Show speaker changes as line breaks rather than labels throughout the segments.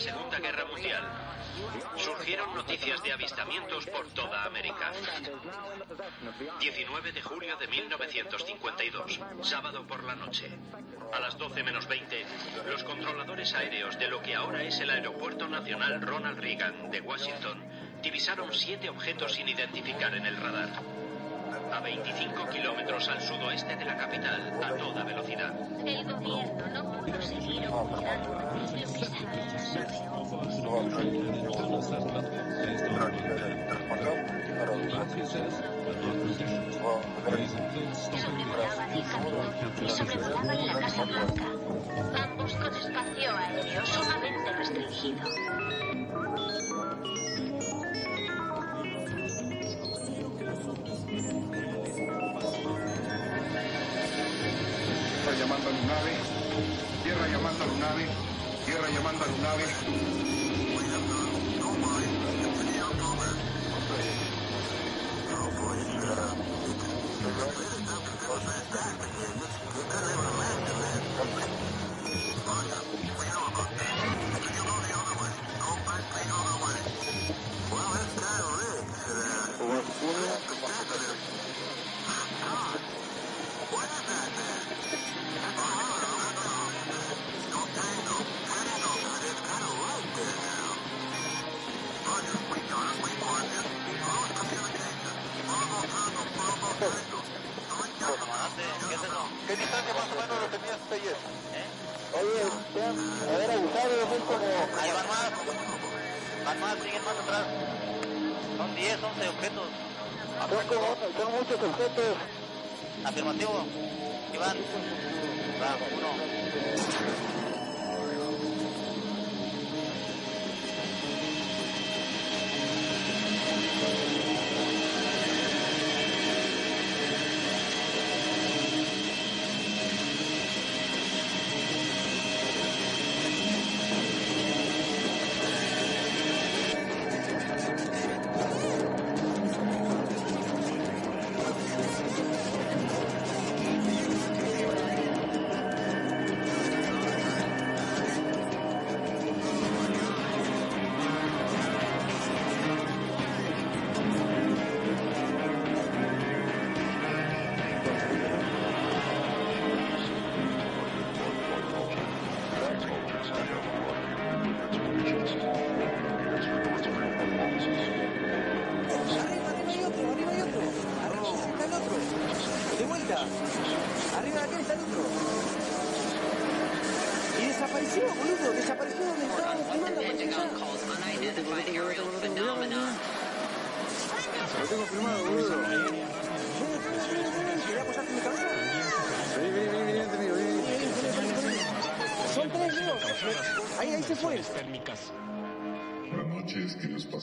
Segunda Guerra Mundial. Surgieron noticias de avistamientos por toda América. 19 de julio de 1952, sábado por la noche. A las 12 menos 20, los controladores aéreos de lo que ahora es el Aeropuerto Nacional Ronald Reagan de Washington divisaron siete objetos sin identificar en el radar. A 25 kilómetros al sudoeste de la capital, a toda velocidad.
El gobierno no pudo seguir ocultando lo que sabía Sobrevolaba el camino y sobrevolaban la Casa Blanca. Ambos con espacio aéreo sumamente restringido.
Tierra llamando a Lunave. Tierra llamando a Lunave.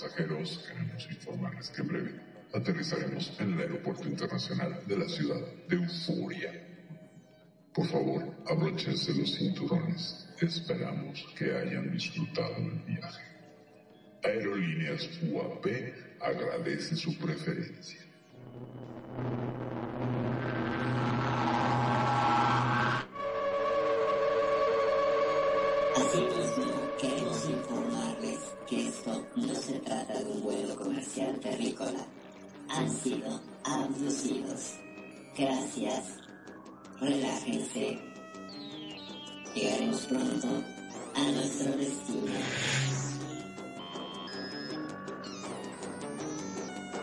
Pasajeros. Queremos informarles que en breve aterrizaremos en el Aeropuerto Internacional de la ciudad de Euforia. Por favor, abróchense los cinturones. Esperamos que hayan disfrutado del viaje. Aerolíneas UAP agradece su preferencia.
Asimismo, queremos informarles que esto no se trata de un vuelo comercial terrícola. Han sido abducidos. Gracias. Relájense. Llegaremos pronto a nuestro destino.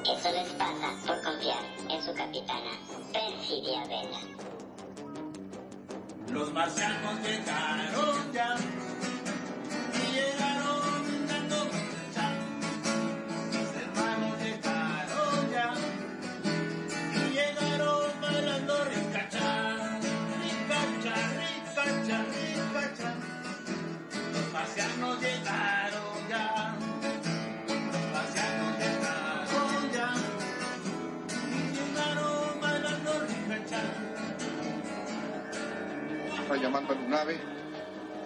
Eso les pasa por confiar en su capitana, Perfidia Vela.
Los marcianos llegaron ya
Tierra llamando a Lunave.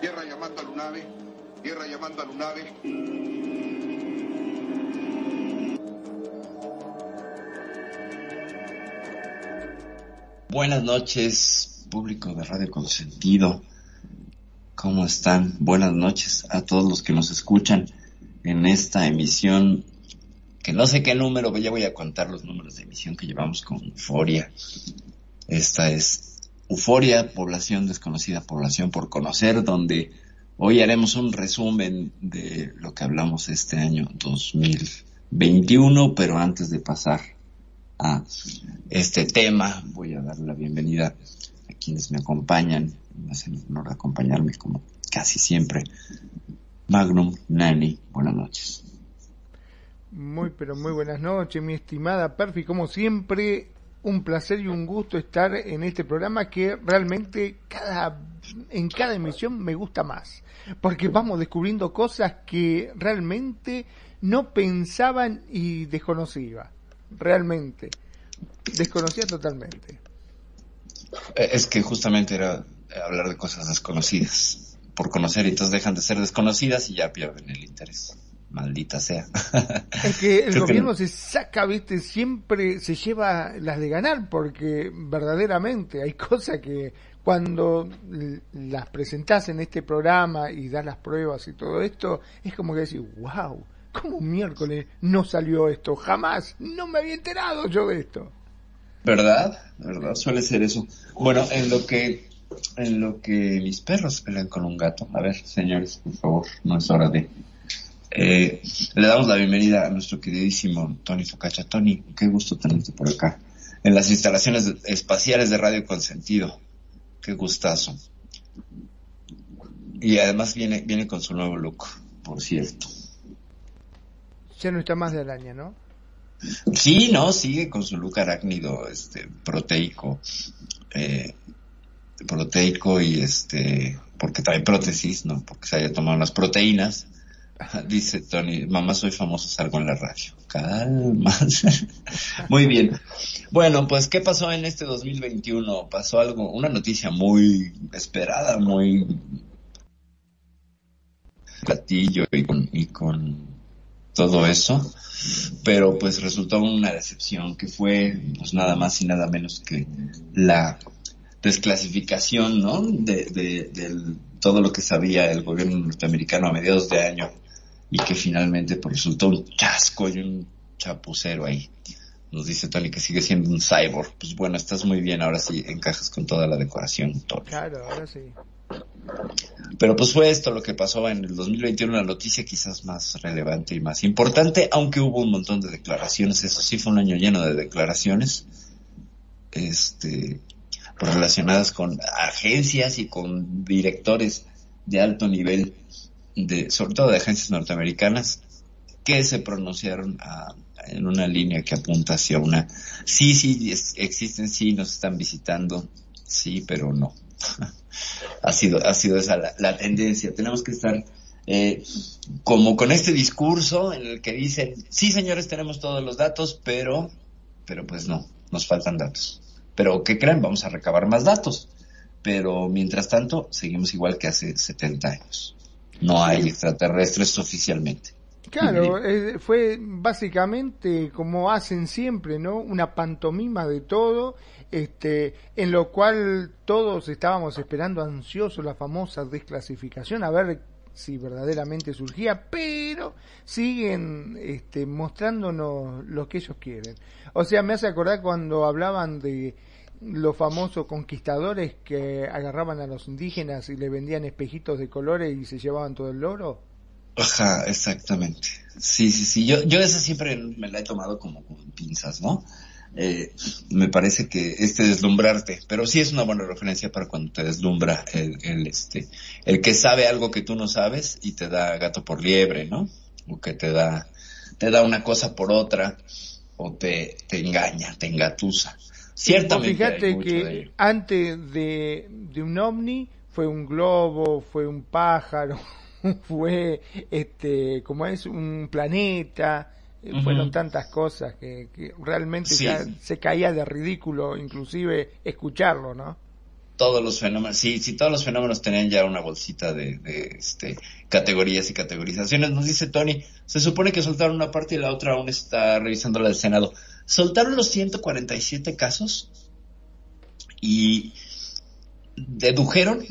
Tierra llamando a Lunave. Tierra llamando a Lunave.
Buenas noches, público de Radio Consentido. ¿Cómo están? Buenas noches a todos los que nos escuchan en esta emisión, que no sé qué número, ya voy a contar los números de emisión que llevamos con Euforia. Esta es Euforia, población desconocida, población por conocer, donde hoy haremos un resumen de lo que hablamos este año 2021, pero antes de pasar a este tema, voy a dar la bienvenida a quienes me acompañan, me hacen honor acompañarme como casi siempre. Magnum, Nani, buenas noches.
Muy, pero muy buenas noches, mi estimada Perfi. Como siempre, un placer y un gusto estar en este programa que realmente cada, en cada emisión me gusta más. Porque vamos descubriendo cosas que realmente no pensaban y desconocía. Realmente. Desconocía totalmente.
Eh, Es que justamente era hablar de cosas desconocidas. Por conocer, y entonces dejan de ser desconocidas y ya pierden el interés. Maldita sea.
Es que el
Creo
gobierno
no.
se saca, viste, siempre se lleva las de ganar, porque verdaderamente hay cosas que cuando las presentás en este programa y das las pruebas y todo esto, es como que decís, wow, ¿cómo miércoles no salió esto? Jamás, no me había enterado yo de esto.
¿Verdad? ¿Verdad? Suele ser eso. Bueno, en lo que en lo que mis perros pelean con un gato. A ver, señores, por favor, no es hora de. Eh, le damos la bienvenida a nuestro queridísimo Tony Focacha. Tony, qué gusto tenerte por acá. En las instalaciones espaciales de Radio Consentido. Qué gustazo. Y además viene, viene con su nuevo look, por cierto.
Ya no está más de araña, ¿no?
Sí, no, sigue con su look arácnido, este, proteico, eh, proteico y este, porque trae prótesis, ¿no? Porque se haya tomado las proteínas. Dice Tony, mamá soy famoso, salgo en la radio. Calma. muy bien. Bueno, pues, ¿qué pasó en este 2021? Pasó algo, una noticia muy esperada, muy platillo y con, y con todo eso, pero pues resultó una decepción que fue pues nada más y nada menos que la desclasificación, ¿no? De, de, todo lo que sabía el gobierno norteamericano a mediados de año y que finalmente pues, resultó un chasco y un chapucero ahí. Nos dice Tony que sigue siendo un cyborg. Pues bueno, estás muy bien, ahora sí encajas con toda la decoración, Tony.
Claro, ahora sí.
Pero pues fue esto lo que pasó en el 2021, la noticia quizás más relevante y más importante, aunque hubo un montón de declaraciones, eso sí fue un año lleno de declaraciones, este, relacionadas con agencias y con directores de alto nivel, de, sobre todo de agencias norteamericanas, que se pronunciaron en una línea que apunta hacia una, sí, sí, existen, sí, nos están visitando, sí, pero no. ha sido, ha sido esa la, la tendencia. Tenemos que estar eh, como con este discurso en el que dicen, sí señores, tenemos todos los datos, pero, pero pues no, nos faltan datos. Pero ¿qué creen? Vamos a recabar más datos. Pero mientras tanto, seguimos igual que hace 70 años. No hay extraterrestres oficialmente.
Claro, eh, fue básicamente como hacen siempre, ¿no? Una pantomima de todo, este, en lo cual todos estábamos esperando ansiosos la famosa desclasificación, a ver si verdaderamente surgía, pero siguen este, mostrándonos lo que ellos quieren. O sea, me hace acordar cuando hablaban de los famosos conquistadores que agarraban a los indígenas y le vendían espejitos de colores y se llevaban todo el oro.
Ajá, exactamente. Sí, sí, sí. Yo, yo esa siempre me la he tomado como con pinzas, ¿no? Eh, me parece que este deslumbrarte, pero sí es una buena referencia para cuando te deslumbra el, el, este, el que sabe algo que tú no sabes y te da gato por liebre, ¿no? O que te da, te da una cosa por otra, o te, te engaña, te engatusa. Ciertamente.
Vos Fíjate
de
que
ello.
antes de, de un ovni fue un globo, fue un pájaro, fue este, como es un planeta, eh, fueron tantas cosas que, que realmente
Sí.
ya se caía de ridículo, inclusive escucharlo, ¿no?
Todos los fenómenos, sí, sí, todos los fenómenos tenían ya una bolsita de, de, este, categorías y categorizaciones. Nos dice Tony, se supone que soltaron una parte y la otra aún está revisando la del Senado. Soltaron los 147 casos y dedujeron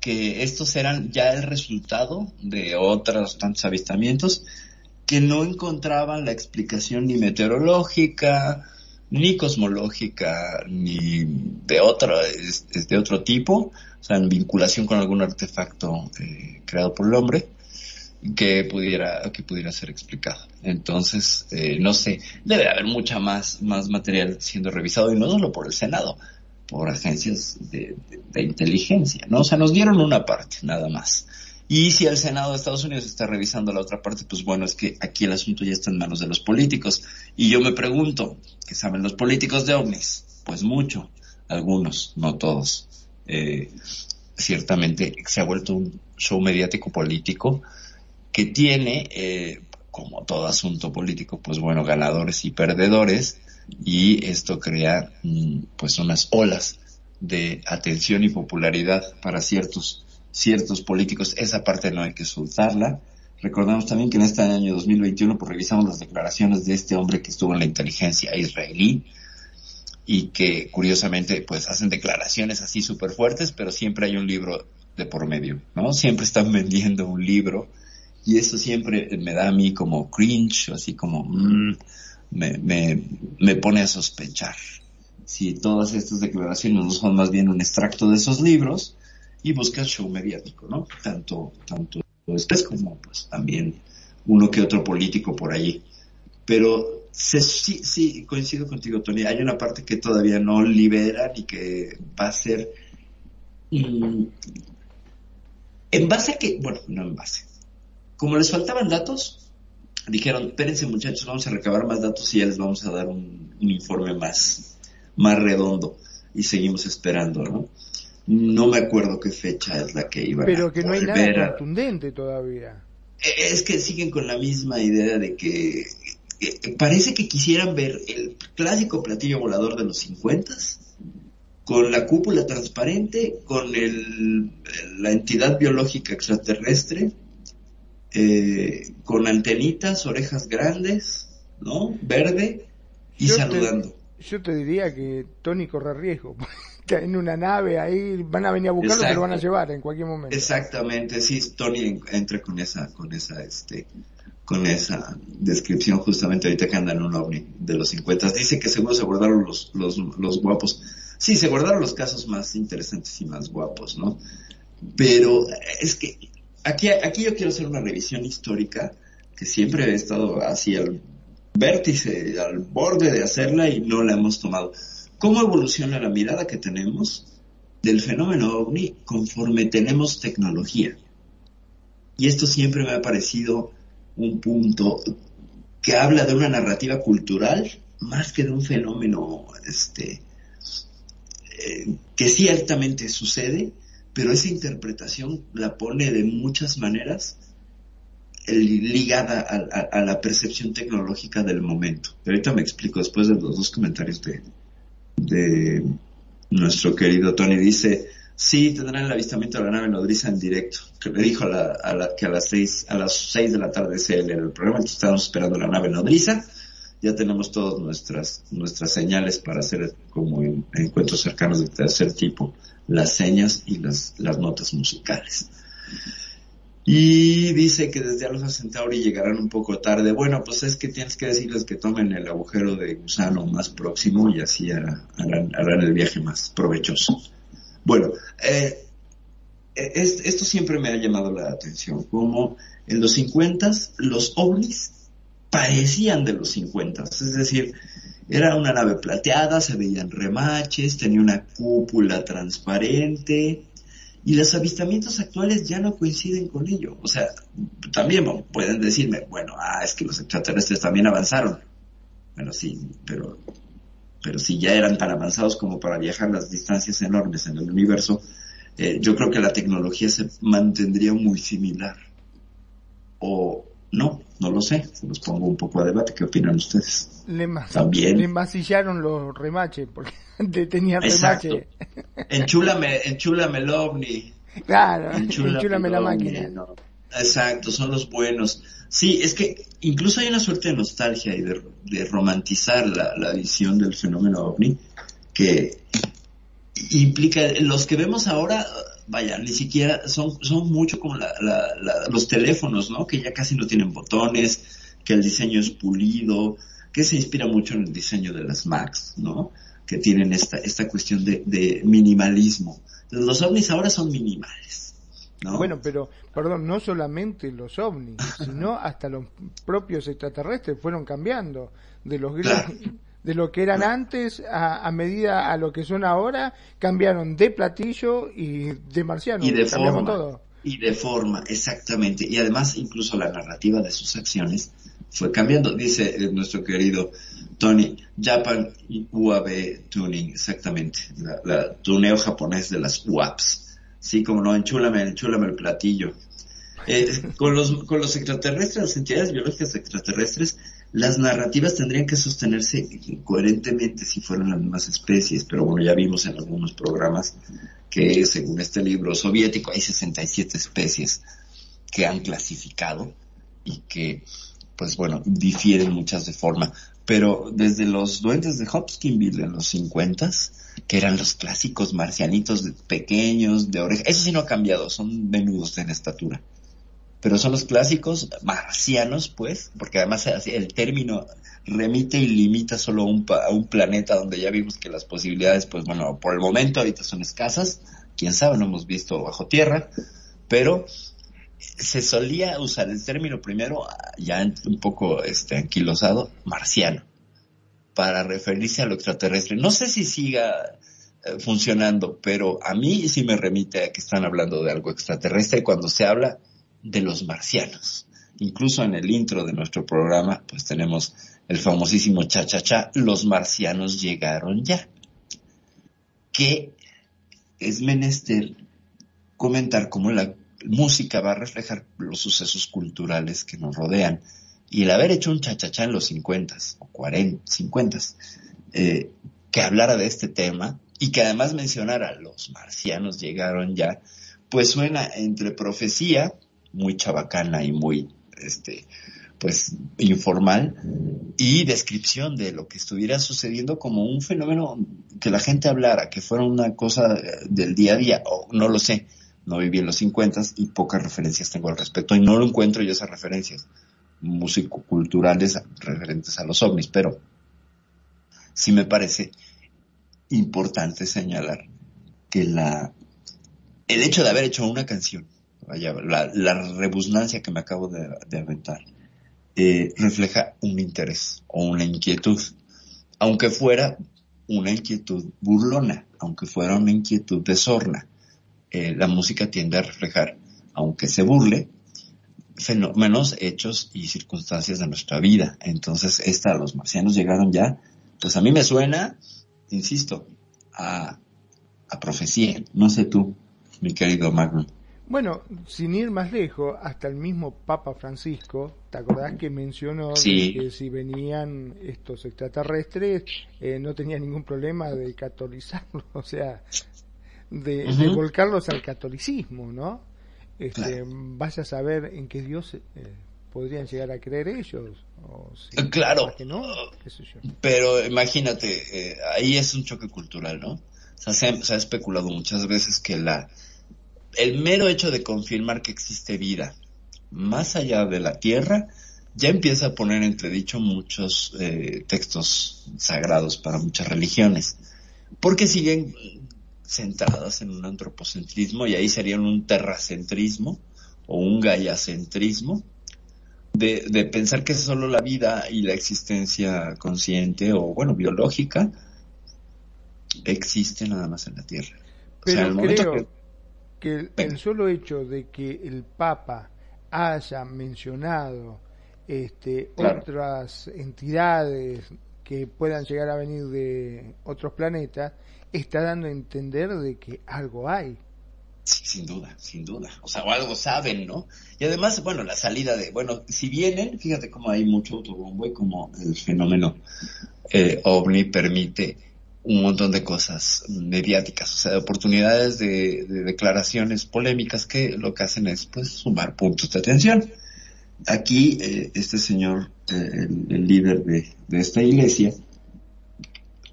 que estos eran ya el resultado de otros tantos avistamientos que no encontraban la explicación ni meteorológica, ni cosmológica, ni de otro, es- es de otro tipo, o sea, en vinculación con algún artefacto eh, creado por el hombre que pudiera que pudiera ser explicado. Entonces, eh, no sé, debe haber mucha más más material siendo revisado y no solo por el Senado, por agencias de, de- de inteligencia, ¿no? O sea, nos dieron una parte, nada más. Y si el Senado de Estados Unidos está revisando la otra parte, pues bueno, es que aquí el asunto ya está en manos de los políticos. Y yo me pregunto, ¿qué saben los políticos de ovnis? Pues mucho, algunos, no todos. Eh, ciertamente se ha vuelto un show mediático político que tiene, eh, como todo asunto político, pues bueno, ganadores y perdedores, y esto crea mm, pues unas olas de atención y popularidad para ciertos, ciertos políticos. Esa parte no hay que soltarla. Recordamos también que en este año 2021 pues revisamos las declaraciones de este hombre que estuvo en la inteligencia israelí y que curiosamente pues hacen declaraciones así súper fuertes, pero siempre hay un libro de por medio, ¿no? Siempre están vendiendo un libro y eso siempre me da a mí como cringe, así como mm, me, me, me pone a sospechar si todas estas declaraciones no son más bien un extracto de esos libros y buscan show mediático, ¿no? Tanto, tanto después como pues también uno que otro político por allí. Pero se- sí, sí, coincido contigo, Tony. Hay una parte que todavía no liberan y que va a ser mm, en base a que, bueno, no en base. Como les faltaban datos, dijeron, espérense muchachos, vamos a recabar más datos y ya les vamos a dar un, un informe más, más redondo. Y seguimos esperando, ¿no? No me acuerdo qué fecha es la que iba
Pero
a
que no hay nada
a-
contundente todavía.
eh, Es que siguen con la misma idea de que parece que quisieran ver el clásico platillo volador de los 50 con la cúpula transparente, con el, la entidad biológica extraterrestre, eh, con antenitas, orejas grandes, ¿no? Verde y
Yo te-
saludando.
Yo te diría que Tony corre riesgo. En una nave ahí, van a venir a buscarlo,
Exacto.
pero van a llevar en cualquier momento.
Exactamente, sí, Tony en- entra con esa, con esa, este, con esa descripción justamente ahorita que anda en un ovni de los 50. Dice que seguro se guardaron los, los, los guapos. Sí, se guardaron los casos más interesantes y más guapos, ¿no? Pero es que aquí, aquí yo quiero hacer una revisión histórica que siempre he estado así al vértice, al borde de hacerla y no la hemos tomado. ¿Cómo evoluciona la mirada que tenemos del fenómeno ovni conforme tenemos tecnología? Y esto siempre me ha parecido un punto que habla de una narrativa cultural más que de un fenómeno este eh, que ciertamente sucede, pero esa interpretación la pone de muchas maneras eh, ligada a, a- la percepción tecnológica del momento. Ahorita me explico después de los dos comentarios de, de nuestro querido Tony. Dice, sí, tendrán el avistamiento de la nave nodriza en directo. Que le dijo a que a las seis, a las seis de la tarde ese era el programa, entonces estábamos esperando la nave nodriza. Ya tenemos todas nuestras, nuestras señales para hacer como en- encuentros cercanos de tercer tipo, las señas y las, las notas musicales. Y dice que desde Alpha Centauri llegarán un poco tarde. Bueno, pues es que tienes que decirles que tomen el agujero de gusano más próximo y así hará- harán, harán el viaje más provechoso. Bueno, eh, eh, es- esto siempre me ha llamado la atención, como en los 50 los ovnis parecían de los 50, es decir, era una nave plateada, se veían remaches, tenía una cúpula transparente, y los avistamientos actuales ya no coinciden con ello. O sea, también pueden decirme, bueno, ah, es que los extraterrestres también avanzaron. Bueno, sí, pero, pero si ya eran tan avanzados como para viajar las distancias enormes en el universo, eh, yo creo que la tecnología se mantendría muy similar. O no, no lo sé, se los pongo un poco a debate. ¿Qué opinan ustedes?
Le,
También.
le masillaron los remaches, porque antes tenía
Exacto.
remache.
Enchúlame, enchúlame el ovni.
Claro,
Enchúlame
enchúlame la
ovni,
máquina.
no. Exacto, son los buenos. Sí, es que incluso hay una suerte de nostalgia y de, de romantizar la, la visión del fenómeno ovni que implica, los que vemos ahora vaya, ni siquiera son, son mucho como la, la- la- los teléfonos, ¿no? Que ya casi no tienen botones, que el diseño es pulido, que se inspira mucho en el diseño de las Macs, ¿no? Que tienen esta, esta cuestión de, de minimalismo. Entonces, los ovnis ahora son minimales, ¿no?
Bueno, pero, perdón, no solamente los ovnis, sino hasta los propios extraterrestres fueron cambiando de los gr- de lo que eran antes a, a medida a lo que son ahora, cambiaron de platillo y de marciano,
y de forma.
todo.
Y de forma, exactamente. Y además, incluso la narrativa de sus acciones fue cambiando. Dice eh, nuestro querido Tony, Japan UAV Tuning, exactamente. La, la tuneo japonés de las UAPs. Sí, como no, enchúlame, enchúlame el platillo. Eh, con, los, con los extraterrestres, las entidades biológicas extraterrestres, las narrativas tendrían que sostenerse coherentemente si fueran las mismas especies, pero bueno, ya vimos en algunos programas que según este libro soviético hay 67 especies que han clasificado y que, pues bueno, difieren muchas de forma. Pero desde los duendes de Hopkinsville en los 50 que eran los clásicos marcianitos de- pequeños, de oreja, eso sí no ha cambiado, son menudos en estatura. Pero son los clásicos marcianos, pues, porque además el término remite y limita solo a un, a un planeta donde ya vimos que las posibilidades, pues bueno, por el momento ahorita son escasas, quién sabe, no hemos visto bajo tierra, pero se solía usar el término primero, ya un poco este, anquilosado, marciano, para referirse a lo extraterrestre. No sé si siga eh, funcionando, pero a mí sí me remite a que están hablando de algo extraterrestre. Cuando se habla de los marcianos. Incluso en el intro de nuestro programa, pues tenemos el famosísimo cha cha cha, los marcianos llegaron ya. Que es menester comentar cómo la música va a reflejar los sucesos culturales que nos rodean. Y el haber hecho un cha-cha-cha en los 50 o 40, 50 eh, que hablara de este tema y que además mencionara los marcianos llegaron ya, pues suena entre profecía, muy chabacana y muy, este, pues informal, y descripción de lo que estuviera sucediendo como un fenómeno que la gente hablara, que fuera una cosa eh, del día a día, o no lo sé, no viví en los 50 y pocas referencias tengo al respecto y no lo encuentro yo esas referencias musicoculturales referentes a los ovnis, pero sí me parece importante señalar que la el hecho de haber hecho una canción, vaya, la, la rebusnancia que me acabo de, aventar, eh, refleja un interés o una inquietud, aunque fuera una inquietud burlona, aunque fuera una inquietud de sorna. Eh, la música tiende a reflejar, aunque se burle, fenómenos, hechos y circunstancias de nuestra vida. Entonces, esta, los marcianos llegaron ya, pues a mí me suena, insisto, a, a profecía. No sé tú, mi querido Magnum.
Bueno, sin ir más lejos, hasta el mismo Papa Francisco, ¿te acordás que mencionó
Sí.
que si venían estos extraterrestres eh, no tenía ningún problema de catolizarlos, o sea, de, volcarlos al catolicismo, ¿no? Este,
Claro.
Vaya a saber en qué Dios eh, podrían llegar a creer ellos. O si,
Eh, claro.
capaz que no, qué sé yo.
Pero imagínate, eh, ahí es un choque cultural, ¿no? O sea, se, ha- se ha especulado muchas veces que la el mero hecho de confirmar que existe vida más allá de la Tierra ya empieza a poner entredicho muchos eh, textos sagrados para muchas religiones, porque siguen centradas en un antropocentrismo y ahí serían un terracentrismo o un gaiacentrismo de, de pensar que solo la vida y la existencia consciente o, bueno, biológica existe nada más en la Tierra. O sea, momento que-
que el, el solo hecho de que el Papa haya mencionado este,
Claro.
otras entidades que puedan llegar a venir de otros planetas, está dando a entender de que algo hay.
Sí, sin duda, sin duda. O sea, o algo saben, ¿no? Y además, bueno, la salida de, bueno, si vienen, fíjate cómo hay mucho autobombo y como el fenómeno eh, ovni permite un montón de cosas mediáticas, o sea, de oportunidades de, de declaraciones polémicas que lo que hacen es, pues, sumar puntos de atención. Aquí, eh, este señor, eh, el, líder de, de esta iglesia,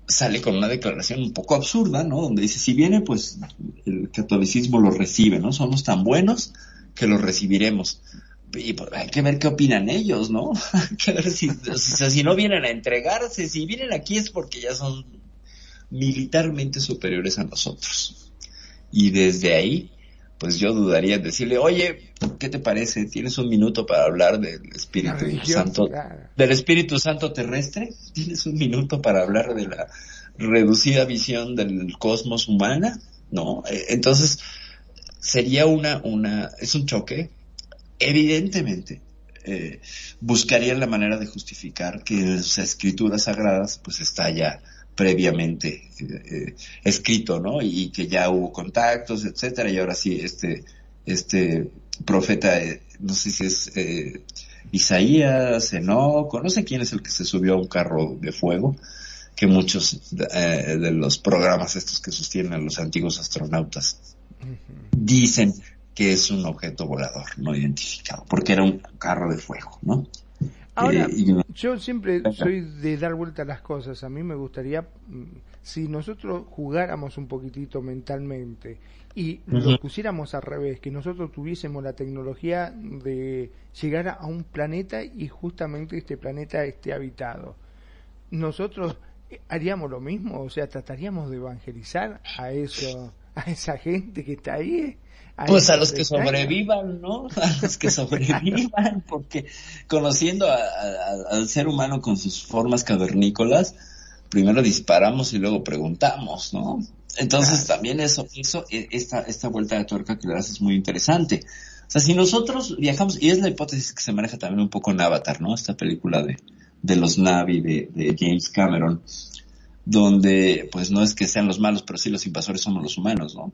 sale con una declaración un poco absurda, ¿no? Donde dice, si viene, pues el catolicismo lo recibe, ¿no? Somos tan buenos que lo recibiremos. Y pues, hay que ver qué opinan ellos, ¿no? Hay que ver si, o sea, si no vienen a entregarse, si vienen aquí es porque ya son militarmente superiores a nosotros. Y desde ahí, pues yo dudaría en decirle, oye, ¿qué te parece? ¿Tienes un minuto para hablar del Espíritu
religión,
Santo,
claro.
del Espíritu Santo terrestre? ¿Tienes un minuto para hablar de la reducida visión del cosmos humana? ¿No? Eh, Entonces, sería una, una, es un choque. Evidentemente, eh, buscarían la manera de justificar que en sus escrituras sagradas, pues está ya previamente eh, escrito, ¿no? Y que ya hubo contactos, etcétera, y ahora sí, este, este profeta, eh, no sé si es eh, Isaías, Enoco, no sé quién es el que se subió a un carro de fuego, que muchos eh, de los programas estos que sostienen los antiguos astronautas dicen que es un objeto volador no identificado, porque era un carro de fuego, ¿no?
Ahora,
Eh,
yo siempre soy de dar vuelta a las cosas. A mí me gustaría, mm, si nosotros jugáramos un poquitito mentalmente y lo
Ujú.
pusiéramos al revés, que nosotros tuviésemos la tecnología de llegar a un planeta y justamente este planeta esté habitado. Nosotros haríamos lo mismo, o sea, trataríamos de evangelizar a eso, a esa gente que está ahí.
Pues a los que sobrevivan, ¿no? A los que sobrevivan, porque conociendo a- a- al ser humano con sus formas cavernícolas, primero disparamos y luego preguntamos, ¿no? Entonces también eso, eso, e- esta, esta vuelta de tuerca que le das es muy interesante. O sea, si nosotros viajamos, y es la hipótesis que se maneja también un poco en Avatar, ¿no? Esta película de, de los Navi de, de James Cameron, donde pues no es que sean los malos, pero sí los invasores somos los humanos, ¿no?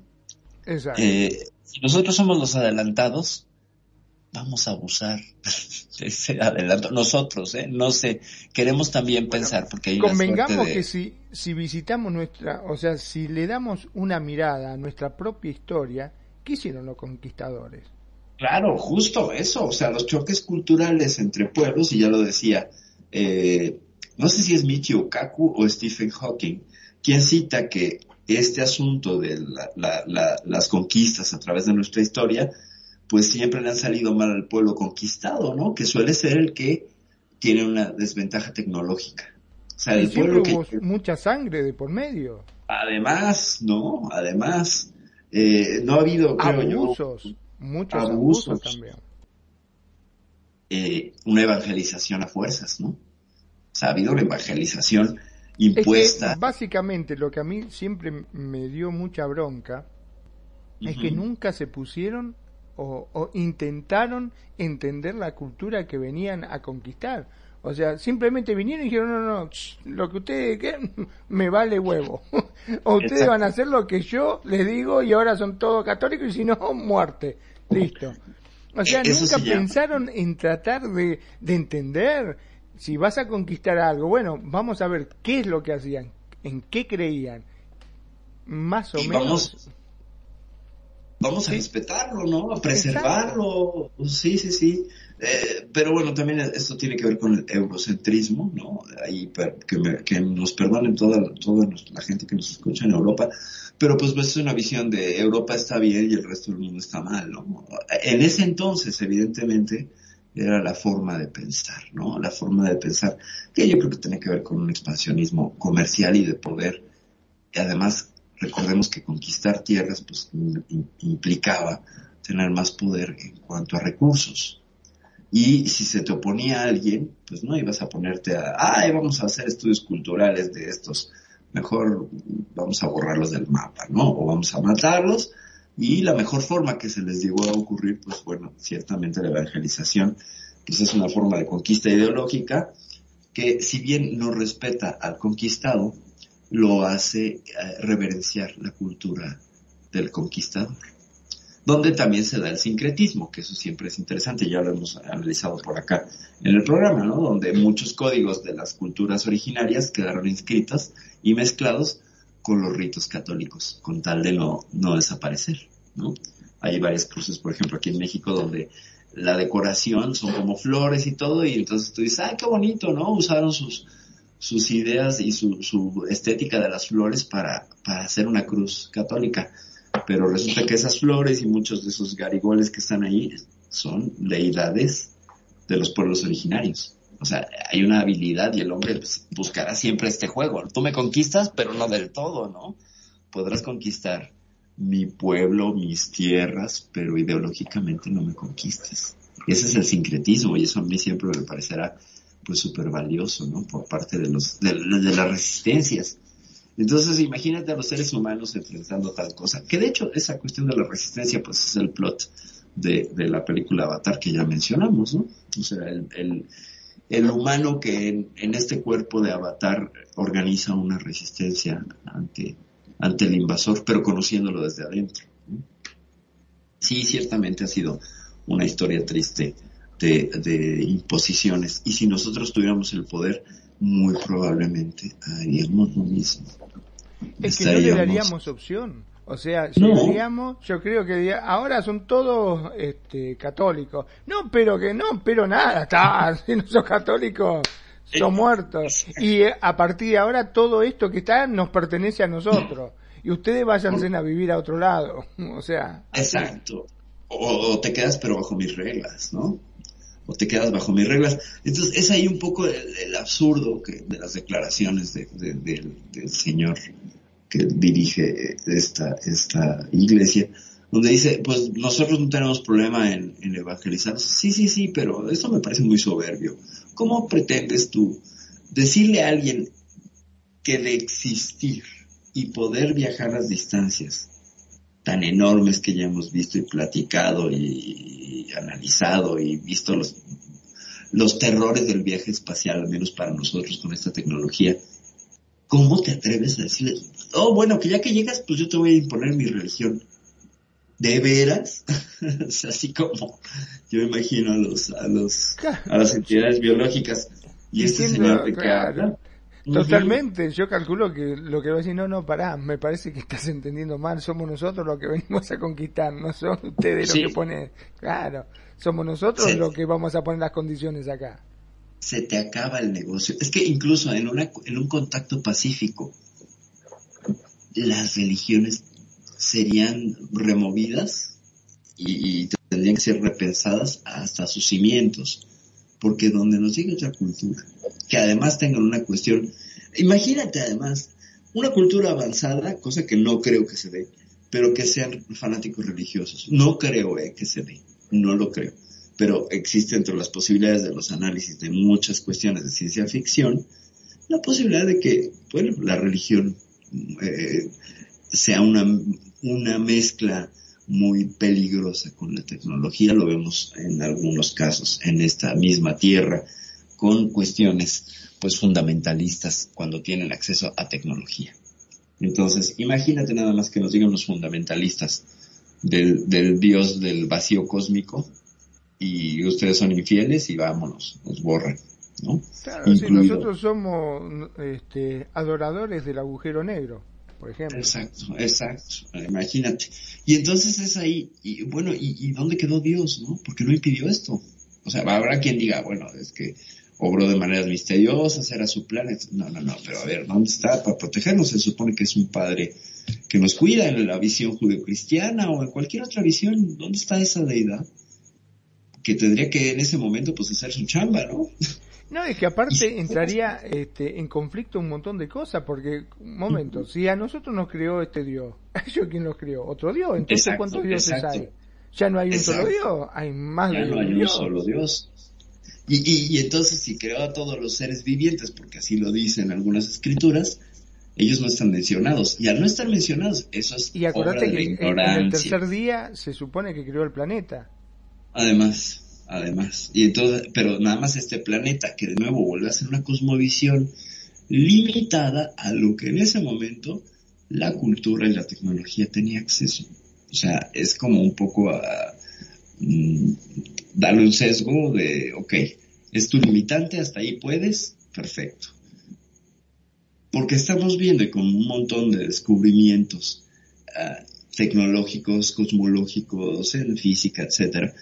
Exacto.
Eh, si nosotros somos los adelantados, vamos a abusar de ese adelanto. Nosotros, ¿eh? No sé, queremos también pensar, porque hay
Convengamos
de...
que si, si visitamos nuestra, o sea, si le damos una mirada a nuestra propia historia, ¿qué hicieron los conquistadores?
Claro, justo eso, o sea, los choques culturales entre pueblos, y ya lo decía, eh, no sé si es Michio Kaku o Stephen Hawking, quien cita que este asunto de la- la- la- las conquistas a través de nuestra historia, pues siempre le han salido mal al pueblo conquistado, ¿no? Que suele ser el que tiene una desventaja tecnológica. O sea,
Y
el pueblo
hubo
que,
mucha sangre de por medio,
además, ¿no? Además, eh, no ha habido, creo yo,
abusos, muchos abusos,
abusos.
también.
eh, una evangelización a fuerzas, ¿no? O sea, ha habido una evangelización
Es que
impuesta.
básicamente lo que a mí siempre me dio mucha bronca es que nunca se pusieron o, o intentaron entender la cultura que venían a conquistar. O sea, simplemente vinieron y dijeron, no, no, ch, lo que ustedes quieran me vale huevo. o ustedes
Exacto.
van a hacer lo que yo les digo y ahora son todos católicos y si no, muerte. Listo. O sea,
Eso
nunca
se
pensaron en tratar de, de entender si vas a conquistar algo. Bueno, vamos a ver qué es lo que hacían, en qué creían. Más o
Y
menos.
vamos, vamos a respetarlo, ¿no? A preservarlo. Sí, sí, sí. Eh, pero bueno, también esto tiene que ver con el eurocentrismo, ¿no? Ahí que, me- que nos perdonen toda, toda la gente que nos escucha en Europa, pero pues, pues es una visión de Europa está bien y el resto del mundo está mal, ¿no? En ese entonces, evidentemente, era la forma de pensar, ¿no? La forma de pensar que yo creo que tiene que ver con un expansionismo comercial y de poder. Y además, recordemos que conquistar tierras pues im- implicaba tener más poder en cuanto a recursos. Y si se te oponía alguien, pues no ibas a ponerte a, ay, vamos a hacer estudios culturales de estos, mejor vamos a borrarlos del mapa, ¿no? O vamos a matarlos. Y la mejor forma que se les llegó a ocurrir, pues bueno, ciertamente la evangelización, pues es una forma de conquista ideológica que si bien no respeta al conquistado, lo hace eh, reverenciar la cultura del conquistador. Donde también se da el sincretismo, que eso siempre es interesante, ya lo hemos analizado por acá en el programa, ¿no? Donde muchos códigos de las culturas originarias quedaron inscritos y mezclados con los ritos católicos, con tal de no, no desaparecer, ¿no? Hay varias cruces, por ejemplo, aquí en México, donde la decoración son como flores y todo, y entonces tú dices, ay, qué bonito, ¿no? Usaron sus, sus ideas y su, su estética de las flores para, para hacer una cruz católica. Pero resulta que esas flores y muchos de esos garigoles que están ahí son deidades de los pueblos originarios. O sea, hay una habilidad y el hombre pues, buscará siempre este juego. Tú me conquistas, pero no del todo, ¿no? Podrás conquistar mi pueblo, mis tierras, pero ideológicamente no me conquistes. Ese es el sincretismo y eso a mí siempre me parecerá pues súper valioso, ¿no? Por parte de los, de, de las resistencias. Entonces imagínate a los seres humanos enfrentando tal cosa. Que de hecho esa cuestión de la resistencia pues es el plot de, de la película Avatar que ya mencionamos, ¿no? O sea, el, el, el humano que en, en, este cuerpo de Avatar organiza una resistencia ante, ante el invasor, pero conociéndolo desde adentro. Sí, ciertamente ha sido una historia triste de, de, imposiciones. Y si nosotros tuviéramos el poder, muy probablemente haríamos lo mismo.
Es que no le daríamos opción. O sea,
No.
llegaríamos, yo creo que ahora son todos este, católicos. No, pero que no, pero nada, está, si no sos católico, sos muerto. Y eh, a partir de ahora todo esto que está nos pertenece a nosotros. Y ustedes váyanse a vivir a otro lado. O sea,
Exacto. O, o te quedas pero bajo mis reglas, ¿no? O te quedas bajo mis reglas. Entonces es ahí un poco el, el absurdo que, de las declaraciones de, de- del, del señor que dirige esta, esta iglesia, donde dice, pues nosotros no tenemos problema en, en evangelizar. Sí, sí, sí, pero eso me parece muy soberbio. ¿Cómo pretendes tú decirle a alguien que de existir y poder viajar las distancias tan enormes que ya hemos visto y platicado y, analizado y visto los, los terrores del viaje espacial, al menos para nosotros con esta tecnología, ¿cómo te atreves a decirle, oh, bueno, que ya que llegas, pues yo te voy a imponer mi religión? ¿De veras? o sea, así como yo imagino a los, a los, a las entidades biológicas y este señor de que
claro. Totalmente, yo calculo que lo que va a decir, no, no, pará, me parece que estás entendiendo mal, somos nosotros los que venimos a conquistar, no son ustedes
Sí.
los que ponen, claro, somos nosotros
Sí.
los que vamos a poner las condiciones acá.
se te acaba el negocio. Es que incluso en, una, en un contacto pacífico, las religiones serían removidas y, tendrían que ser repensadas hasta sus cimientos. Porque donde nos llegue otra cultura, que además tengan una cuestión, imagínate además, una cultura avanzada, cosa que no creo que se dé, pero que sean fanáticos religiosos. No creo eh, que se dé, no lo creo pero existe entre las posibilidades de los análisis de muchas cuestiones de ciencia ficción la posibilidad de que, bueno, la religión eh, sea una, una mezcla muy peligrosa con la tecnología, lo vemos en algunos casos en esta misma tierra, con cuestiones pues fundamentalistas cuando tienen acceso a tecnología. Entonces, imagínate nada más que nos digan los fundamentalistas del, del dios del vacío cósmico, y ustedes son infieles y vámonos, nos borran, ¿no?
Claro, si
Incluido-
nosotros somos este, adoradores del agujero negro, por ejemplo.
Exacto, exacto, imagínate. Y entonces es ahí, y bueno, ¿y, y dónde quedó Dios, no? Porque no impidió esto. O sea, habrá quien diga, bueno, es que obró de maneras misteriosas, era su plan. No, no, no, pero a ver, ¿dónde está? Para protegernos se supone que es un padre que nos cuida en la visión judeocristiana o en cualquier otra visión. ¿Dónde está esa deidad? Que tendría que en ese momento pues hacer su chamba, ¿no?
No, es que aparte entraría este, en conflicto un montón de cosas, porque, un momento, si a nosotros nos creó este Dios, ¿a ellos quién los creó? ¿Otro Dios? Entonces,
Exacto,
¿cuántos dioses
exacto.
hay? Ya no hay un
Exacto.
solo Dios, hay más
Ya
de
no hay un solo Dios. Y, y, y entonces si creó a todos los seres vivientes, porque así lo dicen algunas escrituras, ellos no están mencionados. Y al no estar mencionados, eso es
Y
obra
acuérdate
la
que en el tercer día se supone que creó el planeta.
Además, además. Y entonces, pero nada más este planeta, que de nuevo vuelve a ser una cosmovisión limitada a lo que en ese momento la cultura y la tecnología tenía acceso. O sea, es como un poco a, mm, darle un sesgo de, ok, es tu limitante, hasta ahí puedes, perfecto. Porque estamos viendo con un montón de descubrimientos ah, tecnológicos, cosmológicos, en física, etcétera,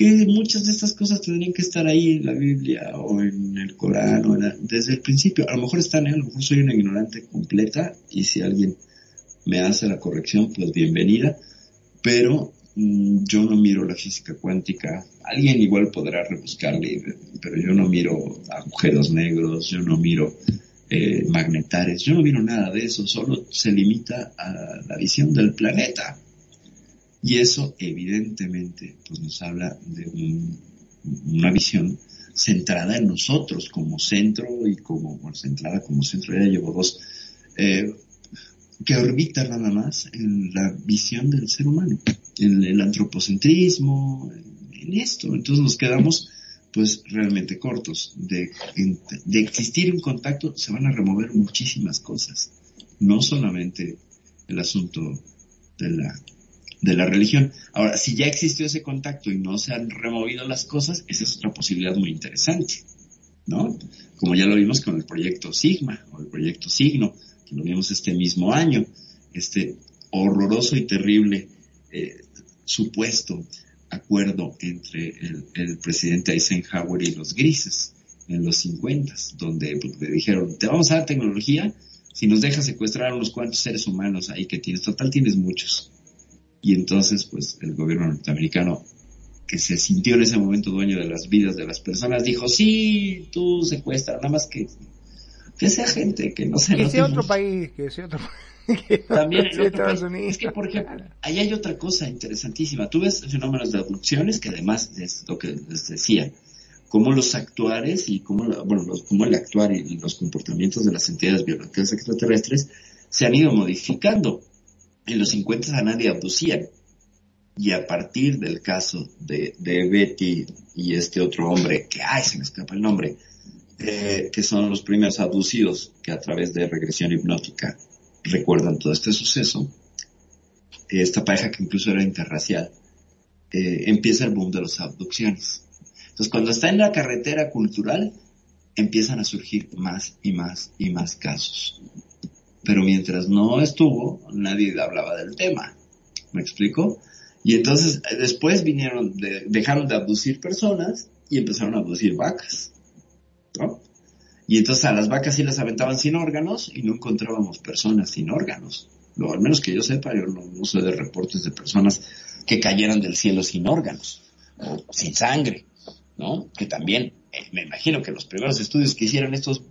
que muchas de estas cosas tendrían que estar ahí en la Biblia o en el Corán o desde el principio. A lo mejor están, ¿eh? a lo mejor soy una ignorante completa y si alguien me hace la corrección, pues bienvenida, pero mm, yo no miro la física cuántica. Alguien igual podrá rebuscarle, pero yo no miro agujeros negros, yo no miro eh, magnetares, yo no miro nada de eso, solo se limita a la visión del planeta. Y eso evidentemente pues nos habla de un- una visión centrada en nosotros como centro y como, bueno, centrada como centro, ya llevo dos, eh, que orbita nada más en la visión del ser humano, en el antropocentrismo, en, esto. Entonces nos quedamos pues realmente cortos. De, de existir un contacto se van a remover muchísimas cosas, no solamente el asunto de la de la religión. Ahora, si ya existió ese contacto y no se han removido las cosas, esa es otra posibilidad muy interesante, ¿no? Como ya lo vimos con el proyecto Sigma o el proyecto Signo, que lo vimos este mismo año, este horroroso y terrible eh, supuesto acuerdo entre el, presidente Eisenhower y los grises en los 50, donde pues, le dijeron, te vamos a dar tecnología si nos dejas secuestrar unos cuantos seres humanos ahí que tienes, total tienes muchos. Y entonces, pues, el gobierno norteamericano, que se sintió en ese momento dueño de las vidas de las personas, dijo, sí, tú secuestra, nada más que, que sea gente, que no se
Que sea otro
mucho".
país, que sea otro país. que
También en otro país. Es que, por ejemplo, ahí hay otra cosa interesantísima. Tú ves fenómenos de abducciones que además es lo que les decía, cómo los actuares y cómo, bueno, los- cómo el actuar y los comportamientos de las entidades biológicas extraterrestres se han ido modificando. En los 50 a nadie abducían. Y a partir del caso de, Betty y este otro hombre, que, ay, se me escapa el nombre, eh, que son los primeros abducidos que a través de regresión hipnótica recuerdan todo este suceso, esta pareja que incluso era interracial, eh, empieza el boom de las abducciones. Entonces, cuando está en la carretera cultural, empiezan a surgir más y más y más casos. Pero mientras no estuvo, nadie hablaba del tema. ¿Me explico? Y entonces, eh, después vinieron, de- dejaron de abducir personas y empezaron a abducir vacas. ¿no? Y entonces a las vacas sí las aventaban sin órganos y no encontrábamos personas sin órganos. Lo, al menos que yo sepa, yo no, no sé de reportes de personas que cayeran del cielo sin órganos o sin sangre, ¿no? Que también, eh, me imagino que los primeros estudios que hicieron estos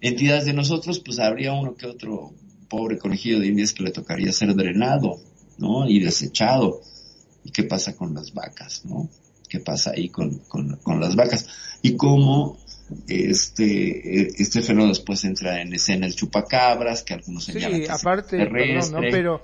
entidades de nosotros, pues habría uno que otro pobre conejillo de indias que le tocaría ser drenado, ¿no? Y desechado. ¿Y qué pasa con las vacas, no? ¿Qué pasa ahí con, con, con las vacas? Y cómo este, este fenómeno después entra en escena el chupacabras, que algunos señalan
Sí, aparte, perdón, ¿no? pero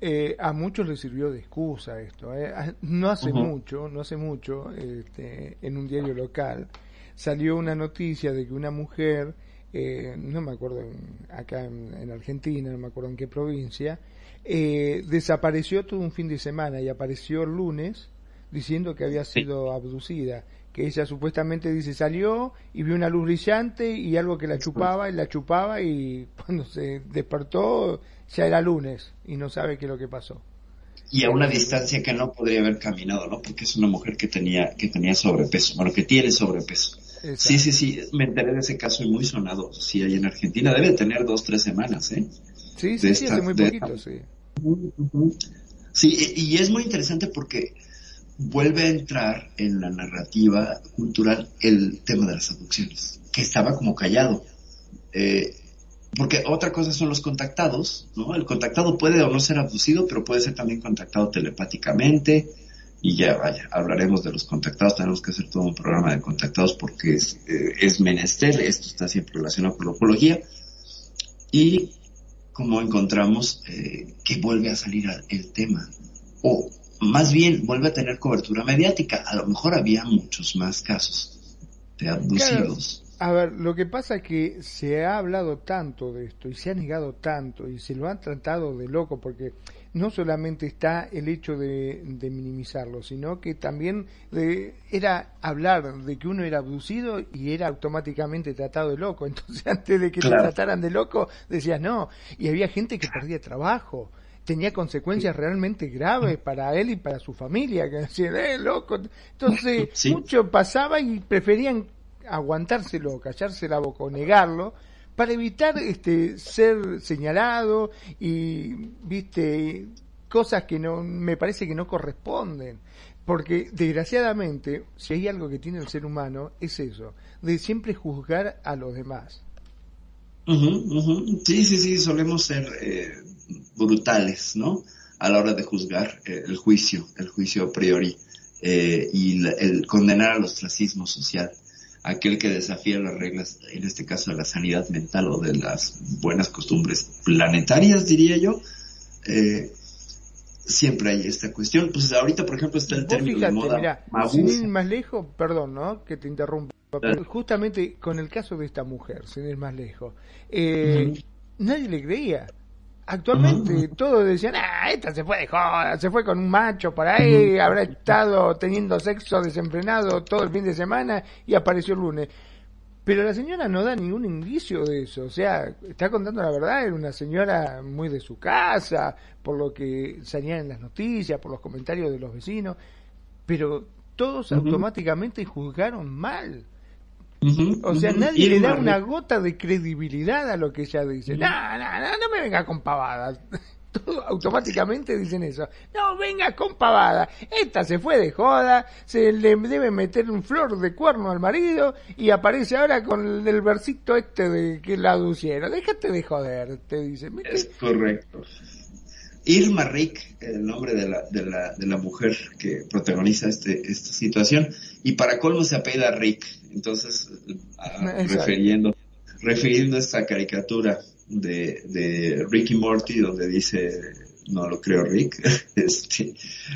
eh, a muchos les sirvió de excusa esto. ¿eh? A- No hace mucho, no hace mucho, este, en un diario local salió una noticia de que una mujer, eh, no me acuerdo, en- acá en, en Argentina, no me acuerdo en qué provincia, eh, desapareció todo un fin de semana y apareció el lunes diciendo que había sido abducida. Que ella supuestamente dice salió y vio una luz brillante y algo que la chupaba y la chupaba y cuando se despertó ya era lunes y no sabe qué es lo que pasó.
y a una distancia que no podría haber caminado, ¿no? Porque es una mujer que tenía, que tenía sobrepeso, bueno, que tiene sobrepeso. Sí, sí, sí, me enteré de ese caso y muy sonado, sí, ahí en Argentina, debe tener dos, tres semanas, ¿eh?
Sí,
De
sí, sí,
esta-
hace muy
de-
poquito, sí.
Sí, y y es muy interesante porque vuelve a entrar en la narrativa cultural el tema de las abducciones, que estaba como callado. Eh, porque otra cosa son los contactados, ¿no? El contactado puede o no ser abducido, pero puede ser también contactado telepáticamente. Y ya, vaya, hablaremos de los contactados, tenemos que hacer todo un programa de contactados porque es, eh, es menester, esto está siempre relacionado con la ufología. Y como encontramos eh, que vuelve a salir el tema, o más bien vuelve a tener cobertura mediática. A lo mejor había muchos más casos de abducidos.
A ver, lo que pasa es que se ha hablado tanto de esto y se ha negado tanto y se lo han tratado de loco porque no solamente está el hecho de, de minimizarlo, sino que también de- era hablar de que uno era abducido y era automáticamente tratado de loco. Entonces antes de que te
Claro.
trataran de loco decías no. Y había gente que perdía trabajo. tenía consecuencias realmente graves para él y para su familia, que decían, eh, loco. Entonces,
Sí.
mucho pasaba y preferían aguantárselo, callarse la boca o negarlo para evitar este ser señalado y viste cosas que no me parece que no corresponden porque desgraciadamente si hay algo que tiene el ser humano es eso de siempre juzgar a los demás.
Sí, sí, sí, solemos ser eh, brutales, ¿no? A la hora de juzgar eh, el juicio, el juicio a priori, eh, y el condenar al ostracismo social, aquel que desafía las reglas, en este caso de la sanidad mental o de las buenas costumbres planetarias, diría yo, eh, siempre hay esta cuestión. Pues ahorita, por ejemplo, está el término
fíjate,
de moda
sin ir más lejos, perdón, ¿no? Que te interrumpa. Pero justamente con el caso de esta mujer, sin ir más lejos, eh, nadie le creía. Actualmente todos decían, ah, esta se fue de joda, se fue con un macho por ahí, habrá estado teniendo sexo desenfrenado todo el fin de semana y apareció el lunes. Pero la señora no da ningún indicio de eso, o sea, está contando la verdad, era una señora muy de su casa, por lo que salían en las noticias, por los comentarios de los vecinos, pero todos automáticamente juzgaron mal. O sea, nadie le da una gota de credibilidad a lo que ella dice. No, no, no, no me venga con pavadas. Todos automáticamente dicen eso. No, venga con pavada. Esta se fue de joda, se le debe meter un flor de cuerno al marido y aparece ahora con el, el versito este de que la aducieron. Déjate de joder, te dice.
Es correcto. Irma Rick, el nombre de la, de la, de la mujer que protagoniza este, esta situación, y para colmo se apela Rick, entonces, ah,
Exacto.
refiriendo, refiriendo a esta caricatura de, de Rick y Morty, donde dice, no lo creo Rick, este,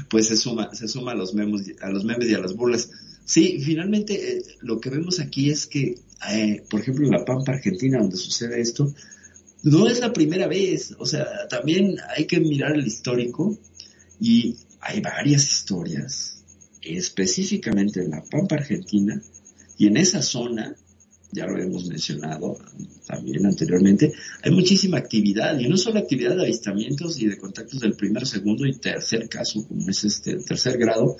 pues se suma, se suma a los memes, a los memes y a las burlas. Sí, finalmente eh, lo que vemos aquí es que, eh, por ejemplo, en la Pampa Argentina, donde sucede esto, no es la primera vez, o sea, también hay que mirar el histórico y hay varias historias, específicamente en la Pampa Argentina y en esa zona, ya lo hemos mencionado también anteriormente, hay muchísima actividad y no solo actividad de avistamientos y de contactos del primer, segundo y tercer caso, como es este tercer grado,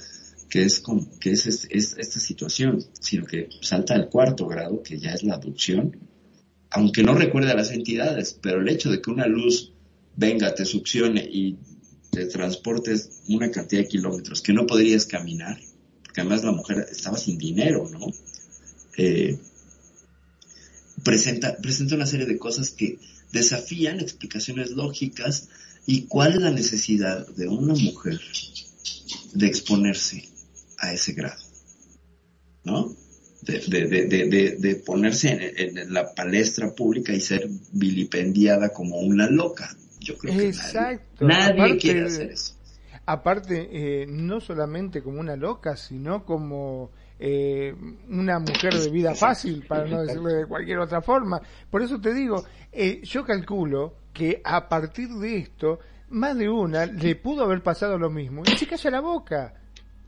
que es, con, que es- es esta situación, sino que salta al cuarto grado, que ya es la abducción, aunque no recuerde a las entidades, pero el hecho de que una luz venga, te succione y te transportes una cantidad de kilómetros que no podrías caminar, porque además la mujer estaba sin dinero, ¿no? Eh, presenta, presenta una serie de cosas que desafían explicaciones lógicas y cuál es la necesidad de una mujer de exponerse a ese grado, ¿no? De, de, de, de, ponerse en, en la palestra pública y ser vilipendiada como una loca. Yo creo que
Exacto.
nadie, nadie
Aparte-
quiere hacer eso.
Aparte, eh, no solamente como una loca, sino como eh, una mujer de vida fácil, para no decirle de cualquier otra forma. Por eso te digo, eh, yo calculo que a partir de esto, más de una le pudo haber pasado lo mismo y se calla la boca.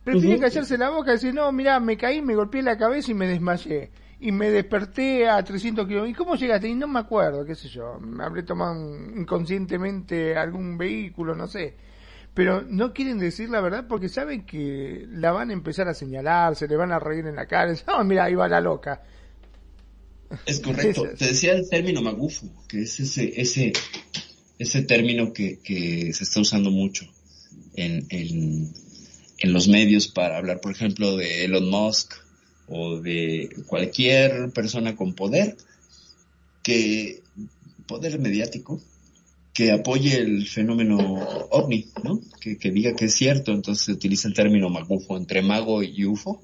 Prefiere
Ujú.
callarse la boca y decir, no, mira, me caí, me golpeé la cabeza y me desmayé. Y me desperté a 300 kilómetros. ¿Y cómo llegaste? Y no me acuerdo, qué sé yo. Me habré tomado inconscientemente algún vehículo, no sé. Pero no quieren decir la verdad porque saben que la van a empezar a señalar, se le van a reír en la cara. No, mira, ahí va la loca.
Es correcto. Te decía el término magufo, que es ese, ese, ese término que, que se está usando mucho en, en, en los medios para hablar, por ejemplo, de Elon Musk o de cualquier persona con poder, que, poder mediático, que apoye el fenómeno ovni, ¿no? Que, que diga que es cierto, entonces se utiliza el término magufo entre mago y UFO.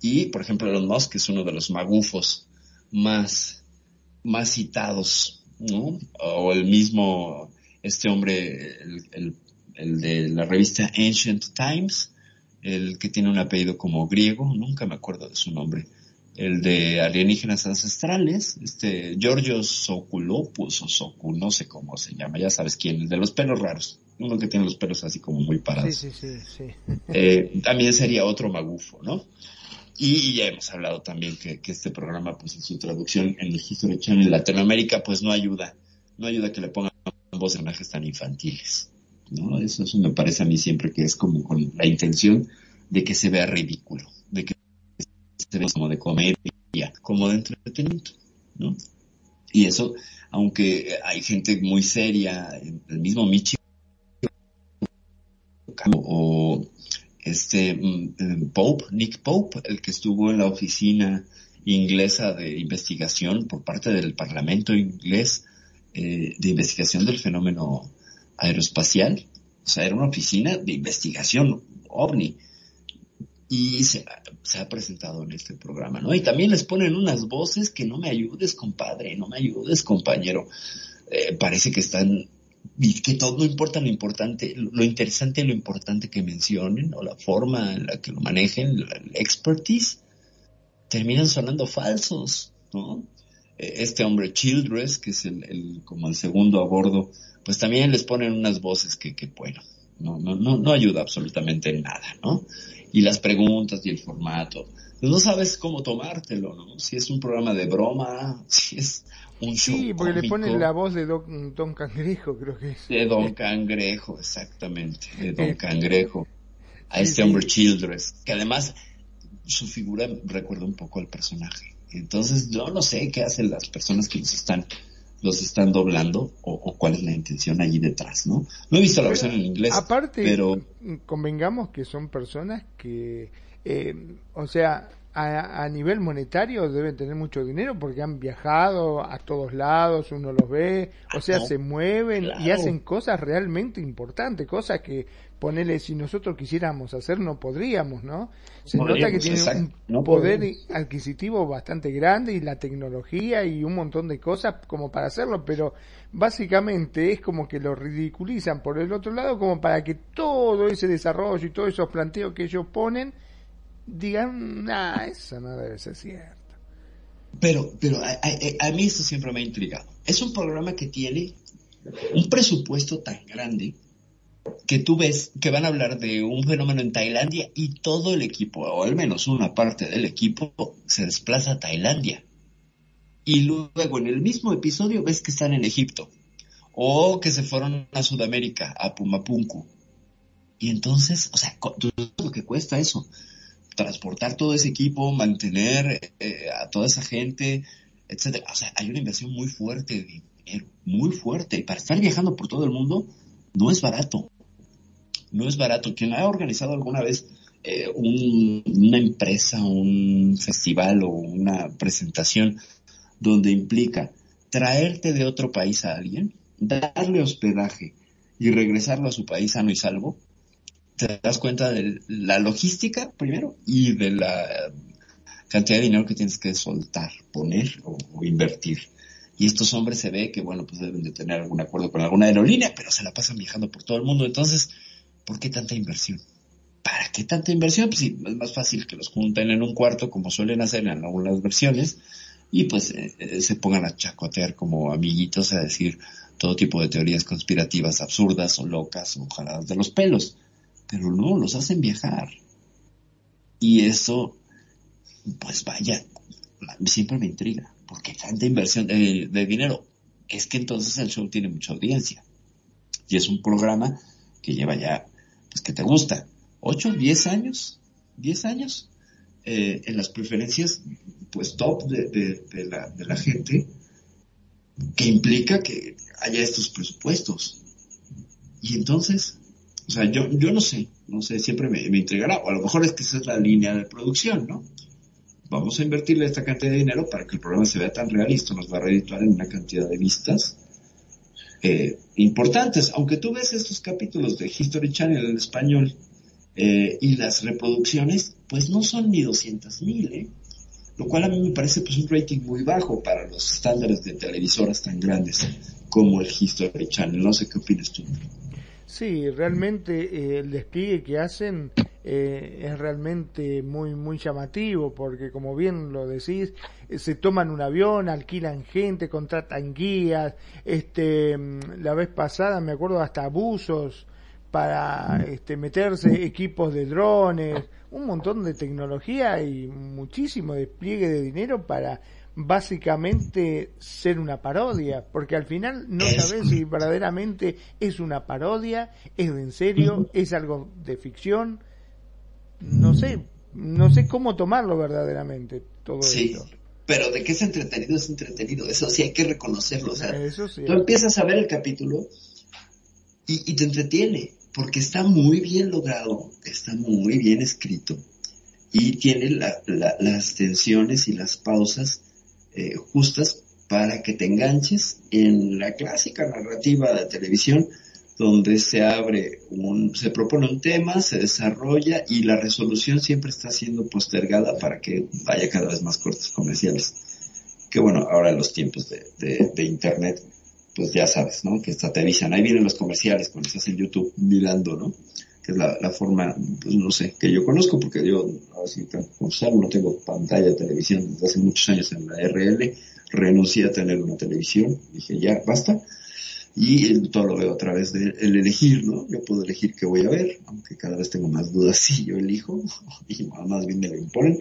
Y, por ejemplo, Elon Musk es uno de los magufos más, más citados, ¿no? O el mismo, este hombre, el, el, el de la revista Ancient Times, el que tiene un apellido como griego, nunca me acuerdo de su nombre, el de alienígenas ancestrales, este Giorgio Soculopoulos o Socu, no sé cómo se llama, ya sabes quién, el de los pelos raros, uno que tiene los pelos así como muy parados.
Sí, sí, sí, sí.
Eh, también sería otro magufo, ¿no? Y, y ya hemos hablado también que, que este programa, pues en su traducción en el History Channel en Latinoamérica, pues no ayuda, no ayuda que le pongan personajes tan infantiles, ¿no? Eso, eso me parece a mí siempre que es como con la intención de que se vea ridículo, de que se vea como de comedia, como de entretenimiento, ¿no? Y eso, aunque hay gente muy seria, el mismo Michi o este mm, Pope, Nick Pope, el que estuvo en la oficina inglesa de investigación por parte del Parlamento inglés eh, de investigación del fenómeno aeroespacial. O sea, era una oficina de investigación ovni. Y se, ha presentado en este programa, ¿no? Y también les ponen unas voces que no me ayudes, compadre, no me ayudes, compañero. Eh, parece que están y que todo no importa lo importante, lo interesante y lo importante que mencionen o la forma en la que lo manejen, la expertise, terminan sonando falsos, ¿no? Este hombre Childress, que es el, como el segundo a bordo, pues también les ponen unas voces que, que bueno, no, no, no, no ayuda absolutamente en nada, ¿no? Y las preguntas y el formato, pues no sabes cómo tomártelo, ¿no? Si es un programa de broma, si es un show
Sí, porque le ponen la voz de Don, Don Cangrejo, creo que es.
De Don Cangrejo, exactamente, de Don
Eh,
Cangrejo. A este hombre Childress, que además su figura recuerda un poco al personaje. Entonces, yo no sé qué hacen las personas que los están los están doblando o, o cuál es la intención allí detrás, ¿no? No he visto la versión en inglés,
Aparte,
pero
convengamos que son personas que, eh, o sea, a, a nivel monetario deben tener mucho dinero porque han viajado a todos lados, uno los ve, o sea,
no,
se mueven y hacen cosas realmente importantes, cosas que ponele si nosotros quisiéramos hacer no podríamos, ¿no? Se nota que
exacto,
un
no
poder adquisitivo bastante grande y la tecnología y un montón de cosas como para hacerlo, pero básicamente es como que lo ridiculizan por el otro lado como para que todo ese desarrollo y todos esos planteos que ellos ponen digan, nah, eso no debe ser cierto.
Pero, pero a, a- a mí esto siempre me ha intrigado. Es un programa que tiene un presupuesto tan grande que tú ves que van a hablar de un fenómeno en Tailandia y todo el equipo, o al menos una parte del equipo, se desplaza a Tailandia. Y luego en el mismo episodio ves que están en Egipto. O que se fueron a Sudamérica, a Pumapunku. Y entonces, o sea, ¿tú sabes lo que cuesta eso? transportar todo ese equipo, mantener eh, a toda esa gente, etcétera. O sea, hay una inversión muy fuerte de dinero, muy fuerte. Y para estar viajando por todo el mundo, no es barato. No es barato. Quien ha organizado alguna vez eh, un- una empresa, un festival o una presentación donde implica traerte de otro país a alguien, darle hospedaje y regresarlo a su país sano y salvo, te das cuenta de la logística primero y de la cantidad de dinero que tienes que soltar, poner o, o invertir. Y estos hombres se ve que, bueno, pues deben de tener algún acuerdo con alguna aerolínea, pero se la pasan viajando por todo el mundo. Entonces, ¿por qué tanta inversión? ¿Para qué tanta inversión? Pues sí, es más fácil que los junten en un cuarto, como suelen hacer en algunas versiones, y pues eh, eh, se pongan a chacotear como amiguitos a decir todo tipo de teorías conspirativas absurdas o locas o jaladas de los pelos pero no, los hacen viajar. Y eso, pues vaya, siempre me intriga, porque tanta inversión de, de dinero, es que entonces el show tiene mucha audiencia. Y es un programa que lleva ya, pues que te gusta, 8, 10 años, 10 años, eh, en las preferencias, pues top de, de, de la, de la gente, que implica que haya estos presupuestos. Y entonces, o sea, yo, yo no sé, no sé, siempre me, me intrigará, o a lo mejor es que esa es la línea de producción, ¿no? Vamos a invertirle esta cantidad de dinero para que el programa se vea tan realista, nos va a redituar en una cantidad de vistas eh, importantes, aunque tú ves estos capítulos de History Channel en español eh, y las reproducciones, pues no son ni 200 mil, ¿eh? Lo cual a mí me parece pues un rating muy bajo para los estándares de televisoras tan grandes como el History Channel. No sé qué opinas tú.
Sí, realmente eh, el despliegue que hacen eh, es realmente muy muy llamativo porque como bien lo decís, eh, se toman un avión, alquilan gente, contratan guías, este mm, la vez pasada me acuerdo hasta abusos para este, meterse equipos de drones, un montón de tecnología y muchísimo despliegue de dinero para básicamente ser una parodia, porque al final no sabes si verdaderamente es una parodia, es de en serio, es algo de ficción, no sé, no sé cómo tomarlo verdaderamente todo
Sí.
esto.
Pero de que es entretenido, es entretenido. Eso sí hay que reconocerlo. O sea,
Eso sí.
tú empiezas a ver el capítulo y, y te entretiene, porque está muy bien logrado, está muy bien escrito y tiene la- la- las tensiones y las pausas eh, justas para que te enganches en la clásica narrativa de televisión donde se abre un, se propone un tema, se desarrolla y la resolución siempre está siendo postergada para que vaya cada vez más cortes comerciales. Que bueno, ahora en los tiempos de, internet, pues ya sabes, ¿no? Que hasta te avisan, ahí vienen los comerciales cuando estás en YouTube mirando, ¿no? Que es la, forma, pues no sé, que yo conozco porque yo, así no tengo pantalla de televisión desde hace muchos años en la RL, renuncié a tener una televisión, dije ya, basta, y todo lo veo a través de el elegir, ¿no? Yo puedo elegir qué voy a ver, aunque cada vez tengo más dudas si yo elijo, y más bien me lo imponen,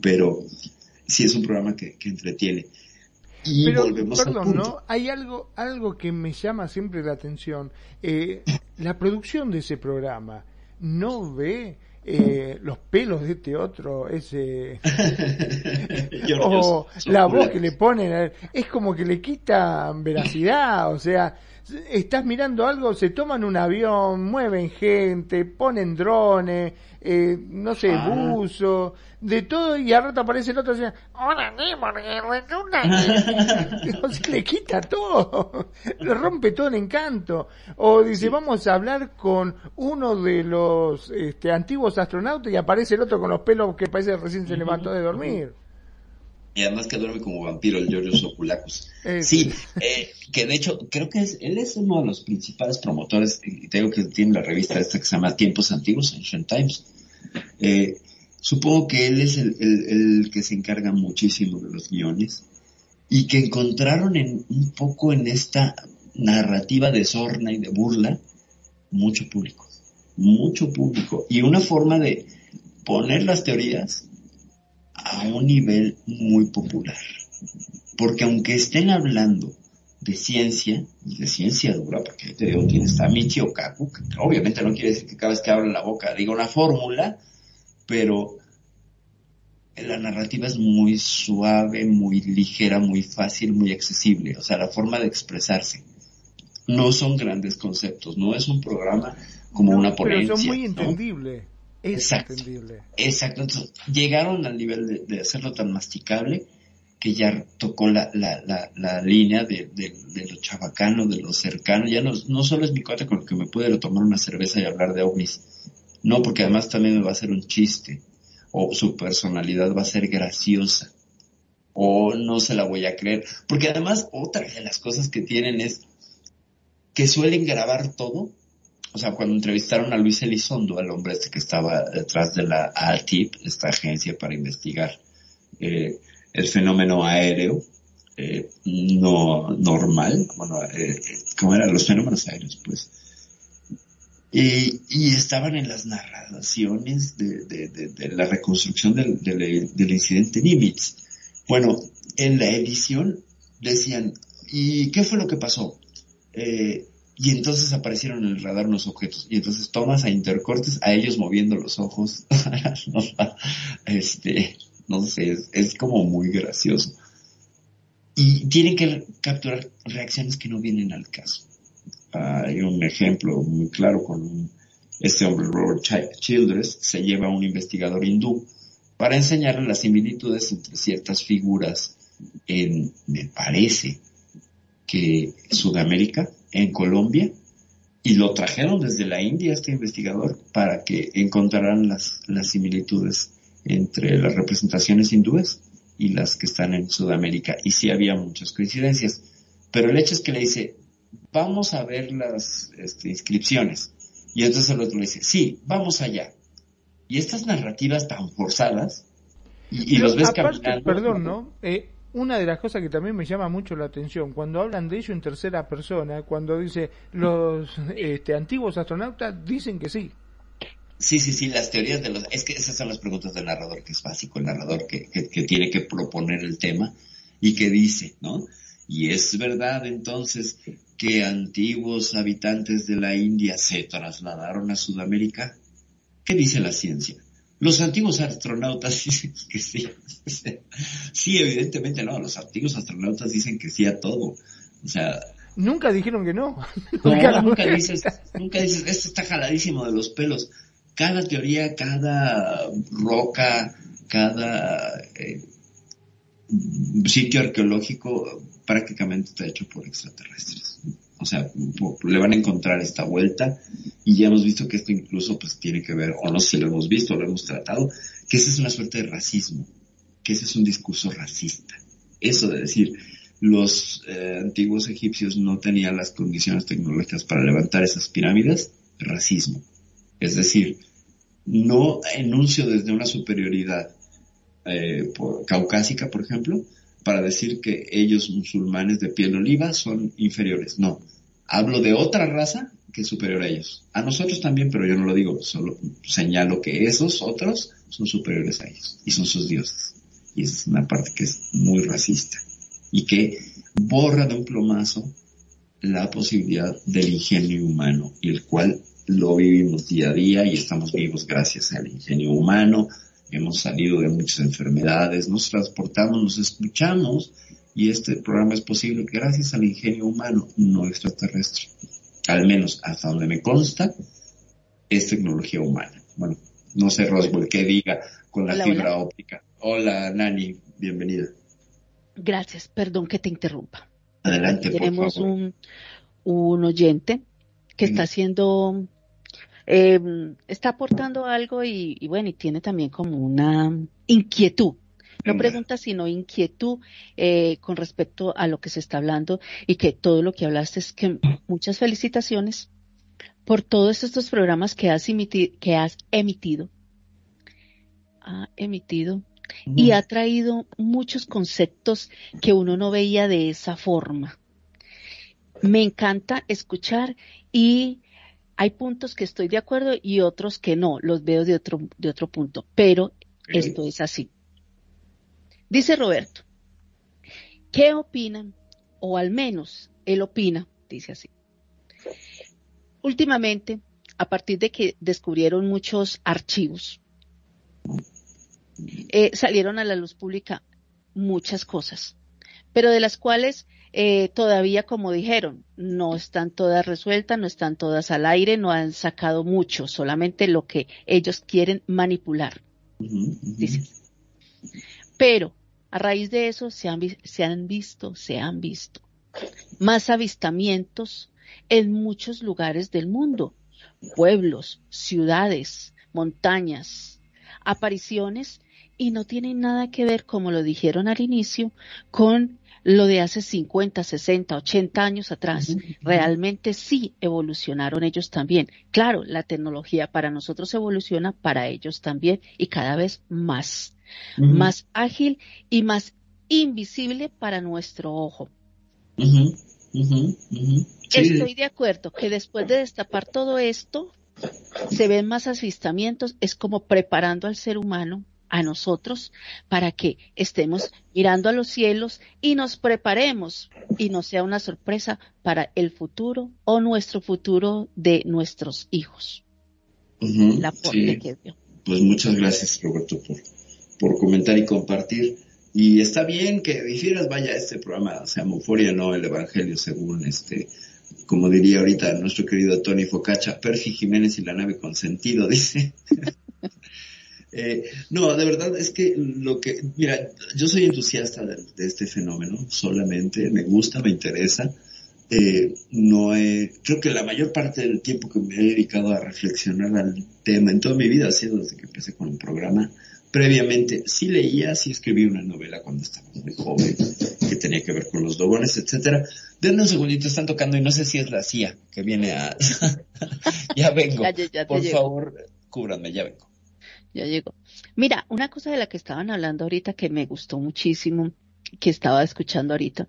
pero sí es un programa que, que entretiene. Y
Pero,
volvemos al
perdón,
punto.
¿no? Hay algo, algo que me llama siempre la atención. Eh, la producción de ese programa no ve eh, los pelos de este otro, ese... O la voz que le ponen, es como que le quitan veracidad, o sea, estás mirando algo, se toman un avión, mueven gente, ponen drones, eh, no sé,
Ah.
buzo, de todo, y al rato aparece el otro y dice, hola, o sea, le quita todo, le rompe todo el encanto. O dice, vamos a hablar con uno de los este, antiguos astronautas y aparece el otro con los pelos que parece que recién se levantó de dormir.
Y además que duerme como vampiro el Georgios Oculacus.
Eh,
Sí, eh, que de hecho creo que es, él es uno de los principales promotores, y te digo que tiene la revista esta que se llama Tiempos Antiguos, Ancient Times. Eh, supongo que él es el, el- el que se encarga muchísimo de los guiones y que encontraron en, un poco en esta narrativa de sorna y de burla mucho público, mucho público y una forma de poner las teorías a un nivel muy popular. Porque aunque estén hablando de ciencia, y de ciencia dura, porque te digo, tienes a Michio Kaku, que obviamente no quiere decir que cada vez que abra la boca diga una fórmula, pero la narrativa es muy suave, muy ligera, muy fácil, muy accesible. O sea, la forma de expresarse. No son grandes conceptos, no es un programa como
No,
una ponencia.
Pero son muy
¿no?
entendibles. Es
Exacto.
entendible.
Exacto, entonces llegaron al nivel de, de hacerlo tan masticable que ya tocó la, la, la, la línea de, de, de lo chabacano, de lo cercano, ya no, no solo es mi cuate con el que me a tomar una cerveza y hablar de ovnis, no, porque además también me va a hacer un chiste, o su personalidad va a ser graciosa, o no se la voy a creer, porque además otra de las cosas que tienen es que suelen grabar todo o sea, cuando entrevistaron a Luis Elizondo, al hombre este que estaba detrás de la ALTIP, esta agencia para investigar eh, el fenómeno aéreo eh, no normal, bueno, eh, ¿cómo eran los fenómenos aéreos? Pues. Y, y estaban en las narraciones de, de, de, de la reconstrucción del, del, del incidente Nimitz. Bueno, en la edición decían, ¿y qué fue lo que pasó? Eh, y entonces aparecieron en el radar unos objetos. Y entonces tomas a intercortes a ellos moviendo los ojos. este, no sé, es, como muy gracioso. Y tienen que capturar reacciones que no vienen al caso. Uh, hay un ejemplo muy claro con un, este hombre, Robert Childress, se lleva a un investigador hindú para enseñarle las similitudes entre ciertas figuras en, me parece, que Sudamérica, en Colombia, y lo trajeron desde la India este investigador para que encontraran las, las similitudes entre las representaciones hindúes y las que están en Sudamérica. Y sí había muchas coincidencias. Pero el hecho es que le dice, vamos a ver las este, inscripciones. Y entonces el otro le dice, sí, vamos allá. Y estas narrativas tan forzadas, y, y los ves
aparte,
caminando.
Perdón, ¿no? Eh, una de las cosas que también me llama mucho la atención, cuando hablan de ello en tercera persona, cuando dice los este, antiguos astronautas dicen que sí.
Sí, sí, sí, las teorías de los... Es que esas son las preguntas del narrador, que es básico, el narrador que, que, que tiene que proponer el tema y que dice, ¿no? Y es verdad entonces que antiguos habitantes de la India se trasladaron a Sudamérica. ¿Qué dice la ciencia? Los antiguos astronautas dicen que sí. Sí, evidentemente no. Los antiguos astronautas dicen que sí a todo. O sea,
Nunca dijeron que no.
no, nunca dices, nunca dices, esto está jaladísimo de los pelos. Cada teoría, cada roca, cada eh, sitio arqueológico prácticamente está hecho por extraterrestres. O sea, le van a encontrar esta vuelta y ya hemos visto que esto incluso pues tiene que ver, o no sé si lo hemos visto, lo hemos tratado, que esa es una suerte de racismo, que ese es un discurso racista. Eso de decir, los eh, antiguos egipcios no tenían las condiciones tecnológicas para levantar esas pirámides, racismo. Es decir, no enuncio desde una superioridad eh, caucásica, por ejemplo, para decir que ellos musulmanes de piel oliva son inferiores. No, hablo de otra raza que es superior a ellos. A nosotros también, pero yo no lo digo, solo señalo que esos otros son superiores a ellos y son sus dioses. Y esa es una parte que es muy racista y que borra de un plomazo la posibilidad del ingenio humano el cual lo vivimos día a día y estamos vivos gracias al ingenio humano, hemos salido de muchas enfermedades, nos transportamos, nos escuchamos y este programa es posible gracias al ingenio humano, no extraterrestre. Al menos hasta donde me consta, es tecnología humana. Bueno, no sé Roswell qué diga con la
Hola,
fibra
hola.
óptica. Hola Nani, bienvenida.
Gracias, perdón que te interrumpa.
Adelante, por
Tenemos
favor.
un, un oyente que está haciendo, eh, está aportando algo y, y bueno, y tiene también como una inquietud. No
Venga.
pregunta, sino inquietud eh, con respecto a lo que se está hablando y que todo lo que hablaste es que muchas felicitaciones por todos estos programas que has, que has emitido. Ha emitido y ha traído muchos conceptos que uno no veía de esa forma. Me encanta escuchar y hay puntos que estoy de acuerdo y otros que no, los veo de otro, de otro punto, pero esto es así. Dice Roberto, ¿qué opinan? O al menos él opina, dice así. Últimamente, a partir de que descubrieron muchos archivos, eh, salieron a la luz pública muchas cosas, pero de las cuales eh, todavía, como dijeron, no están todas resueltas, no están todas al aire, no han sacado mucho, solamente lo que ellos quieren manipular. Pero a raíz de eso se han, se han visto, se han visto más avistamientos en muchos lugares del mundo, pueblos, ciudades, montañas, apariciones y no tienen nada que ver, como lo dijeron al inicio, con lo de hace 50, 60, 80 años atrás. Realmente sí evolucionaron ellos también. Claro, la tecnología para nosotros evoluciona, para ellos también y cada vez más. Más ágil y más invisible para nuestro ojo.
Sí,
Estoy de acuerdo que después de destapar todo esto, se ven más avistamientos, es como preparando al ser humano, a nosotros, para que estemos mirando a los cielos y nos preparemos y no sea una sorpresa para el futuro o nuestro futuro de nuestros hijos. aporte
sí.
que dio.
Pues muchas gracias, Roberto, por, por comentar y compartir. Y está bien que difieras, vaya, este programa se llama Euforia, no el Evangelio, según este, como diría ahorita nuestro querido Tony Focacha, Perfi Jiménez y la nave con sentido, dice. Eh, no, de verdad es que lo que, mira, yo soy entusiasta de, de este fenómeno, solamente me gusta, me interesa. Eh, no he, creo que la mayor parte del tiempo que me he dedicado a reflexionar al tema en toda mi vida ha sido desde que empecé con el programa. Previamente sí leía, sí escribí una novela cuando estaba muy joven que tenía que ver con los dogones, etcétera. Denme un segundito, están tocando y no sé si es la CIA que viene a... ya vengo.
Ya, ya,
Por favor, cúbranme, ya vengo.
Ya llegó. Mira, una cosa de la que estaban hablando ahorita que me gustó muchísimo, que estaba escuchando ahorita.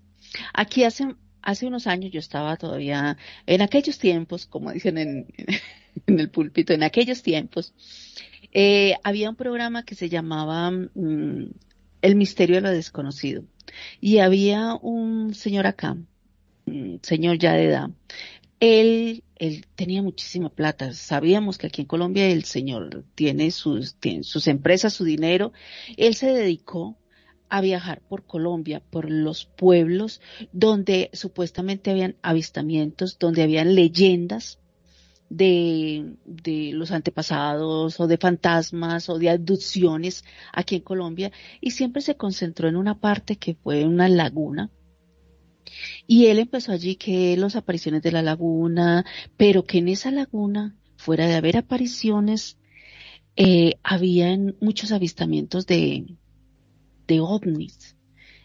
Aquí hace, hace unos años yo estaba todavía, en aquellos tiempos, como dicen en, en el púlpito en aquellos tiempos, eh, había un programa que se llamaba mm, El misterio de lo desconocido. Y había un señor acá, un señor ya de edad. Él, él tenía muchísima plata. Sabíamos que aquí en Colombia el señor tiene sus, sus empresas, su dinero. Él se dedicó a viajar por Colombia, por los pueblos donde supuestamente habían avistamientos, donde habían leyendas de, de los antepasados o de fantasmas o de abducciones aquí en Colombia y siempre se concentró en una parte que fue una laguna. Y él empezó allí que los apariciones de la laguna, pero que en esa laguna, fuera de haber apariciones, eh, habían muchos avistamientos de, de ovnis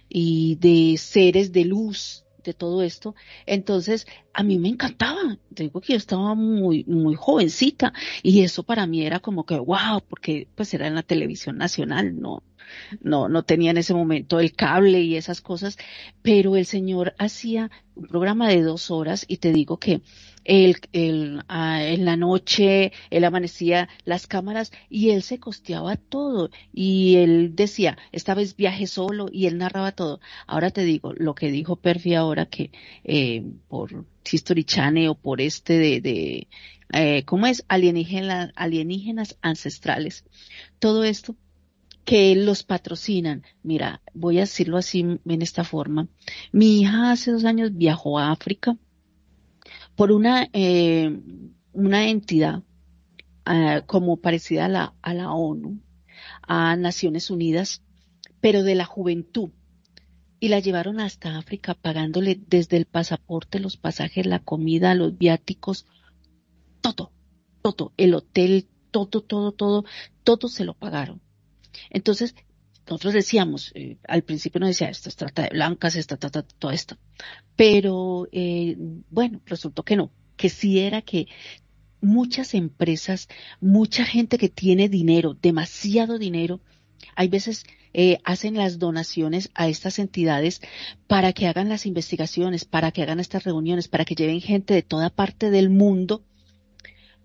y de seres de luz de todo esto. Entonces, a mí me encantaba. Digo que yo estaba muy, muy jovencita y eso para mí era como que wow, porque pues era en la televisión nacional, no, no, no tenía en ese momento el cable y esas cosas, pero el señor hacía un programa de dos horas y te digo que él, él, ah, en la noche, él amanecía las cámaras y él se costeaba todo y él decía, esta vez viaje solo y él narraba todo. Ahora te digo, lo que dijo Perfi ahora que eh, por History Channel o por este de, de eh, ¿cómo es? Alienígenas, alienígenas ancestrales. Todo esto que los patrocinan. Mira, voy a decirlo así en esta forma. Mi hija hace dos años viajó a África por una, eh, una entidad eh, como parecida a la, a la ONU, a Naciones Unidas, pero de la juventud. Y la llevaron hasta África pagándole desde el pasaporte, los pasajes, la comida, los viáticos, todo, todo, el hotel, todo, todo, todo, todo se lo pagaron. Entonces, nosotros decíamos, eh, al principio nos decía, esto es trata de blancas, esto, trata todo esto. Pero, eh, bueno, resultó que no, que sí era que muchas empresas, mucha gente que tiene dinero, demasiado dinero, hay veces eh, hacen las donaciones a estas entidades para que hagan las investigaciones, para que hagan estas reuniones, para que lleven gente de toda parte del mundo,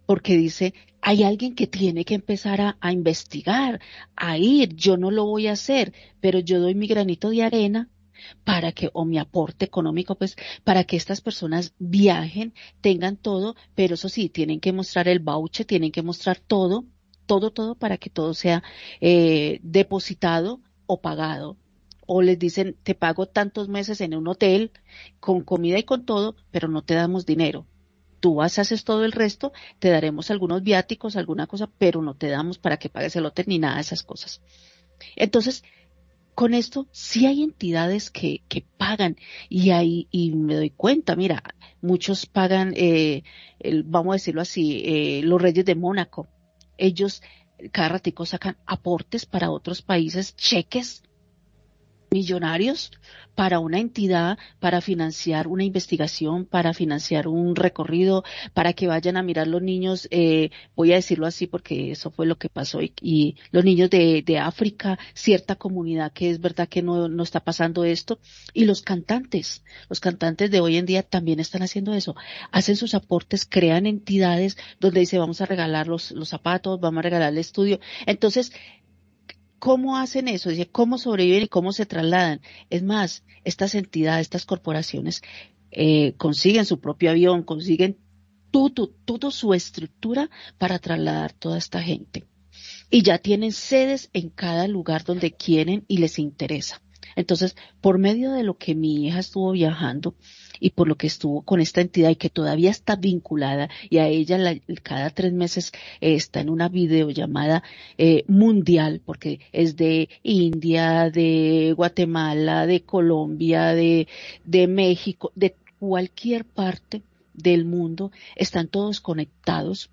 porque dice, hay alguien que tiene que empezar a, investigar, a ir, yo no lo voy a hacer, pero yo doy mi granito de arena para que, o mi aporte económico, pues, para que estas personas viajen, tengan todo, pero eso sí, tienen que mostrar el voucher, tienen que mostrar todo, todo, todo para que todo sea eh, depositado o pagado. O les dicen, te pago tantos meses en un hotel, con comida y con todo, pero no te damos dinero tú vas, haces todo el resto, te daremos algunos viáticos, alguna cosa, pero no te damos para que pagues el hotel ni nada de esas cosas. Entonces, con esto sí hay entidades que, que pagan y ahí y me doy cuenta, mira, muchos pagan, eh, el, vamos a decirlo así, eh, los reyes de Mónaco, ellos cada ratico sacan aportes para otros países, cheques millonarios para una entidad, para financiar una investigación, para financiar un recorrido, para que vayan a mirar los niños, eh, voy a decirlo así porque eso fue lo que pasó, y, los niños de, de, África, cierta comunidad que es verdad que no, no está pasando esto, y los cantantes, los cantantes de hoy en día también están haciendo eso, hacen sus aportes, crean entidades donde dice vamos a regalar los, los zapatos, vamos a regalar el estudio, entonces ¿Cómo hacen eso? Dice, ¿cómo sobreviven y cómo se trasladan? Es más, estas entidades, estas corporaciones, eh, consiguen su propio avión, consiguen todo, todo su estructura para trasladar toda esta gente. Y ya tienen sedes en cada lugar donde quieren y les interesa. Entonces, por medio de lo que mi hija estuvo viajando, y por lo que estuvo con esta entidad y que todavía está vinculada y a ella cada tres meses eh, está en una videollamada eh, mundial porque es de India, de Guatemala, de Colombia, de, de México, de cualquier parte del mundo, están todos conectados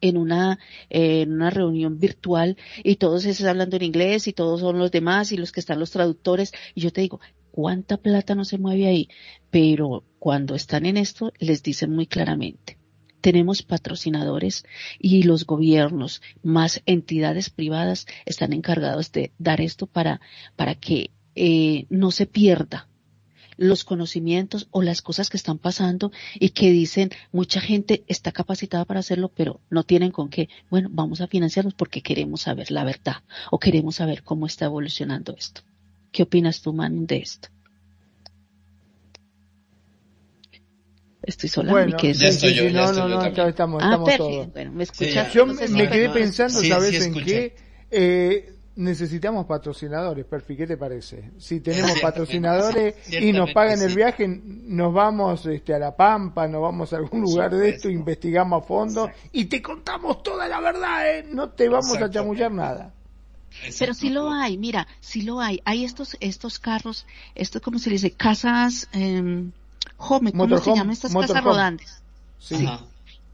en una, en una reunión virtual y todos están hablando en inglés y todos son los demás y los que están los traductores. Y yo te digo, cuánta plata no se mueve ahí, pero cuando están en esto les dicen muy claramente, tenemos patrocinadores y los gobiernos más entidades privadas están encargados de dar esto para, para que eh, no se pierda los conocimientos o las cosas que están pasando y que dicen mucha gente está capacitada para hacerlo, pero no tienen con qué. Bueno, vamos a financiarlos porque queremos saber la verdad o queremos saber cómo está evolucionando esto. ¿Qué opinas tú, Manu, de esto? Estoy sola.
Bueno,
¿me quedé
sí,
sola?
sí, sí, no, no, no, estamos,
Ah,
estamos
perfecto.
todos.
Bueno, ¿me escuchas?
Yo
Entonces,
me
no,
quedé
no.
pensando,
Sí,
¿sabes
sí,
en qué? Eh, necesitamos patrocinadores, Perfi, ¿qué te parece? Si tenemos patrocinadores y nos pagan el
sí.
viaje, nos vamos este, a La Pampa, nos vamos a algún lugar de esto, investigamos a fondo y te contamos toda la verdad, ¿eh? No te vamos a chamullar nada.
Pero sí lo hay, mira, sí lo hay. Hay estos estos carros, esto como se dice, casas eh, home, ¿cómo se llaman estas casas rodantes?
Sí.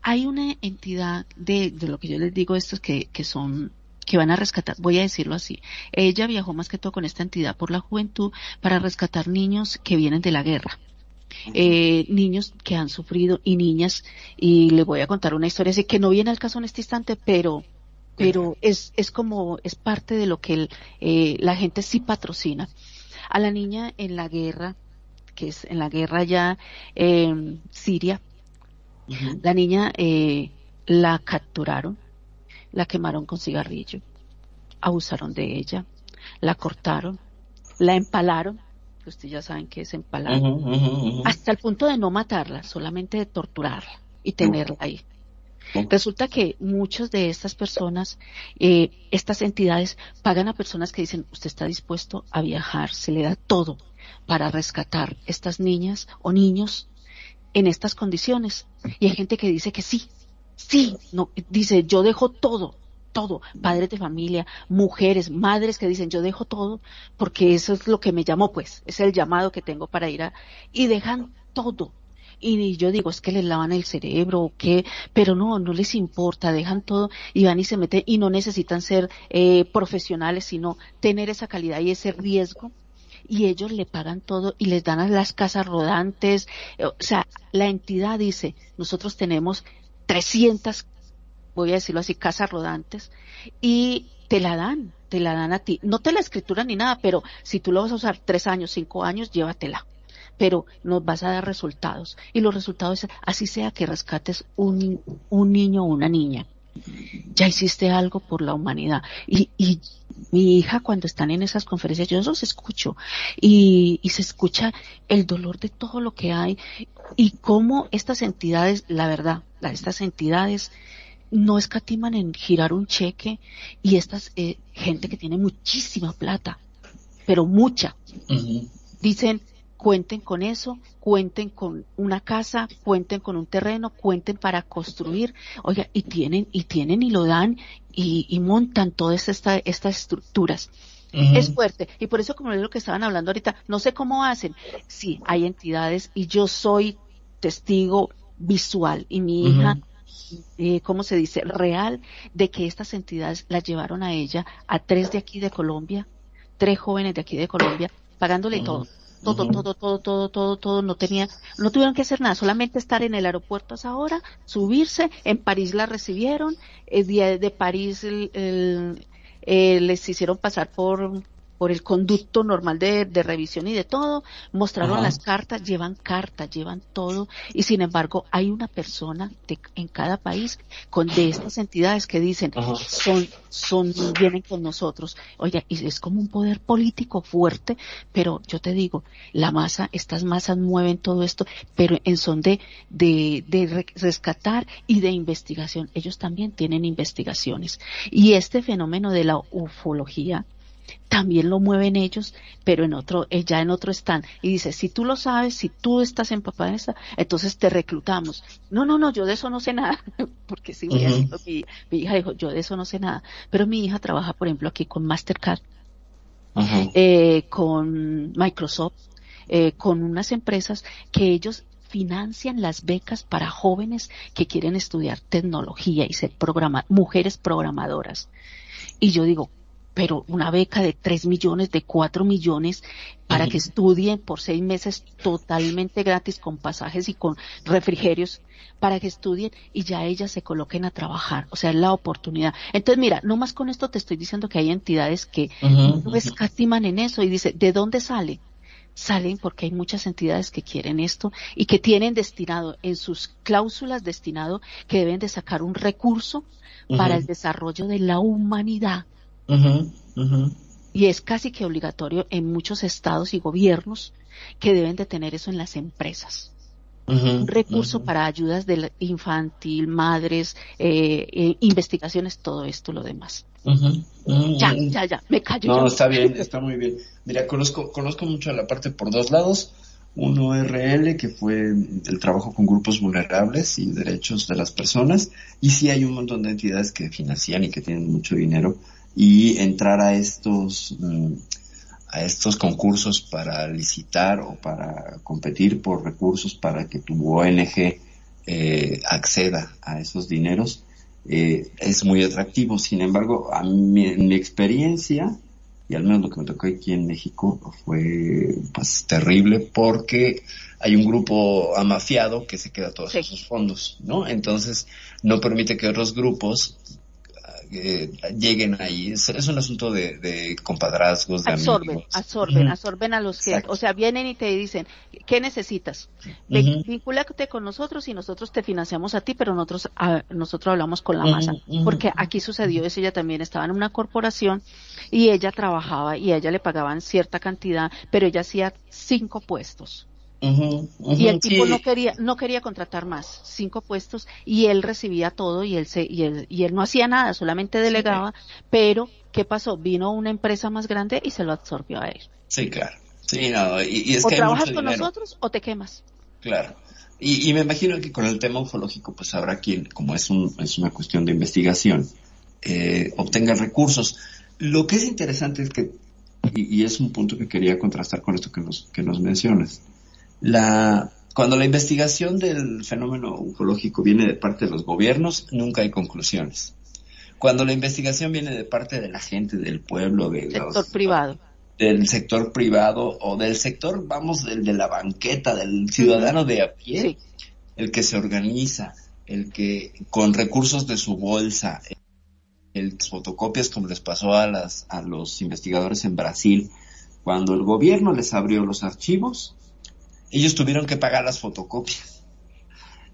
Hay una entidad de, de lo que yo les digo, estos que, que son que van a rescatar, voy a decirlo así. Ella viajó más que todo con esta entidad por la juventud para rescatar niños que vienen de la guerra. Eh, niños que han sufrido y niñas, y le voy a contar una historia así que no viene al caso en este instante, pero pero es, es como, es parte de lo que el, eh, la gente sí patrocina. A la niña en la guerra, que es en la guerra ya en Siria, la niña eh, la capturaron, la quemaron con cigarrillo, abusaron de ella, la cortaron, la empalaron, que ustedes ya saben que es empalar, hasta el punto de no matarla, solamente de torturarla y tenerla ahí. Resulta que muchas de estas personas, eh, estas entidades, pagan a personas que dicen, usted está dispuesto a viajar, se le da todo para rescatar estas niñas o niños en estas condiciones. Y hay gente que dice que sí, sí, no, dice, yo dejo todo, todo, padres de familia, mujeres, madres que dicen, yo dejo todo porque eso es lo que me llamó, pues, es el llamado que tengo para ir a, y dejan todo. Y yo digo, es que les lavan el cerebro o qué, pero no, no les importa, dejan todo y van y se meten y no necesitan ser eh, profesionales, sino tener esa calidad y ese riesgo y ellos le pagan todo y les dan a las casas rodantes. eh, O sea, la entidad dice, nosotros tenemos 300, voy a decirlo así, casas rodantes y te la dan, te la dan a ti. No te la escrituran ni nada, pero si tú lo vas a usar tres años, cinco años, llévatela. Pero nos vas a dar resultados. Y los resultados, es, así sea que rescates un, un niño o una niña ya hiciste algo por la humanidad. Y, y mi hija cuando están en esas conferencias, yo los escucho y, y se escucha el dolor de todo lo que hay y cómo estas entidades, la verdad, la- estas entidades no escatiman en girar un cheque y estas eh, gente que tiene muchísima plata, pero mucha, dicen cuenten con eso, cuenten con una casa, cuenten con un terreno, cuenten para construir, oiga, y tienen, y tienen y lo dan y, y montan todas esta, estas estructuras. Es fuerte. Y por eso, como es lo que estaban hablando ahorita, no sé cómo hacen. Sí, hay entidades y yo soy testigo visual y mi hija, eh, ¿cómo se dice? Real de que estas entidades la llevaron a ella, a tres de aquí de Colombia, tres jóvenes de aquí de Colombia, pagándole todo. Todo, todo, todo, todo, todo, todo, no tenía, no tuvieron que hacer nada, solamente estar en el aeropuerto a esa hora, subirse, en París la recibieron, el día de París el- el- eh, les hicieron pasar por, por el conducto normal de, de revisión y de todo, mostraron
Ajá.
las cartas, llevan cartas, llevan todo, y sin embargo hay una persona de- en cada país con de estas entidades que dicen
Ajá.
son, son, vienen con nosotros. Oye, y es como un poder político fuerte, pero yo te digo, la masa, estas masas mueven todo esto, pero en son de, de, de re- rescatar y de investigación. Ellos también tienen investigaciones. Y este fenómeno de la ufología, también lo mueven ellos, pero en otro, eh, ya en otro están. Y dice, si tú lo sabes, si tú estás empapada en esta, entonces te reclutamos. No, no, no, yo de eso no sé nada, porque decirlo, mi, mi hija dijo, yo de eso no sé nada. Pero mi hija trabaja, por ejemplo, aquí con Mastercard, eh, con Microsoft, eh, con unas empresas que ellos financian las becas para jóvenes que quieren estudiar tecnología y ser programa mujeres programadoras. Y yo digo, pero una beca de 3 millones, de 4 millones, para que estudien por seis meses totalmente gratis con pasajes y con refrigerios, para que estudien y ya ellas se coloquen a trabajar. O sea, es la oportunidad. Entonces, mira, no más con esto te estoy diciendo que hay entidades que no escatiman en eso y dice, ¿de dónde sale? salen porque hay muchas entidades que quieren esto y que tienen destinado en sus cláusulas destinado que deben de sacar un recurso para el desarrollo de la humanidad.
Ujú, ujú.
Y es casi que obligatorio en muchos estados y gobiernos que deben de tener eso en las empresas. Un recurso para ayudas del infantil, madres, eh, eh, investigaciones, todo esto, lo demás. Ya, ya, ya, me callo.
No,
ya.
está bien, está muy bien. Mira, conozco, conozco mucho la parte por dos lados. Uno RL, que fue el trabajo con grupos vulnerables y derechos de las personas. Y sí hay un montón de entidades que financian y que tienen mucho dinero. Y entrar a estos, mm, a estos concursos para licitar o para competir por recursos para que tu ONG eh, acceda a esos dineros eh, es muy atractivo. Sin embargo, a mi, en mi experiencia, y al menos lo que me tocó aquí en México, fue pues terrible porque hay un grupo amafiado que se queda todos esos fondos, ¿no? Entonces, no permite que otros grupos eh, lleguen ahí. Es, es un asunto de, de compadrazgos, de
absorben,
amigos.
absorben, absorben a los que, o sea, vienen y te dicen, ¿qué necesitas?
Ujú.
Vincúlate con nosotros y nosotros te financiamos a ti, pero nosotros, a- nosotros hablamos con la masa. Porque aquí sucedió eso, ella también estaba en una corporación y ella trabajaba y a ella le pagaban cierta cantidad, pero ella hacía cinco puestos. Y el tipo
sí.
no quería, no quería contratar más, cinco puestos, y él recibía todo y él se, y él, y él no hacía nada, solamente delegaba, pero ¿qué pasó? Vino una empresa más grande y se lo absorbió a él.
Sí, claro. Sí, no, y, y es
o
que
trabajas con
dinero.
nosotros o te quemas.
Claro. Y, y me imagino que con el tema ufológico, pues habrá quien, como es, un, es una cuestión de investigación, eh, obtenga recursos. Lo que es interesante es que, y, y es un punto que quería contrastar con esto que nos, que nos mencionas, la, cuando la investigación del fenómeno ufológico viene de parte de los gobiernos, nunca hay conclusiones. Cuando la investigación viene de parte de la gente, del pueblo, de
Sector
los,
privado.
del sector privado o del sector, vamos, del de la banqueta, del ciudadano de a pie, el que se organiza, el que con recursos de su bolsa, el fotocopias como les pasó a las a los investigadores en Brasil, cuando el gobierno les abrió los archivos, ellos tuvieron que pagar las fotocopias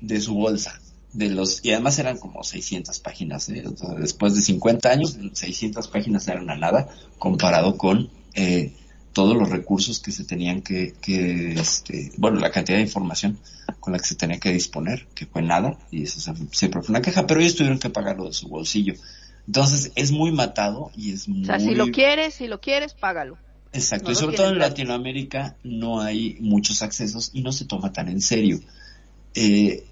de su bolsa. De los, y además eran como 600 páginas, ¿eh? O sea, después de 50 años, 600 páginas eran a nada comparado con eh, todos los recursos que se tenían que, que este, bueno, la cantidad de información con la que se tenía que disponer, que fue nada, y eso se- siempre fue una queja, pero ellos tuvieron que pagarlo de su bolsillo. Entonces es muy matado y es muy...
O sea, si lo quieres, si lo quieres, págalo.
Exacto,
No
y sobre todo en. Latinoamérica no hay muchos accesos y no se toma tan en serio. Eh,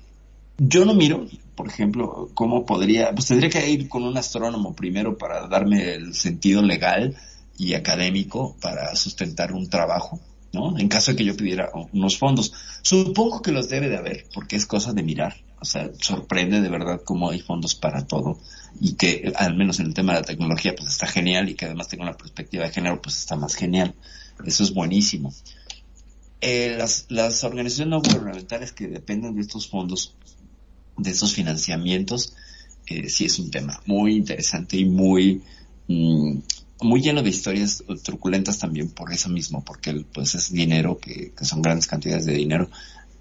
yo no miro, por ejemplo, cómo podría, pues tendría que ir con un astrónomo primero para darme el sentido legal y académico para sustentar un trabajo, ¿no? En caso de que yo pidiera unos fondos. Supongo que los debe de haber, porque es cosa de mirar. O sea, sorprende de verdad cómo hay fondos para todo y que al menos en el tema de la tecnología pues está genial y que además tenga una perspectiva de género pues está más genial. Eso es buenísimo. Eh, las, las organizaciones no gubernamentales que dependen de estos fondos, de estos financiamientos, eh, sí es un tema muy interesante y muy, mm, muy lleno de historias truculentas también por eso mismo, porque pues es dinero que, son grandes cantidades de dinero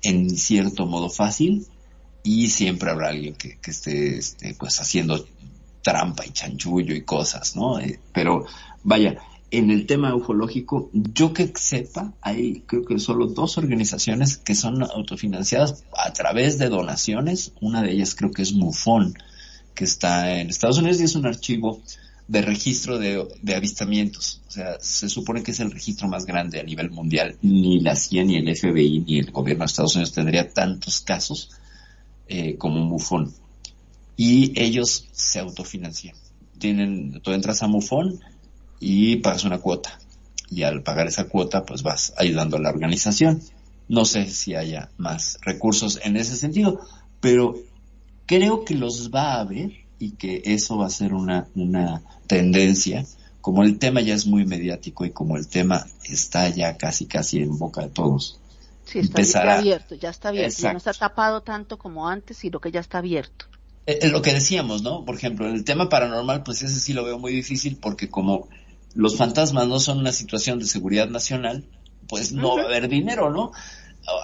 en cierto modo fácil y siempre habrá alguien que, que esté este, pues haciendo trampa y chanchullo y cosas, ¿no? Eh, pero vaya, en el tema ufológico, yo que sepa, hay creo que solo dos organizaciones que son autofinanciadas a través de donaciones. Una de ellas creo que es MUFON, que está en Estados Unidos y es un archivo de registro de, avistamientos. O sea, se supone que es el registro más grande a nivel mundial. Ni la CIA, ni el FBI, ni el gobierno de Estados Unidos tendría tantos casos eh, como MUFON. Y ellos se autofinancian. Tienen, tú entras a MUFON y pagas una cuota. Y al pagar esa cuota, pues vas ayudando a la organización. No sé si haya más recursos en ese sentido, pero creo que los va a haber y que eso va a ser una, una tendencia. Como el tema ya es muy mediático y como el tema está ya casi casi en boca de todos.
Sí, está
empezará-
ya abierto, ya está abierto. Ya no está tapado tanto como antes, sino que ya está abierto.
Eh, eh, lo que decíamos, ¿no? Por ejemplo, el tema paranormal, pues ese sí lo veo muy difícil porque como los fantasmas no son una situación de seguridad nacional, pues no va a haber dinero, ¿no?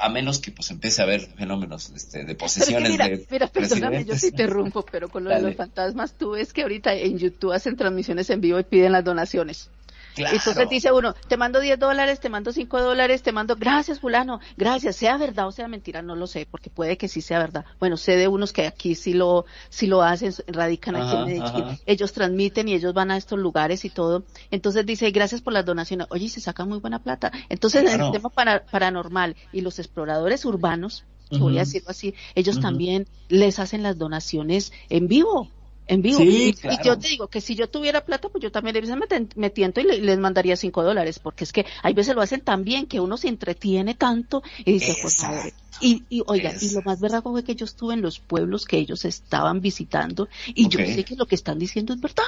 A menos que pues empiece a haber fenómenos este, de posesiones
mira,
de
mira, perdóname, yo te interrumpo, pero con lo de los fantasmas, tú ves que ahorita en YouTube hacen transmisiones en vivo y piden las donaciones.
Claro.
Entonces dice uno, te mando 10 dólares, te mando 5 dólares, te mando, gracias fulano, gracias, sea verdad o sea mentira, no lo sé, porque puede que sí sea verdad. Bueno, sé de unos que aquí sí lo, sí lo hacen, radican aquí en Medellín, ellos transmiten y ellos van a estos lugares y todo. Entonces dice, gracias por las donaciones, oye, se saca muy buena plata. Entonces
Claro.
el tema para- paranormal y los exploradores urbanos, que voy a decirlo así, ellos también les hacen las donaciones en vivo. En vivo.
Sí,
y, y yo te digo que si yo tuviera plata, pues yo también les me, tiento y le- les mandaría cinco dólares, porque es que hay veces lo hacen tan bien que uno se entretiene tanto y dice, por
Exacto.
favor. Y, y oiga, y lo más verdad fue que yo estuve en los pueblos que ellos estaban visitando y yo sé que lo que están diciendo es verdad.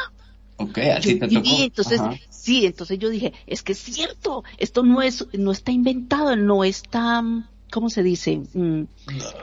Ok, a ti
Yo
te tocó.
entonces,
Ajá.
sí, entonces yo dije, es que es cierto, esto no es, no está inventado, no está, ¿cómo se dice? Mm,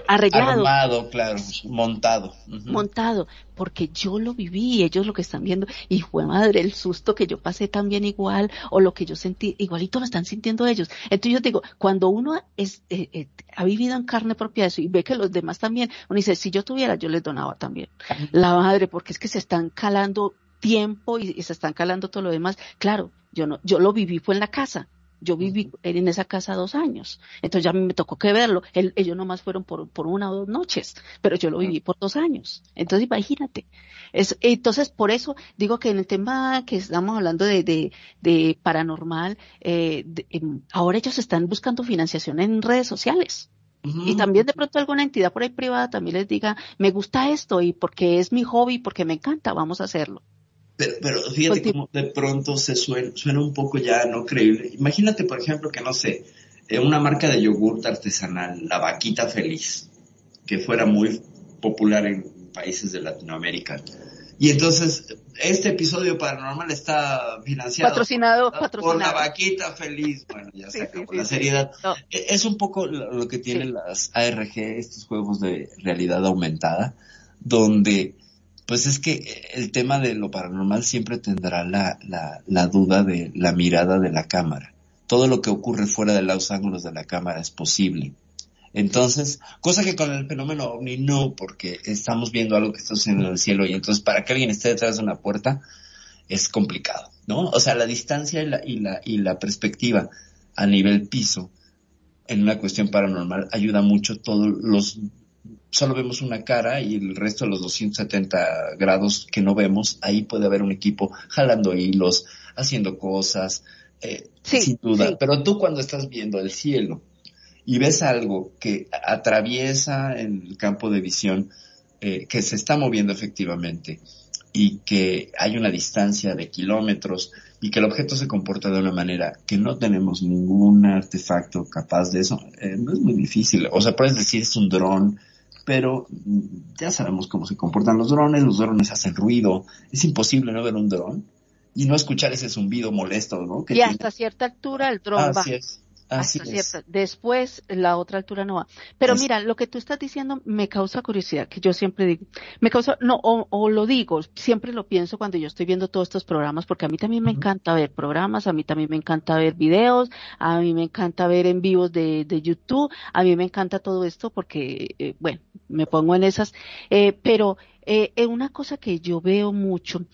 arreglado
Armado, claro, montado.
Montado, porque yo lo viví, ellos lo que están viendo, y fue madre, el susto que yo pasé también igual, o lo que yo sentí, igualito lo están sintiendo ellos. Entonces yo digo, cuando uno es, eh, eh, ha vivido en carne propia eso y ve que los demás también, uno dice, si yo tuviera, yo les donaba también. La madre, porque es que se están calando tiempo y, y se están calando todo lo demás. Claro, yo no, yo lo viví fue en la casa. Yo viví en esa casa dos años. Entonces ya me tocó que verlo. El- ellos nomás fueron por, por una o dos noches, pero yo lo viví por dos años. Entonces imagínate. Es, entonces por eso digo que en el tema que estamos hablando de, de, de paranormal, eh, de- em, ahora ellos están buscando financiación en redes sociales. Y también de pronto alguna entidad por ahí privada también les diga, me gusta esto y porque es mi hobby, porque me encanta, vamos a hacerlo.
Pero, pero fíjate
Contigo.
cómo de pronto se suena, suena un poco ya no creíble. Imagínate, por ejemplo, que no sé, eh, una marca de yogurt artesanal, la vaquita feliz, que fuera muy popular en países de Latinoamérica. Y entonces, este episodio paranormal está financiado
Patrocinado,
por la
patrocinado.
vaquita feliz. Bueno, ya se
sí,
acabó
sí,
la
sí.
seriedad.
No.
E- Es un poco lo que tienen las ARG, estos juegos de realidad aumentada, donde pues es que el tema de lo paranormal siempre tendrá la, la, la duda de la mirada de la cámara. Todo lo que ocurre fuera de los ángulos de la cámara es posible. Entonces, cosa que con el fenómeno ovni no, porque estamos viendo algo que está sucediendo en el cielo y entonces para que alguien esté detrás de una puerta es complicado, ¿no? O sea, la distancia y la, y la, y la perspectiva a nivel piso en una cuestión paranormal ayuda mucho todos los solo vemos una cara y el resto de los 270 grados que no vemos, ahí puede haber un equipo jalando hilos, haciendo cosas, eh,
Sí,
sin duda.
sí.
Pero tú cuando estás viendo el cielo y ves algo que atraviesa el campo de visión, eh, que se está moviendo efectivamente y que hay una distancia de kilómetros y que el objeto se comporta de una manera que no tenemos ningún artefacto capaz de eso, eh, no es muy difícil. O sea, puedes decir es un dron, pero ya sabemos cómo se comportan los drones, los drones hacen ruido, es imposible no ver un dron y no escuchar ese zumbido molesto, ¿no? Que
Y
tiene.
hasta cierta altura el dron va.
Así es, así
hasta
es.
cierta. Después la otra altura no va. Pero
Es-
mira, lo que tú estás diciendo me causa curiosidad, que yo siempre digo, me causa, no, o, o lo digo, siempre lo pienso cuando yo estoy viendo todos estos programas, porque a mí también me encanta ver programas, a mí también me encanta ver videos, a mí me encanta ver en vivos de, de YouTube, a mí me encanta todo esto porque, eh, bueno, me pongo en esas, eh, pero eh, eh, una cosa que yo veo mucho,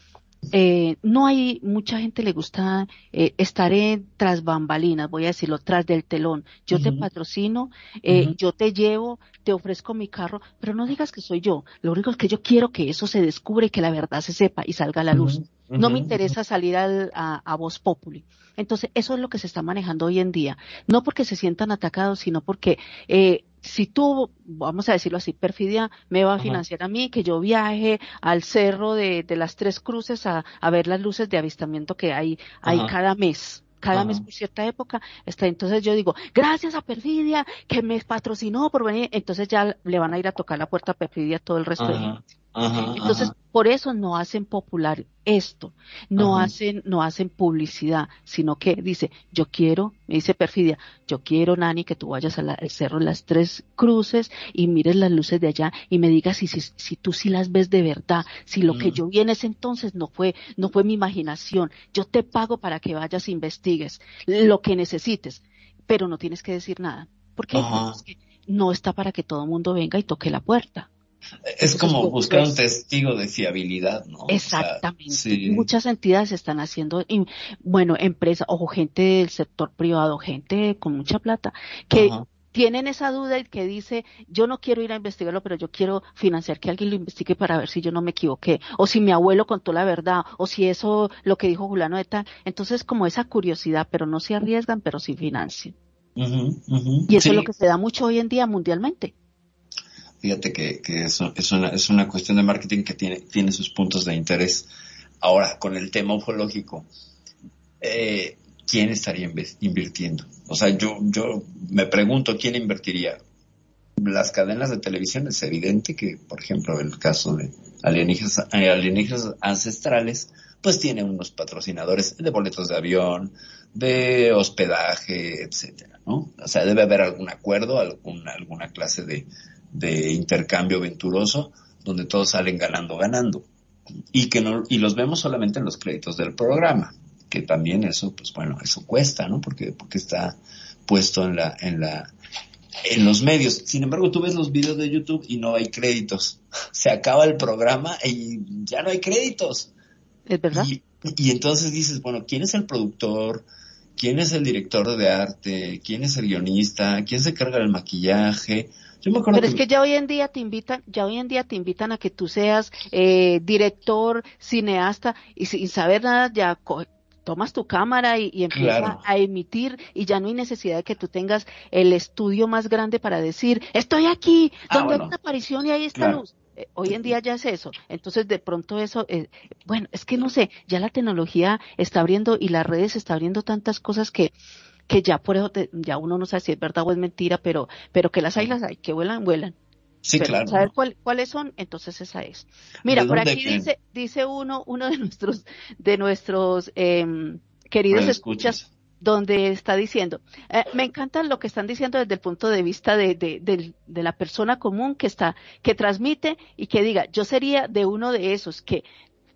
eh, no hay mucha gente le gusta eh, estar en tras bambalinas, voy a decirlo, tras del telón. Yo te patrocino, eh, yo te llevo, te ofrezco mi carro, pero no digas que soy yo. Lo único es que yo quiero que eso se descubra y que la verdad se sepa y salga a la luz. No me interesa salir al- a, a voz populi. Entonces, eso es lo que se está manejando hoy en día. No porque se sientan atacados, sino porque eh, si tú, vamos a decirlo así, perfidia me va a
Ajá.
financiar a mí, que yo viaje al cerro de, de las tres cruces a, a ver las luces de avistamiento que hay, hay cada mes. Cada
Ajá.
mes por cierta época, está, entonces yo digo, gracias a Perfidia, que me patrocinó por venir, entonces ya le van a ir a tocar la puerta a Perfidia todo el resto de gente.
Ajá, ajá.
por eso no hacen popular esto, no
Ajá.
hacen, no hacen publicidad, sino que dice, yo quiero, me dice Perfidia, yo quiero, Nani, que tú vayas al cerro de las tres cruces y mires las luces de allá y me digas si, si, si tú sí las ves de verdad, si lo que yo vi en ese entonces no fue, no fue mi imaginación, yo te pago para que vayas e investigues lo que necesites. pero no tienes que decir nada. Porque no está para que todo el mundo venga y toque la puerta.
Es como buscar un testigo de fiabilidad, ¿no? O sea,
Exactamente.
sí.
Muchas entidades están haciendo, y, bueno, empresas o gente del sector privado, gente con mucha plata, que
Ajá.
tienen esa duda y que dice, yo no quiero ir a investigarlo, pero yo quiero financiar que alguien lo investigue para ver si yo no me equivoqué, o si mi abuelo contó la verdad, o si eso, lo que dijo Julano de tal. Entonces, como esa curiosidad, pero no se arriesgan, pero sí financian. Y eso
Sí.
es lo que se da mucho hoy en día mundialmente.
Fíjate que, eso es una, es una cuestión de marketing que tiene, tiene sus puntos de interés. Ahora, con el tema ufológico, eh, ¿quién estaría invirtiendo? O sea, yo, yo me pregunto quién invertiría. Las cadenas de televisión es evidente que, por ejemplo, el caso de alienígenas, eh, alienígenas ancestrales, pues tiene unos patrocinadores de boletos de avión, de hospedaje, etcétera, ¿no? O sea, debe haber algún acuerdo, alguna, alguna clase de, de intercambio venturoso donde todos salen ganando, ganando. Y que no, y los vemos solamente en los créditos del programa, que también eso, pues bueno, eso cuesta, ¿no? Porque, porque está puesto en la, en la, en los medios. Sin embargo, tú ves los videos de YouTube y no hay créditos. Se acaba el programa y ya no hay créditos.
¿Es verdad?
Y, y entonces dices, bueno, ¿quién es el productor? ¿Quién es el director de arte? ¿Quién es el guionista? ¿Quién se carga del maquillaje? Yo me acuerdo
Pero es que ya hoy en día te invitan, ya hoy en día te invitan a que tú seas eh, director, cineasta y sin saber nada ya co- tomas tu cámara y, y empiezas
Claro.
a emitir y ya no hay necesidad de que tú tengas el estudio más grande para decir estoy aquí,
Ah,
donde
bueno.
hay una aparición y ahí está
Claro.
luz. Eh, Hoy en día ya es eso. Entonces, de pronto eso, eh, bueno, es que no sé, ya la tecnología está abriendo y las redes está abriendo tantas cosas que, que ya por eso te- ya uno no sabe si es verdad o es mentira, pero, pero que las hay, las hay, que vuelan, vuelan.
Sí,
Pero
claro.
saber cuál- cuáles son, entonces esa es. Mira,
¿De
por aquí dice, dice uno, uno de nuestros, de nuestros em, queridos escuchas,
escuchas.
donde está diciendo, eh, me encanta lo que están diciendo desde el punto de vista de, de, del- de la persona común que está, que transmite y que diga, yo sería de uno de esos que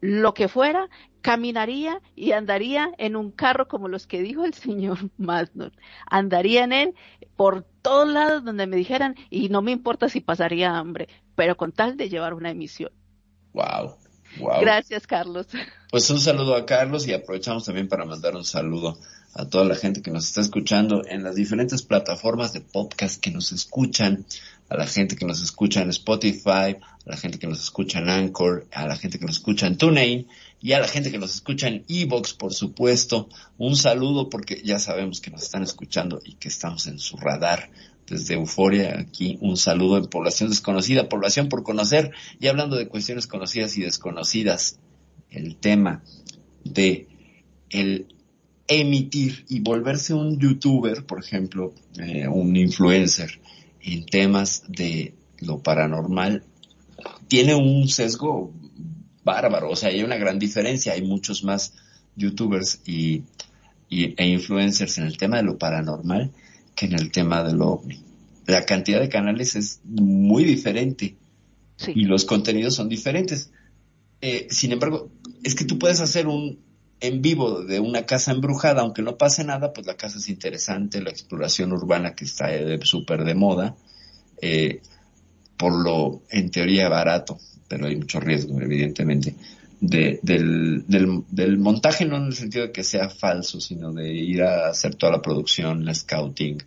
lo que fuera, caminaría y andaría en un carro como los que dijo el señor Masnor. Andaría en él por todos lados donde me dijeran y no me importa si pasaría hambre, pero con tal de llevar una emisión.
Wow. Wow.
Gracias, Carlos.
Pues un saludo a Carlos y aprovechamos también para mandar un saludo a toda la gente que nos está escuchando en las diferentes plataformas de podcast que nos escuchan, a la gente que nos escucha en Spotify, a la gente que nos escucha en Anchor, a la gente que nos escucha en TuneIn y a la gente que nos escucha en Evox, por supuesto. Un saludo porque ya sabemos que nos están escuchando y que estamos en su radar desde Euforia. Aquí un saludo en población desconocida, población por conocer y hablando de cuestiones conocidas y desconocidas el tema de el emitir y volverse un youtuber, por ejemplo, eh, un influencer en temas de lo paranormal, tiene un sesgo bárbaro, o sea, hay una gran diferencia, hay muchos más youtubers y, e influencers en el tema de lo paranormal que en el tema de lo ovni. La cantidad de canales es muy diferente y los contenidos son diferentes. Eh, sin embargo, es que tú puedes hacer un en vivo de una casa embrujada, aunque no pase nada, pues la casa es interesante, la exploración urbana que está eh, súper de moda, eh, por lo en teoría barato, pero hay mucho riesgo, evidentemente, de, del, del, montaje, no en el sentido de que sea falso, sino de ir a hacer toda la producción, la scouting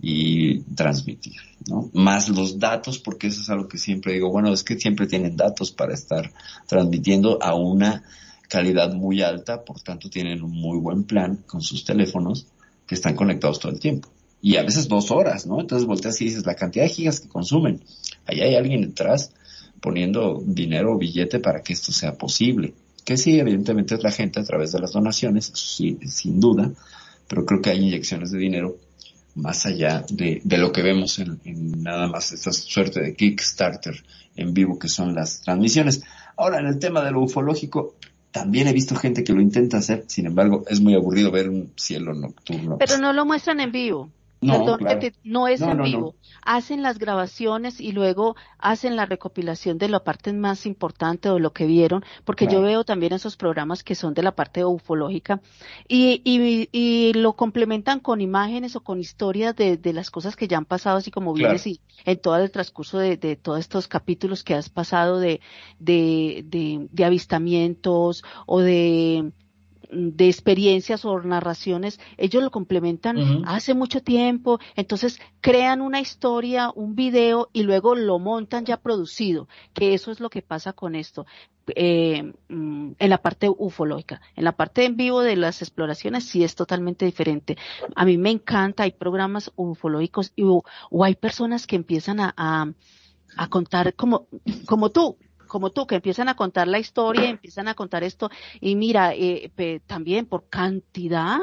y transmitir, ¿no? Más los datos, porque eso es algo que siempre digo, bueno, es que siempre tienen datos para estar transmitiendo a una calidad muy alta, por tanto tienen un muy buen plan con sus teléfonos que están conectados todo el tiempo. Y a veces dos horas, ¿no? Entonces volteas y dices, la cantidad de gigas que consumen. Ahí hay alguien detrás poniendo dinero o billete para que esto sea posible. Que sí, evidentemente es la gente a través de las donaciones, sí, sin duda, pero creo que hay inyecciones de dinero más allá de, de lo que vemos en, en nada más esta suerte de Kickstarter en vivo que son las transmisiones. Ahora, en el tema de lo ufológico, también he visto gente que lo intenta hacer, sin embargo, es muy aburrido ver un cielo nocturno.
Pero no lo muestran en vivo.
No,
Perdón,
claro.
que te- no es
No,
en
no,
vivo. Hacen las grabaciones y luego hacen la recopilación de la parte más importante o lo que vieron, porque yo veo también esos programas que son de la parte ufológica y, y, y lo complementan con imágenes o con historias de, de las cosas que ya han pasado, así como
Claro.
vienes y en todo el transcurso de, de todos estos capítulos que has pasado de, de, de, de avistamientos o de de experiencias o narraciones, ellos lo complementan hace mucho tiempo, entonces crean una historia, un video y luego lo montan ya producido, que eso es lo que pasa con esto. Eh, mm, en la parte ufológica, en la parte en vivo de las exploraciones sí es totalmente diferente. A mí me encanta, hay programas ufológicos y, o, o hay personas que empiezan a, a, a contar como, como tú, como tú, que empiezan a contar la historia, empiezan a contar esto, y mira, eh, pe- también por cantidad,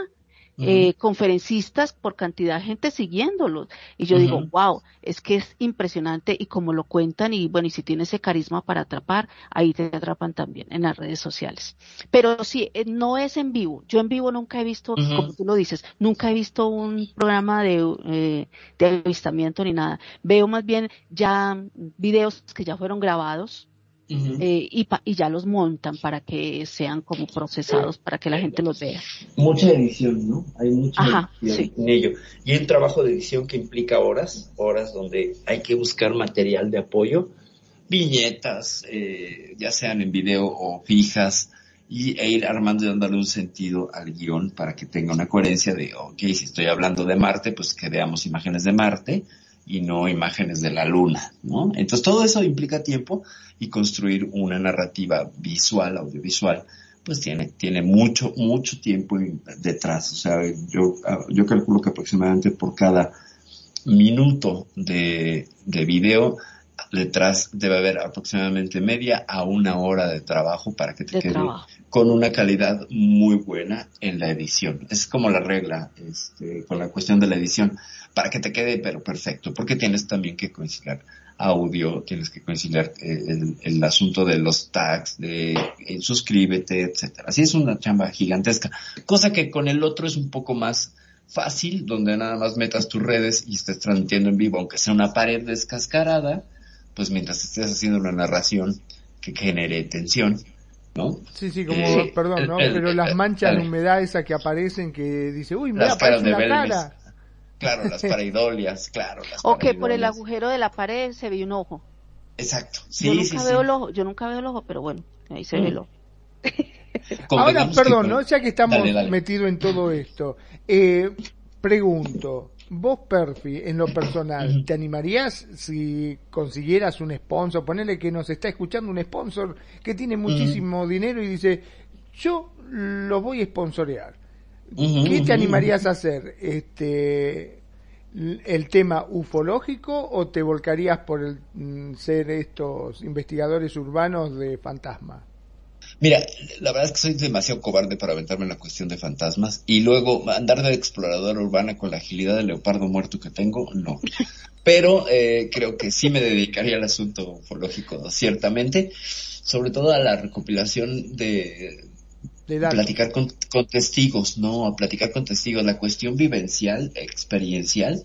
eh, conferencistas, por cantidad de gente siguiéndolos. Y yo digo, wow, es que es impresionante y como lo cuentan, y bueno, y si tiene ese carisma para atrapar, ahí te atrapan también en las redes sociales. Pero sí, eh, no es en vivo. Yo en vivo nunca he visto, como tú lo dices, nunca he visto un programa de, eh, de avistamiento ni nada. Veo más bien ya videos que ya fueron grabados, Eh, y, pa- y ya los montan para que sean como procesados, para que la gente los vea.
mucha edición, ¿no? Hay mucha
Ajá,
edición
sí.
en ello. Y un trabajo de edición que implica horas, horas donde hay que buscar material de apoyo, viñetas, eh, ya sean en video o fijas, y, e ir armando y dándole un sentido al guion para que tenga una coherencia de, ok, si estoy hablando de Marte, pues que veamos imágenes de Marte y no imágenes de la Luna, ¿no? Entonces todo eso implica tiempo y construir una narrativa visual, audiovisual, pues tiene, tiene mucho, mucho tiempo detrás. O sea, yo, ah, yo calculo que aproximadamente por cada minuto de, de video, detrás debe haber aproximadamente media a una hora de trabajo para que te
De
quede
trabajo.
con una calidad muy buena en la edición. Es como la regla, este, con la cuestión de la edición, para que te quede pero perfecto, porque tienes también que conciliar audio, tienes que conciliar eh, el, el asunto de los tags, de eh, suscríbete, etcétera. Así es una chamba gigantesca, cosa que con el otro es un poco más fácil, donde nada más metas tus redes y estés transmitiendo en vivo, aunque sea una pared descascarada, pues mientras estés haciendo una narración que genere tensión, ¿no?
Sí, sí, como,
Eh,
perdón, ¿no?
el-
Pero las
el-
manchas de humedad esas que aparecen que dice, uy, mira,
Las caras de
una cara.
Claro, las pareidolias, claro. Las
O que por el agujero de la pared se ve un ojo.
Exacto.
yo
Sí,
nunca
sí, sí.
veo el ojo, yo nunca veo el ojo, pero bueno, ahí se ve el ojo.
Ahora,
que
perdón, ¿no? Ya que estamos
Dale, dale.
metidos en todo esto, eh, pregunto, vos, Perfi, en lo personal, ¿te animarías si consiguieras un sponsor? Ponele que nos está escuchando un sponsor que tiene muchísimo dinero y dice, yo lo voy a sponsorear. ¿Qué te animarías a hacer? Este, ¿El tema ufológico o te volcarías por el, mm, ser estos investigadores urbanos de fantasma?
Mira, la verdad es que soy demasiado cobarde para aventarme en la cuestión de fantasmas y luego andar de exploradora urbana con la agilidad del leopardo muerto que tengo, no. Pero eh, creo que sí me dedicaría al asunto ufológico, ciertamente, sobre todo a la recopilación de,
De
platicar con, con testigos, ¿no? A platicar con testigos. La cuestión vivencial, experiencial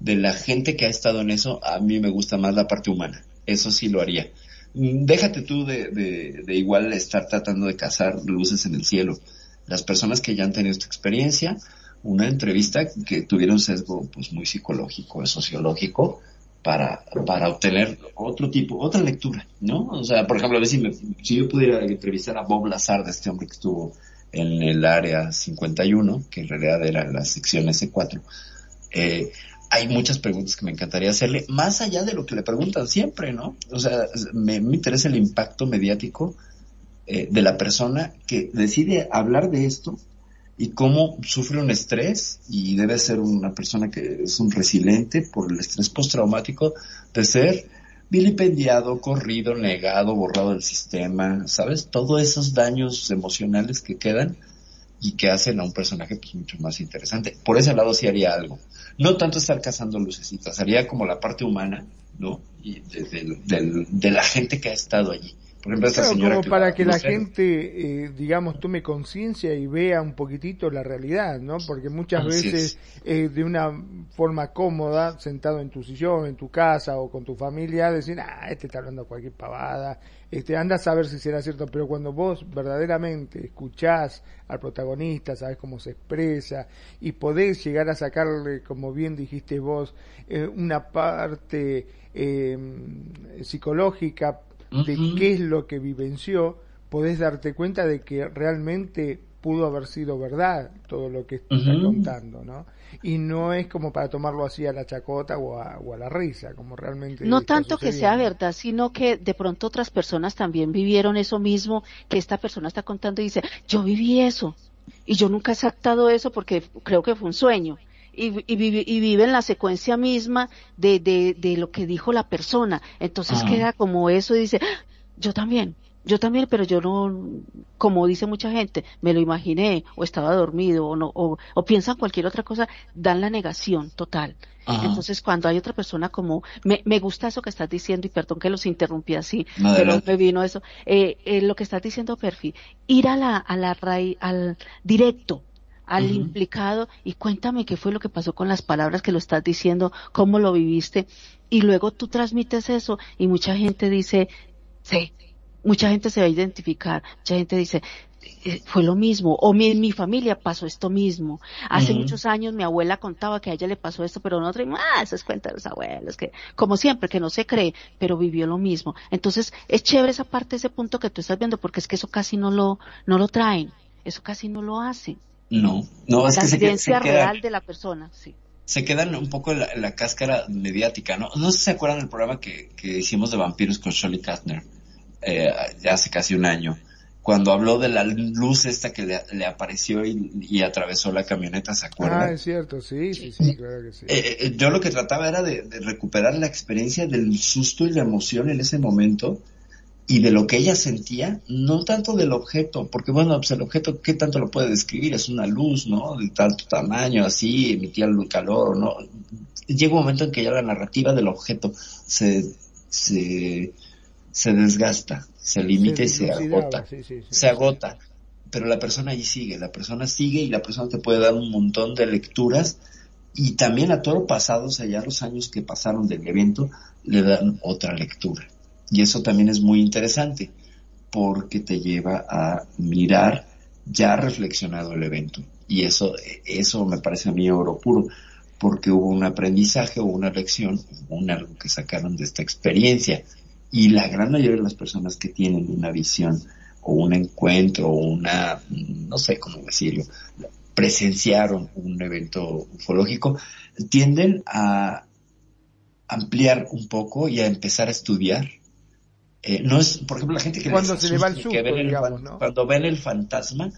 de la gente que ha estado en eso, a mí me gusta más la parte humana. Eso sí lo haría. Déjate tú de, de, de igual estar tratando de cazar luces en el cielo. Las personas que ya han tenido esta experiencia, una entrevista que tuviera un sesgo pues muy psicológico, sociológico, para, para obtener otro tipo, otra lectura, ¿no? O sea, por ejemplo, a ver si, me- si yo pudiera entrevistar a Bob Lazar, de este hombre que estuvo en el área 51, que en realidad era la sección S4, eh, hay muchas preguntas que me encantaría hacerle, más allá de lo que le preguntan siempre, ¿no? O sea, me, me interesa el impacto mediático eh, de la persona que decide hablar de esto y cómo sufre un estrés y debe ser una persona que es un resiliente por el estrés postraumático de ser vilipendiado, corrido, negado, borrado del sistema, ¿sabes? Todos esos daños emocionales que quedan y que hacen a un personaje pues mucho más interesante. Por ese lado sí haría algo. No tanto estar cazando lucecitas, haría como la parte humana, ¿no? Y de, de- del- de la gente que ha estado allí. Por ejemplo, esta señora
como para que la gente, eh, digamos, tome conciencia y vea un poquitito la realidad, ¿no? Porque muchas
Así
veces eh, de una forma cómoda, sentado en tu sillón, en tu casa o con tu familia, decir, ah, este está hablando cualquier pavada, este, anda a saber si será cierto, pero cuando vos verdaderamente escuchás al protagonista, sabes cómo se expresa y podés llegar a sacarle, como bien dijiste vos, eh, una parte eh, psicológica de qué es lo que vivenció, podés darte cuenta de que realmente pudo haber sido verdad todo lo que está contando, ¿no? Y no es como para tomarlo así a la chacota o a, o a la risa, como realmente
No tanto que sea verdad, sino que de pronto otras personas también vivieron eso mismo que esta persona está contando y dice, yo viví eso y yo nunca he aceptado eso porque creo que fue un sueño. Y, y, vive, y vive en la secuencia misma de, de, de lo que dijo la persona. Entonces
Ah.
queda como eso y dice, "Ah, yo también, yo también, pero yo no, como dice mucha gente, me lo imaginé o estaba dormido o no, o, o piensan cualquier otra cosa, dan la negación total.
Ajá.
Entonces, cuando hay otra persona como, me, me gusta eso que estás diciendo, y perdón que los interrumpí así, pero me vino eso, eh, eh, lo que estás diciendo, Perfi, ir a la, a la raíz, al directo, al implicado, y cuéntame qué fue lo que pasó con las palabras que lo estás diciendo, cómo lo viviste, y luego tú transmites eso, y mucha gente dice, sí, mucha gente se va a identificar, mucha gente dice, eh, fue lo mismo, o mi, mi familia pasó esto mismo. Hace muchos años mi abuela contaba que a ella le pasó esto, pero nosotros, ah, eso es cuenta de los abuelos, que como siempre, que no se cree, pero vivió lo mismo. Entonces, es chévere esa parte, ese punto que tú estás viendo, porque es que eso casi no lo, no lo traen, eso casi no lo hacen.
No, no, es
la
que se, se queda,
real de la persona, sí.
se quedan un poco en la, la cáscara mediática, ¿no? No sé si se acuerdan del programa que, que hicimos de vampiros con Shirley Kastner, eh, hace casi un año, cuando habló de la luz esta que le, le apareció y, y atravesó la camioneta, ¿se acuerdan?
Ah, es cierto, sí, sí, sí, claro que sí.
Eh, eh, yo lo que trataba era de, de recuperar la experiencia del susto y la emoción en ese momento y de lo que ella sentía, no tanto del objeto, porque bueno, pues el objeto, ¿qué tanto lo puede describir? Es una luz, ¿no? De tanto tamaño, así, emitía luz, calor, ¿no? Llega un momento en que ya la narrativa del objeto se, se, se desgasta, se limita y se agota
sí, sí, sí.
se agota, pero la persona ahí sigue, la persona sigue y la persona te puede dar un montón de lecturas y también a toro pasado, o sea, ya los años que pasaron del evento, le dan otra lectura. Y eso también es muy interesante porque te lleva a mirar ya reflexionado el evento. Y eso, eso me parece a mí oro puro, porque hubo un aprendizaje o una lección, hubo un algo que sacaron de esta experiencia. Y la gran mayoría de las personas que tienen una visión o un encuentro o una, no sé cómo decirlo, presenciaron un evento ufológico, tienden a ampliar un poco y a empezar a estudiar. Eh, no es, por ejemplo, la gente que
Cuando se le va el
asusta,
susto,
que ven el
digamos,
fan-
¿no?
cuando ven el fantasma,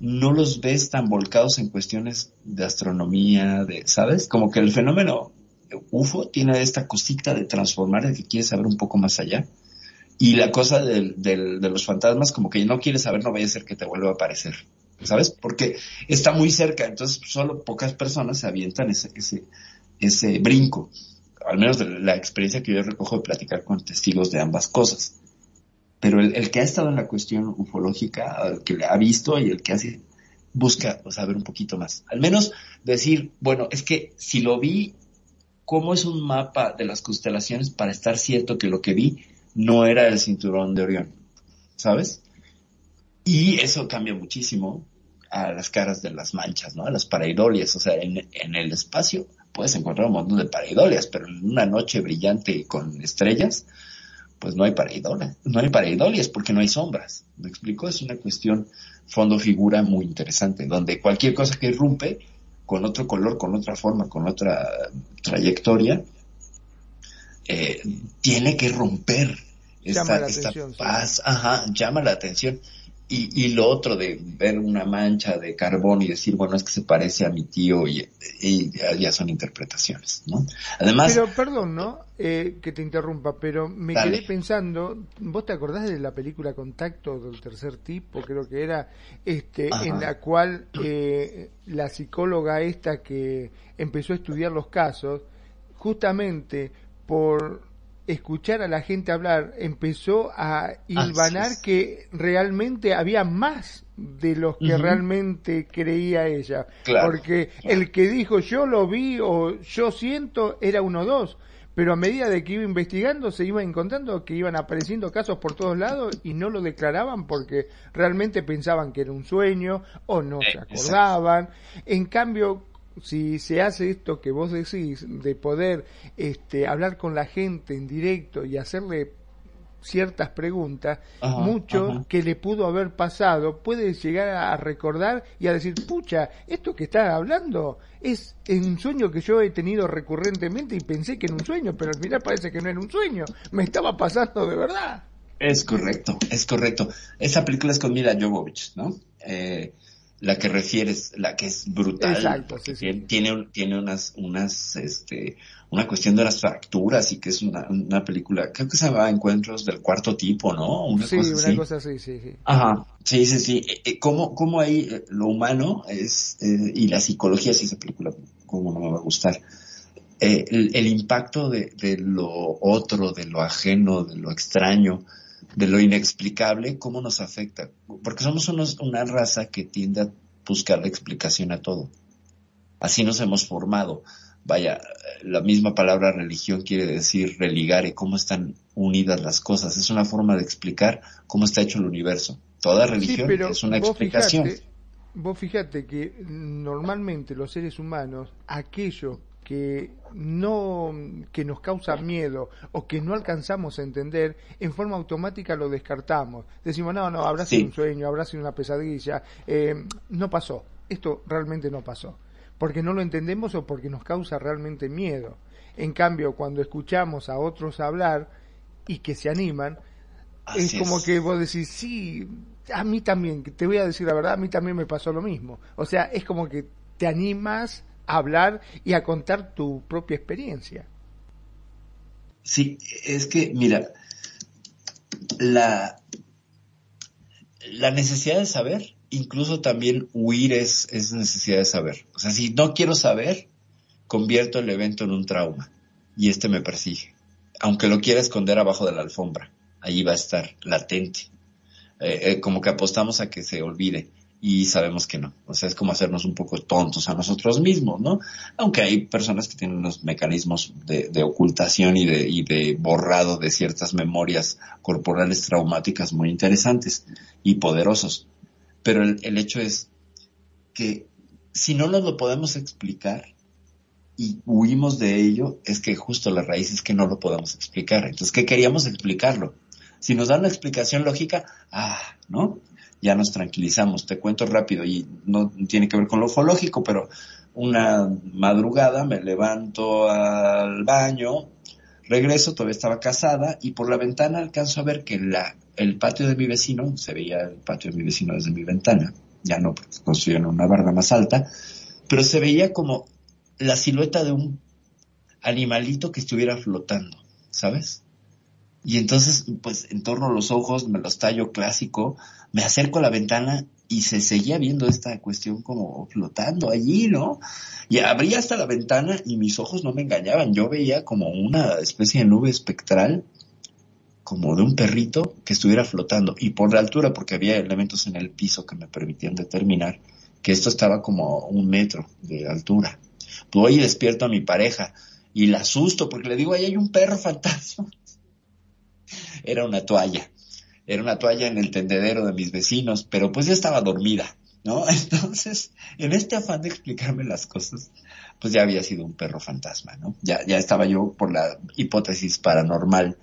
no los ves tan volcados en cuestiones de astronomía, de, ¿sabes? Como que el fenómeno UFO tiene esta cosita de transformar, de que quiere saber un poco más allá. Y la cosa del, de los fantasmas, como que no quieres saber, no vaya a ser que te vuelva a aparecer. ¿Sabes? Porque está muy cerca, entonces solo pocas personas se avientan ese, brinco. Al menos de la experiencia que yo recojo de platicar con testigos de ambas cosas. Pero el, el que ha estado en la cuestión ufológica, el que le ha visto y el que hace, busca saber un poquito más. Al menos decir, bueno, es que si lo vi, ¿cómo es un mapa de las constelaciones para estar cierto que lo que vi no era el cinturón de Orión? ¿Sabes? Y eso cambia muchísimo a las caras de las manchas, ¿no? A las pareidolias. O sea, en, en el espacio puedes encontrar un montón de pareidolias, pero en una noche brillante con estrellas, pues no hay pareidolia, no hay pareidolias porque no hay sombras. ¿Me explico? Es una cuestión fondo-figura muy interesante, donde cualquier cosa que irrumpe con otro color, con otra forma, con otra trayectoria, eh, tiene que romper
Llama
esta,
la
esta
atención, sí.
paz, ajá, llama la atención. Y, y lo otro de ver una mancha de carbón y decir, bueno, es que se parece a mi tío y, y ya- son interpretaciones, ¿no? Además,
Pero perdón, ¿no? Eh, que te interrumpa, pero me
Dale.
quedé pensando, ¿vos te acordás de la película Contacto del tercer tipo? Creo que era, este,
Ajá.
en la cual eh, la psicóloga esta que empezó a estudiar los casos, justamente por escuchar a la gente hablar, empezó a hilvanar
es.
que realmente había más de los que realmente creía ella.
Claro,
Porque el que dijo yo lo vi o yo siento era uno o dos. Pero a medida de que iba investigando se iba encontrando que iban apareciendo casos por todos lados y no lo declaraban porque realmente pensaban que era un sueño o no se acordaban. En cambio, si se hace esto que vos decís de poder este, hablar con la gente en directo y hacerle ciertas preguntas,
Ajá,
mucho
ajá.
que le pudo haber pasado puede llegar a recordar y a decir, pucha, esto que estás hablando es un sueño que yo he tenido recurrentemente y pensé que era un sueño, pero al final parece que no era un sueño, me estaba pasando de verdad.
Es correcto, es correcto. Esa película es con Mila Jovovich, ¿no? Eh, la que refieres, la que es brutal.
Exacto,
porque
sí, sí.
Tiene, tiene, un- tiene unas, unas, este, una cuestión de las fracturas y que es una, una película, creo que se llama Encuentros del Cuarto Tipo, ¿no? Una
sí,
cosa
una
así.
cosa así, sí, sí.
Ajá, sí, sí, sí. Eh, eh, ¿Cómo, cómo ahí eh, lo humano es, eh, y la psicología, si esa película, cómo no me va a gustar, eh, el, el impacto de, de lo otro, de lo ajeno, de lo extraño, de lo inexplicable, cómo nos afecta. Porque somos unos, una raza que tiende a buscar la explicación a todo. Así nos hemos formado. Vaya, la misma palabra religión quiere decir religare, cómo están unidas las cosas. Es una forma de explicar cómo está hecho el universo. Toda religión
Sí,
es una
vos
explicación.
Fijate, vos fijate que normalmente los seres humanos, aquello que no que nos causa miedo o que no alcanzamos a entender, en forma automática lo descartamos. Decimos, no, no, habrá sido
Sí.
un sueño, habrá sido una pesadilla, eh, no pasó. Esto realmente no pasó. Porque no lo entendemos o porque nos causa realmente miedo. En cambio, cuando escuchamos a otros hablar y que se animan, es como
es.
que vos decís, sí, a mí también, te voy a decir la verdad, a mí también me pasó lo mismo. O sea, es como que te animas a hablar y a contar tu propia experiencia.
Sí, es que, mira, la, la necesidad de saber, incluso también huir es, es necesidad de saber. O sea, si no quiero saber, convierto el evento en un trauma y este me persigue. Aunque lo quiera esconder abajo de la alfombra, allí va a estar latente. Eh, eh, como que apostamos a que se olvide y sabemos que no. O sea, es como hacernos un poco tontos a nosotros mismos, ¿no? Aunque hay personas que tienen unos mecanismos de, ocultación y de, y de borrado de ciertas memorias corporales traumáticas muy interesantes y poderosos. Pero el, el hecho es que si no nos lo podemos explicar y huimos de ello, es que justo la raíz es que no lo podemos explicar. Entonces, ¿qué queríamos explicarlo? Si nos dan una explicación lógica, ah, ¿no? Ya nos tranquilizamos. Te cuento rápido y no tiene que ver con lo ufológico, pero una madrugada me levanto al baño, regreso, todavía estaba casada y por la ventana alcanzo a ver que el patio de mi vecino, se veía el patio de mi vecino desde mi ventana, ya no, porque construyeron una barda más alta, pero se veía como la silueta de un animalito que estuviera flotando, ¿sabes? Y entonces, pues, en torno a los ojos, me los tallo clásico, me acerco a la ventana y se seguía viendo esta cuestión como flotando allí, ¿no? Y abría hasta la ventana y mis ojos no me engañaban. Yo veía como una especie de nube espectral, como de un perrito que estuviera flotando. Y por la altura, porque había elementos en el piso que me permitían determinar que esto estaba como a un metro de altura. Voy y despierto a mi pareja y la asusto porque le digo, ahí hay un perro fantasma. Era una toalla. Era una toalla en el tendedero de mis vecinos, pero pues ya estaba dormida, ¿no? Entonces, en este afán de explicarme las cosas, pues ya había sido un perro fantasma, ¿no? Ya, ya estaba yo por la hipótesis paranormal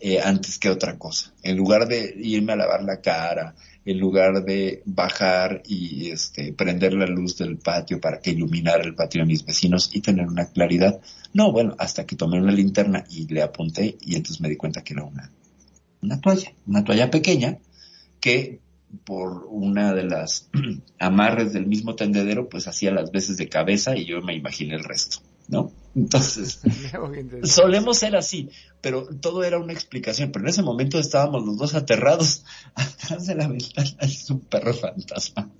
eh, antes que otra cosa. En lugar de irme a lavar la cara, en lugar de bajar y este, prender la luz del patio para que iluminara el patio de mis vecinos y tener una claridad. No, bueno, hasta que tomé una linterna y le apunté y entonces me di cuenta que era una, una toalla, una toalla pequeña que por una de las amarres del mismo tendedero pues hacía las veces de cabeza y yo me imaginé el resto, ¿no? Entonces, solemos ser así, pero todo era una explicación, pero en ese momento estábamos los dos aterrados atrás de la ventana, es un perro fantasma.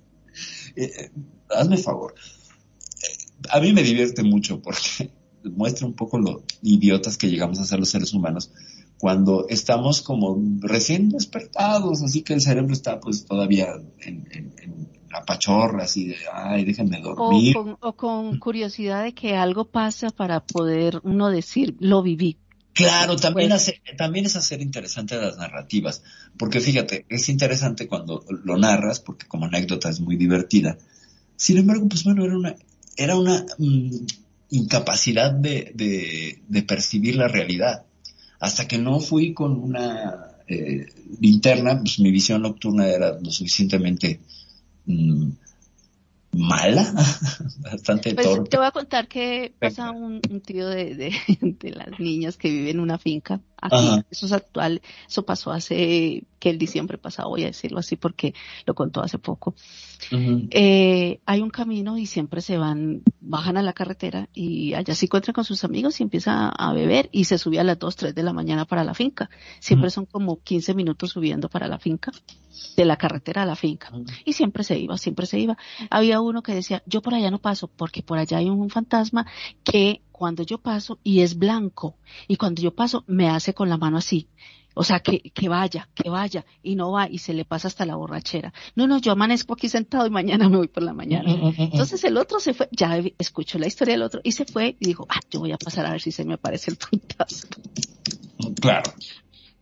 Eh, hazme favor. Eh, a mí me divierte mucho porque muestra un poco lo idiotas que llegamos a ser los seres humanos cuando estamos como recién despertados, así que el cerebro está pues todavía en, en, en la pachorra, así de, ay, déjenme
O
dormir.
con, o con curiosidad de que algo pasa para poder uno decir, lo viví.
Claro, también,
Pues-
hace, también es hacer interesante las narrativas, porque fíjate, es interesante cuando lo narras, porque como anécdota es muy divertida. Sin embargo, pues bueno, era una, era una mm, incapacidad de, de, de percibir la realidad. Hasta que no fui con una eh, linterna, pues mi visión nocturna era lo suficientemente mm, mala, bastante
Pues
torpe.
te voy a contar que pasa un, un tío de, de, de las niñas que vive en una finca. Aquí,
Ajá.
eso es actual. Eso pasó hace que el diciembre pasado, voy a decirlo así porque lo contó hace poco.
Ujú.
Eh, hay un camino y siempre se van, bajan a la carretera y allá se encuentran con sus amigos y empieza a beber y se sube a las 2, 3 de la mañana para la finca. Siempre son como 15 minutos subiendo para la finca, de la carretera a la finca. Y siempre se iba, siempre se iba. Había uno que decía, yo por allá no paso porque por allá hay un fantasma que cuando yo paso y es blanco y cuando yo paso me hace con la mano así. O sea, que, que vaya, que vaya, y no va, y se le pasa hasta la borrachera. No, no, yo amanezco aquí sentado y mañana me voy por la mañana. Entonces el otro se fue, ya escuchó la historia del otro, y se fue y dijo, ah, yo voy a pasar a ver si se me aparece el fantasma.
Claro.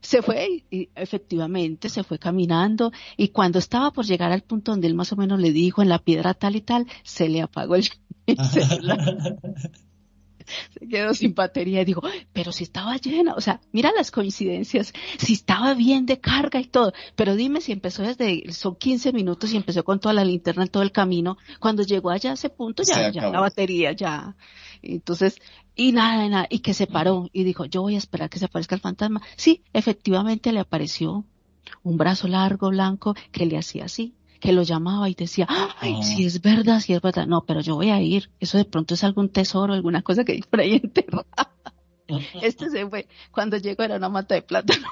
Se fue y, efectivamente se fue caminando, y cuando estaba por llegar al punto donde él más o menos le dijo en la piedra tal y tal, se le apagó el, el celular. se quedó sin batería y dijo, pero si estaba llena, o sea, mira las coincidencias, si estaba bien de carga y todo, pero dime si empezó desde, son 15 minutos y empezó con toda la linterna en todo el camino, cuando llegó allá a ese punto ya, ya la batería ya, entonces, y nada, nada, y que se paró y dijo, yo voy a esperar que se aparezca el fantasma. Sí, efectivamente le apareció un brazo largo, blanco, que le hacía así que lo llamaba y decía, ay,
Oh.
si es verdad, si es verdad. No, pero yo voy a ir. Eso de pronto es algún tesoro, alguna cosa que hay por ahí enterrada. Este se fue. Cuando llegó era una mata de plátano.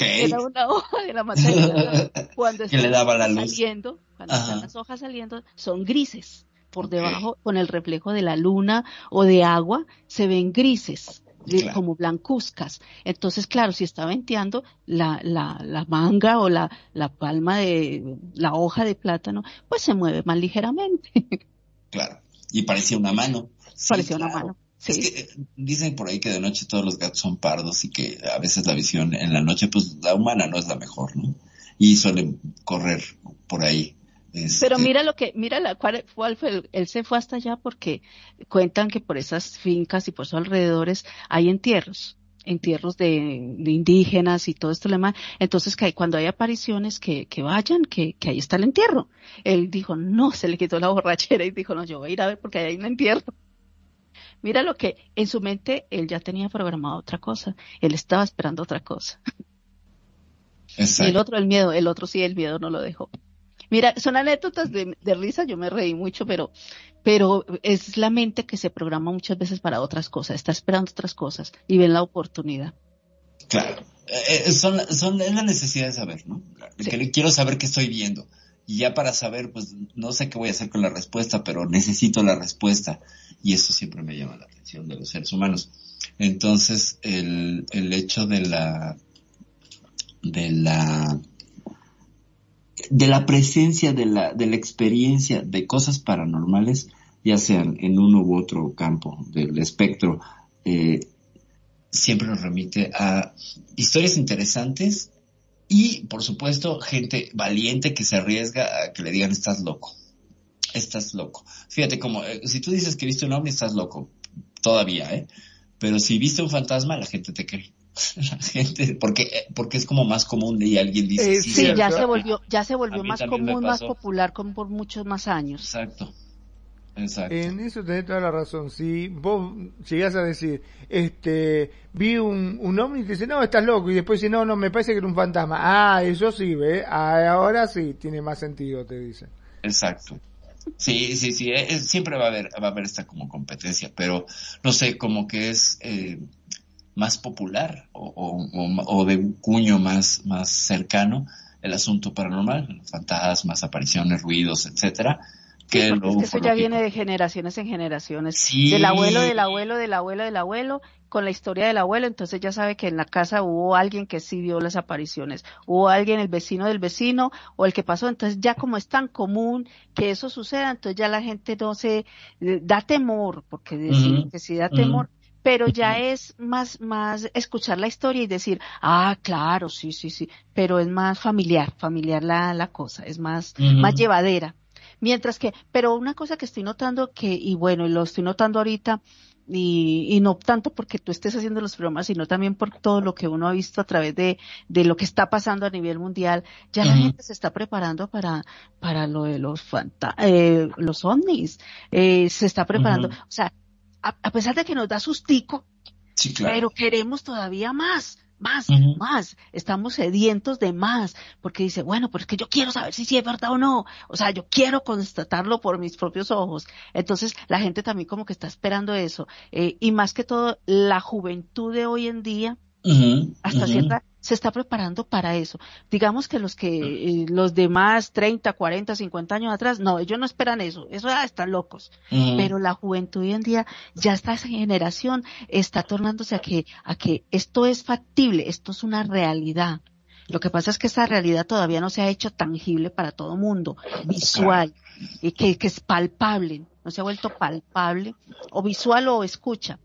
Era una hoja de la mata de plátano. Cuando
le daba la luz.
saliendo, cuando
Ajá.
están las hojas saliendo, son grises. Por debajo, con el reflejo de la luna o de agua, se ven grises.
Claro.
como blancuzcas. Entonces, claro, si está venteando, la, la, la manga o la, la palma de la hoja de plátano, pues se mueve más ligeramente.
Claro. Y parecía una mano. Sí,
Parecía una
claro.
mano.
Es
Sí.
que eh, dicen por ahí que de noche todos los gatos son pardos y que a veces la visión en la noche, pues la humana no es la mejor, ¿no? Y suelen correr por ahí. Este,
Pero mira lo que, mira la, cuál, cuál fue, el- él se fue hasta allá porque cuentan que por esas fincas y por esos alrededores hay entierros, entierros de, de indígenas y todo esto demás. Entonces que hay- cuando hay apariciones que, que vayan, que, que ahí está el entierro. Él dijo, no, se le quitó la borrachera y dijo, no, yo voy a ir a ver porque ahí hay un entierro. Mira lo que en su mente él ya tenía programado otra cosa. Él estaba esperando otra cosa. Y el otro, el miedo, el otro sí, el miedo no lo dejó. Mira, son anécdotas de, de risa, yo me reí mucho, pero, pero es la mente que se programa muchas veces para otras cosas, está esperando otras cosas y ven la oportunidad.
Claro. Eh, eh, son, son, es la necesidad de saber, ¿no?
Sí.
Quiero saber qué estoy viendo. Y ya para saber, pues no sé qué voy a hacer con la respuesta, pero necesito la respuesta. Y eso siempre me llama la atención de los seres humanos. Entonces, el, el hecho de la, de la, de la presencia, de la, de la experiencia de cosas paranormales, ya sean en uno u otro campo del espectro, eh, siempre nos remite a historias interesantes y, por supuesto, gente valiente que se arriesga a que le digan estás loco. Estás loco. Fíjate, como eh, si tú dices que viste un ovni, estás loco. Todavía, ¿eh? Pero si viste un fantasma, la gente te cree. La gente, porque, porque es como más común y alguien dice,
Eh,
sí,
Sí, ya se volvió, ya se volvió más común, más popular con, por muchos más años.
Exacto. Exacto.
En eso tenés toda la razón. Si vos llegás a decir, este, vi un, un ovni y te dice, no, estás loco, y después dice, no, no, me parece que era un fantasma. Ah, eso sí, ve, ah, ahora sí, tiene más sentido, te dice.
Exacto. Sí, sí, sí, eh, eh, siempre va a haber, va a haber esta como competencia, pero no sé, como que es eh, más popular o, o, o- de un cuño más, más cercano el asunto paranormal, fantasmas, apariciones, ruidos, etcétera, que, lo
es que eso ya viene de generaciones en generaciones.
Sí.
Del abuelo, del abuelo, del abuelo, del abuelo, con la historia del abuelo, entonces ya sabe que en la casa hubo alguien que sí vio las apariciones, hubo alguien, el vecino del vecino, o el que pasó, entonces ya como es tan común que eso suceda, entonces ya la gente no se, eh, da temor, porque decir que sí da temor, pero ya es más, más escuchar la historia y decir, ah, claro, sí, sí, sí, pero es más familiar, familiar la, la cosa, es más, más llevadera. Mientras que, pero una cosa que estoy notando que, y bueno, y lo estoy notando ahorita, y, y no tanto porque tú estés haciendo los programas, sino también por todo lo que uno ha visto a través de, de lo que está pasando a nivel mundial, ya la gente se está preparando para, para lo de los fanta eh, los ovnis, eh, se está preparando, o sea, a, a pesar de que nos da sustico,
Sí, claro.
pero queremos todavía más, más, más. Estamos sedientos de más, porque dice, bueno, pero es que yo quiero saber si sí es verdad o no. O sea, yo quiero constatarlo por mis propios ojos. Entonces, la gente también como que está esperando eso. Eh, y más que todo, la juventud de hoy en día, hasta cierta, se está preparando para eso. Digamos que los que, eh, los demás 30, 40, 50 años atrás, no, ellos no esperan eso. Eso ah, están locos pero la juventud hoy en día ya esta generación está tornándose a que a que esto es factible, esto es una realidad. Lo que pasa es que esta realidad todavía no se ha hecho tangible para todo mundo, visual, y que, que es palpable, no se ha vuelto palpable, o visual o escucha.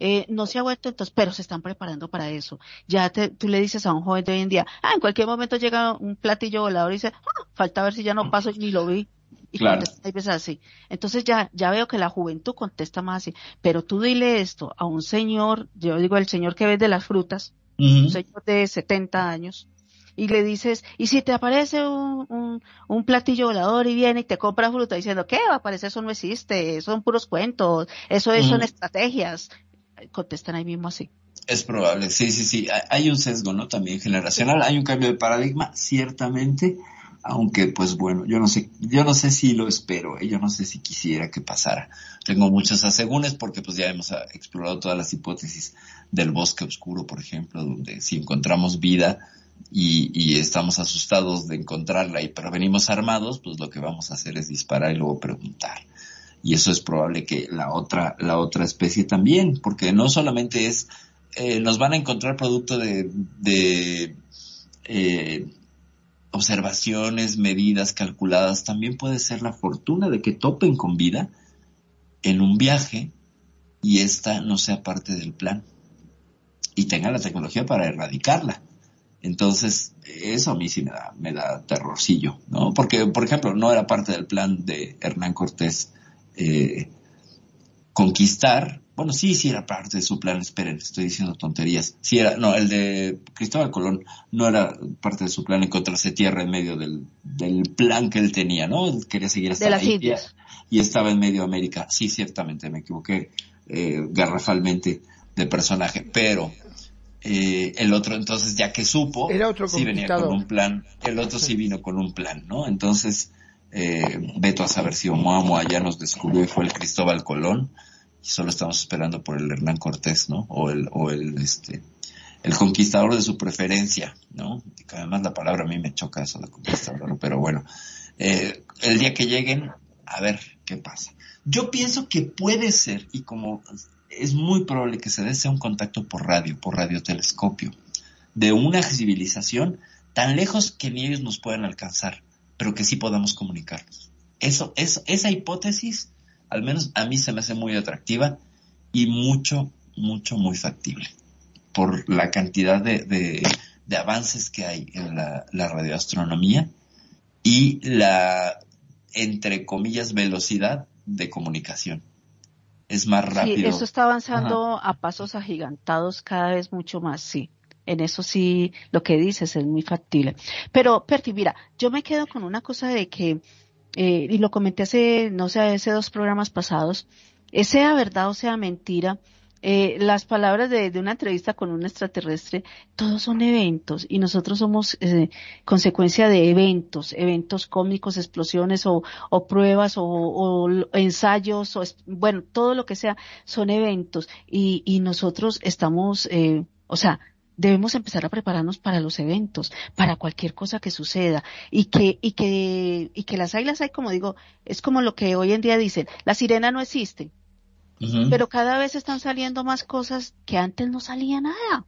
Eh, no se ha vuelto entonces, pero se están preparando para eso. Ya te, tú le dices a un joven de hoy en día, ah, en cualquier momento llega un platillo volador y dice, ah, falta ver si ya no paso ni lo vi. Y
Claro.
contesta así. Entonces ya, ya veo que la juventud contesta más así. Pero tú dile esto a un señor, yo digo el señor que vende las frutas, un señor de 70 años, y le dices, y si te aparece un, un, un platillo volador y viene y te compra fruta diciendo, ¿qué va a aparecer? Eso no existe, son puros cuentos, eso es- son estrategias. Contestan ahí mismo así.
Es probable, sí, sí, sí. Hay- un sesgo, ¿no? También generacional. Hay un cambio de paradigma, ciertamente. Aunque, pues bueno, yo no sé, yo no sé si lo espero, ¿eh? yo no sé si quisiera que pasara. Tengo muchos asegúnes porque pues ya hemos ah, explorado todas las hipótesis del bosque oscuro, por ejemplo, donde si encontramos vida y estamos asustados de encontrarla y pero venimos armados, pues lo que vamos a hacer es disparar y luego preguntar. Y eso es probable que la otra, la otra especie también, porque no solamente es eh, nos van a encontrar producto de, de eh, observaciones, medidas calculadas. También puede ser la fortuna de que topen con vida en un viaje y esta no sea parte del plan y tengan la tecnología para erradicarla. Entonces, eso a mí sí me da, me da terrorcillo, ¿no? Porque, por ejemplo, no era parte del plan de Hernán Cortés eh, conquistar, bueno, sí, sí era parte de su plan, esperen, estoy diciendo tonterías. Sí era, no, el de Cristóbal Colón no era parte de su plan encontrarse tierra en medio del, del plan que él tenía, ¿no? Él quería seguir hasta
De
la
las
India
Indias.
y estaba en medio América. Sí, ciertamente, me equivoqué eh, garrafalmente de personaje, pero eh, el otro entonces, ya que supo,
Era otro
sí venía con un plan, el otro sí vino con un plan, ¿no? Entonces, eh, veto a saber si Oumuamua ya nos descubrió y fue el Cristóbal Colón, y solo estamos esperando por el Hernán Cortés, ¿no? O el, o el, este, el conquistador de su preferencia, ¿no? Que además la palabra a mí me choca eso de conquistador, pero bueno, eh, el día que lleguen, a ver qué pasa. Yo pienso que puede ser, y como es muy probable que se dé sea un contacto por radio, por radiotelescopio, de una civilización tan lejos que ni ellos nos puedan alcanzar, pero que sí podamos comunicarnos. Eso, eso, esa hipótesis, al menos a mí se me hace muy atractiva y mucho, mucho, muy factible por la cantidad de, de, de avances que hay en la, la radioastronomía y la, entre comillas, velocidad de comunicación. Es más rápido.
Sí, eso está avanzando a pasos agigantados cada vez mucho más, sí. En eso sí, lo que dices es muy factible. Pero, Perti, mira, yo me quedo con una cosa de que, eh, y lo comenté hace, no sé, hace dos programas pasados, eh, sea verdad o sea mentira, eh, las palabras de, de una entrevista con un extraterrestre, todos son eventos y nosotros somos eh, consecuencia de eventos, eventos cómicos, explosiones o, o pruebas o, o ensayos o bueno, todo lo que sea son eventos y, y nosotros estamos, eh, o sea, debemos empezar a prepararnos para los eventos, para cualquier cosa que suceda y que y que y que las águilas hay como digo, es como lo que hoy en día dicen, la sirena no existe. Pero cada vez están saliendo más cosas que antes no salía nada.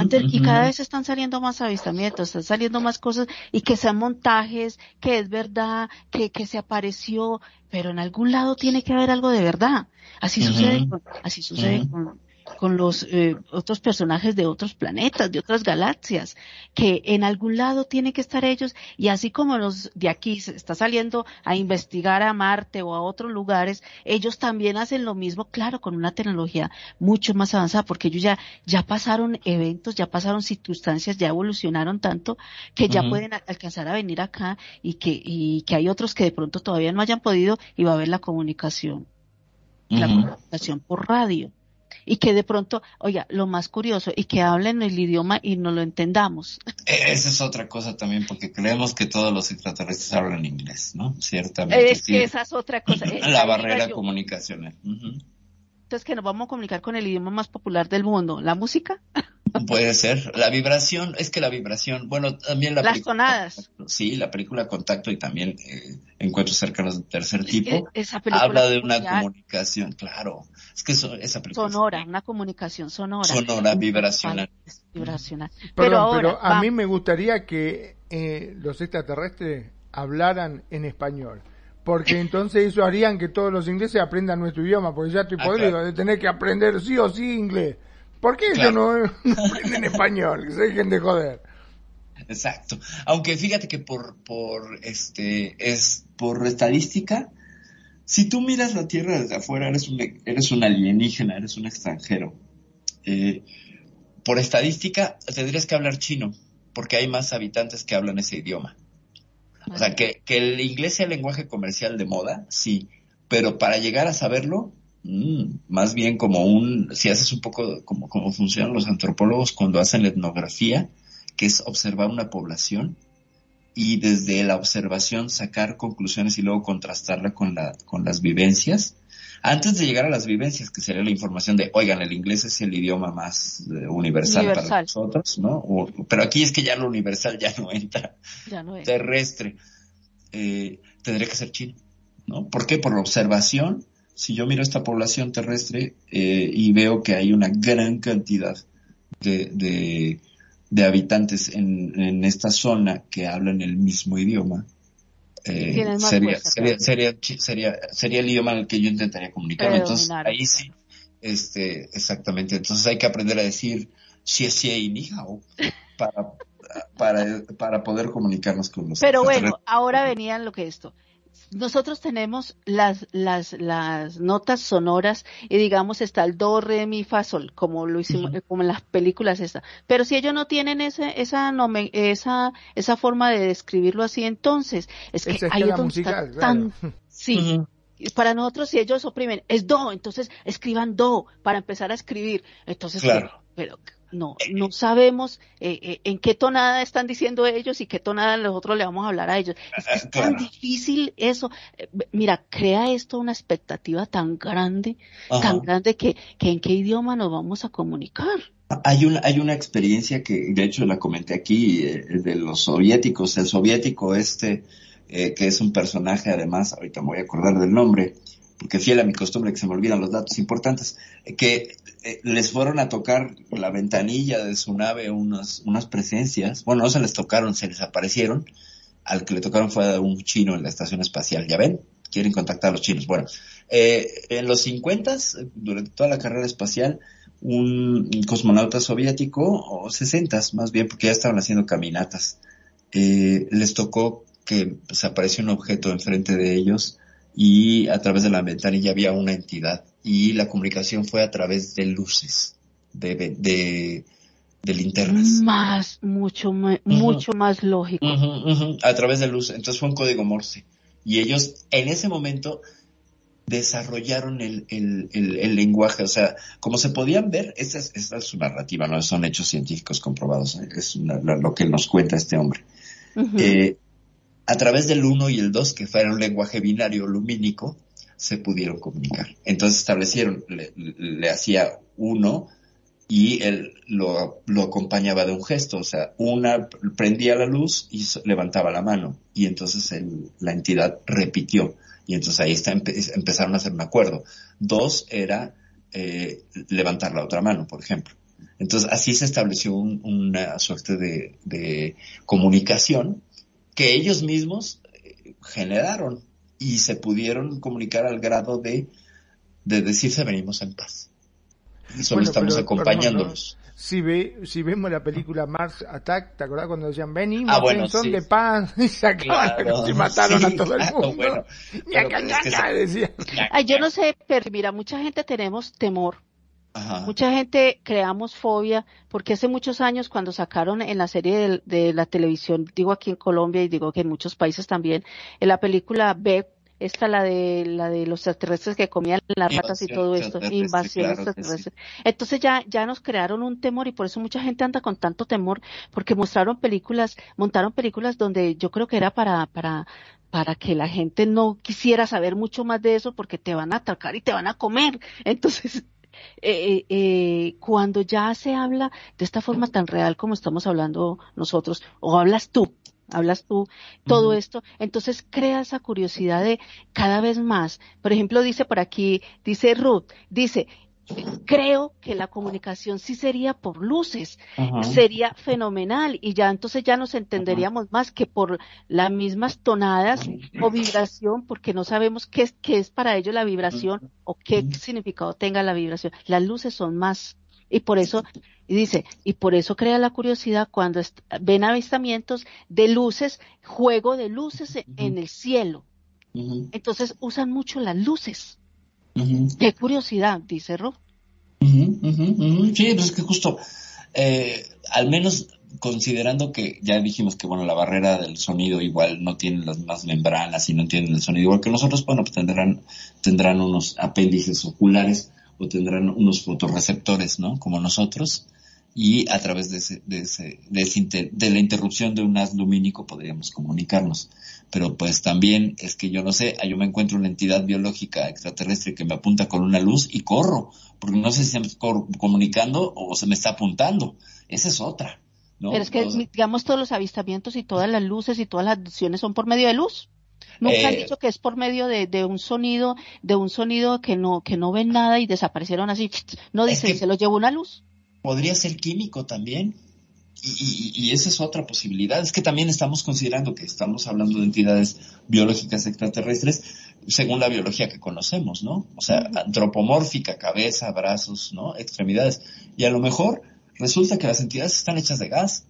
Antes, y cada vez están saliendo más avistamientos, están saliendo más cosas y que sean montajes, que es verdad, que, que se apareció, pero en algún lado tiene que haber algo de verdad. Así sucede, con, así sucede con, con los eh, otros personajes de otros planetas, de otras galaxias, que en algún lado tienen que estar ellos y así como los de aquí se está saliendo a investigar a Marte o a otros lugares, ellos también hacen lo mismo, claro, con una tecnología mucho más avanzada, porque ellos ya, ya pasaron eventos, ya pasaron circunstancias, ya evolucionaron tanto que ya pueden alcanzar a venir acá y que, y que hay otros que de pronto todavía no hayan podido y va a haber la comunicación, la comunicación por radio y que de pronto, oiga, lo más curioso, y que hablen el idioma y no lo entendamos.
E-, esa es otra cosa también, porque creemos que todos los extraterrestres hablan inglés, ¿no? Ciertamente.
Es que esa es otra cosa.
La barrera comunicacional.
Entonces, que nos vamos a comunicar con el idioma más popular del mundo, la música.
Puede ser. La vibración, es que la vibración, bueno, también la
Las tonadas.
Sí, la película Contacto y también eh, Encuentros cercanos de tercer tipo. habla de una comunicación, claro. Es que esa película.
Sonora, una comunicación sonora.
Sonora, vibracional.
Vibracional.
pero, ahora, pero a mí me gustaría que eh, los extraterrestres hablaran en español porque entonces eso harían que todos los ingleses aprendan nuestro idioma, porque ya estoy ah, podrido de tener que aprender sí o sí inglés. ¿Por qué ellos no, aprenden español? Que se dejen de joder.
Exacto. Aunque fíjate que por, por, este, es, por estadística, si tú miras la Tierra desde afuera, eres un, eres un alienígena, eres un extranjero. Eh, por estadística, tendrías que hablar chino, porque hay más habitantes que hablan ese idioma. O sea, que, que el inglés sea el lenguaje comercial de moda, sí, pero para llegar a saberlo, mmm, más bien como un, si haces un poco como, como funcionan los antropólogos cuando hacen la etnografía, que es observar una población y desde la observación sacar conclusiones y luego contrastarla con, la, con las vivencias, antes de llegar a las vivencias, que sería la información de, oigan, el inglés es el idioma más eh, universal, para nosotros, ¿no? pero aquí es que ya lo universal ya no entra.
Ya no es.
Terrestre. Eh, tendría que ser chino, ¿no? ¿Por qué? Por la observación. Si yo miro esta población terrestre eh, y veo que hay una gran cantidad de, de, habitantes en, en esta zona que hablan el mismo idioma, eh, sería, sería, sería, sería, sería, el idioma en el que yo intentaría comunicarme. Entonces, ahí sí, este, exactamente. Entonces hay que aprender a decir sí, sí y ni para, para, para poder comunicarnos con los
Pero bueno, ahora venían lo que esto nosotros tenemos las, las, las notas sonoras y digamos está el do, re, mi, fa, sol, como lo hicimos, como en las películas esta. Pero si ellos no tienen ese, esa, esa, esa forma de describirlo así, entonces es que hay musical, tan, sí. Para nosotros, si ellos oprimen, es do, entonces escriban do para empezar a escribir. Entonces, claro. pero no, no sabemos eh, eh, en qué tonada están diciendo ellos y qué tonada nosotros le vamos a hablar a ellos. Es, es tan difícil eso. Eh, mira, crea esto una expectativa tan grande, tan grande que, que en qué idioma nos vamos a comunicar.
Hay una, hay una experiencia que, de hecho, la comenté aquí, de los soviéticos. El soviético este, que es un personaje, además, ahorita me voy a acordar del nombre, porque fiel a mi costumbre que se me olvidan los datos importantes, que eh, les fueron a tocar la ventanilla de su nave unas, unas presencias, bueno, no se les tocaron, se les aparecieron, al que le tocaron fue un chino en la estación espacial, ya ven, quieren contactar a los chinos. Bueno, eh, en los 50, durante toda la carrera espacial, un cosmonauta soviético, o 60 más bien, porque ya estaban haciendo caminatas, eh, les tocó que se apareció un objeto enfrente de ellos, y a través de la ventanilla había una entidad y la comunicación fue a través de luces, de, de, de linternas.
Más, mucho, mucho más lógico.
A través de luz. Entonces fue un código Morse. Y ellos en ese momento desarrollaron el, el, el, lenguaje, o sea, como se podían ver, esta es, esta es su narrativa, no son hechos científicos comprobados, ¿eh? es lo que nos cuenta este hombre a través del 1 y el 2, que fuera un lenguaje binario lumínico, se pudieron comunicar. Entonces establecieron, le, hacía 1 y él lo, lo acompañaba de un gesto, o sea, una prendía la luz y levantaba la mano y entonces el- la entidad repitió y entonces ahí está, empe- empezaron a hacer un acuerdo. Dos era eh, levantar la otra mano, por ejemplo. Entonces así se estableció un- una suerte de, de comunicación que ellos mismos eh, generaron y se pudieron comunicar al grado de, de decirse venimos en paz. Y solo
Bueno,
estamos
pero,
acompañándolos.
perdón, ¿no? Si, ve, si vemos la película Mars Attack, ¿te acordás cuando decían venimos
Ah, bueno,
en son
sí.
de paz y sacaban
Claro,
y mataron a
sí,
todo el
claro,
mundo?
bueno.
Ñaca,
Pero es que se-.
Ay, yo no sé, pero mira, mucha gente tenemos temor.
Ajá.
Mucha gente creamos fobia porque hace muchos años cuando sacaron en la serie de, de la televisión, digo aquí en Colombia y digo que en muchos países también, en la película B, esta la de la de los extraterrestres que comían las ratas y
Invasión
todo esto, invasión
claro sí.
Entonces ya ya nos crearon un temor y por eso mucha gente anda con tanto temor porque mostraron películas, montaron películas donde yo creo que era para para para que la gente no quisiera saber mucho más de eso porque te van a atacar y te van a comer. Entonces, eh, eh, cuando ya se habla de esta forma tan real como estamos hablando nosotros, o hablas tú, hablas tú, todo esto, entonces crea esa curiosidad de cada vez más. Por ejemplo, dice por aquí, dice Ruth, dice, creo que la comunicación sí sería por luces,
Ajá.
sería fenomenal y ya entonces ya nos entenderíamos más que por las mismas tonadas o vibración, porque no sabemos qué es, qué es para ellos la vibración o qué significado tenga la vibración. Las luces son más y por eso, y dice, y por eso crea la curiosidad cuando ven avistamientos de luces, juego de luces en el cielo. Entonces usan mucho las luces. Qué curiosidad, dice Ro.
ujú, ujú, ujú. Sí, pues es que justo, eh, al menos considerando que ya dijimos que bueno la barrera del sonido igual no tiene las mismas membranas y no tienen el sonido igual que nosotros, bueno pues tendrán tendrán unos apéndices oculares o tendrán unos fotorreceptores, ¿no? Como nosotros y a través de ese, de ese, de, ese inter- de la interrupción de un haz lumínico podríamos comunicarnos. Pero pues también es que yo no sé, yo me encuentro una entidad biológica extraterrestre que me apunta con una luz y corro, porque no sé si se me está comunicando o se me está apuntando. Esa es otra, ¿no?
Pero es que, digamos, todos los avistamientos y todas las luces y todas las abducciones son por medio de luz. Nunca han
Eh,
dicho que es por medio de, de un sonido, de un sonido que no, que no ven nada y desaparecieron así. No
Es
dicen,
que-
se lo llevó una luz.
Podría ser químico también. Y, y- y esa es otra posibilidad. Es que también estamos considerando que estamos hablando de entidades biológicas extraterrestres según la biología que conocemos, ¿no? O sea, antropomórfica, cabeza, brazos, ¿no? Extremidades. Y a lo mejor resulta que las entidades están hechas de gas.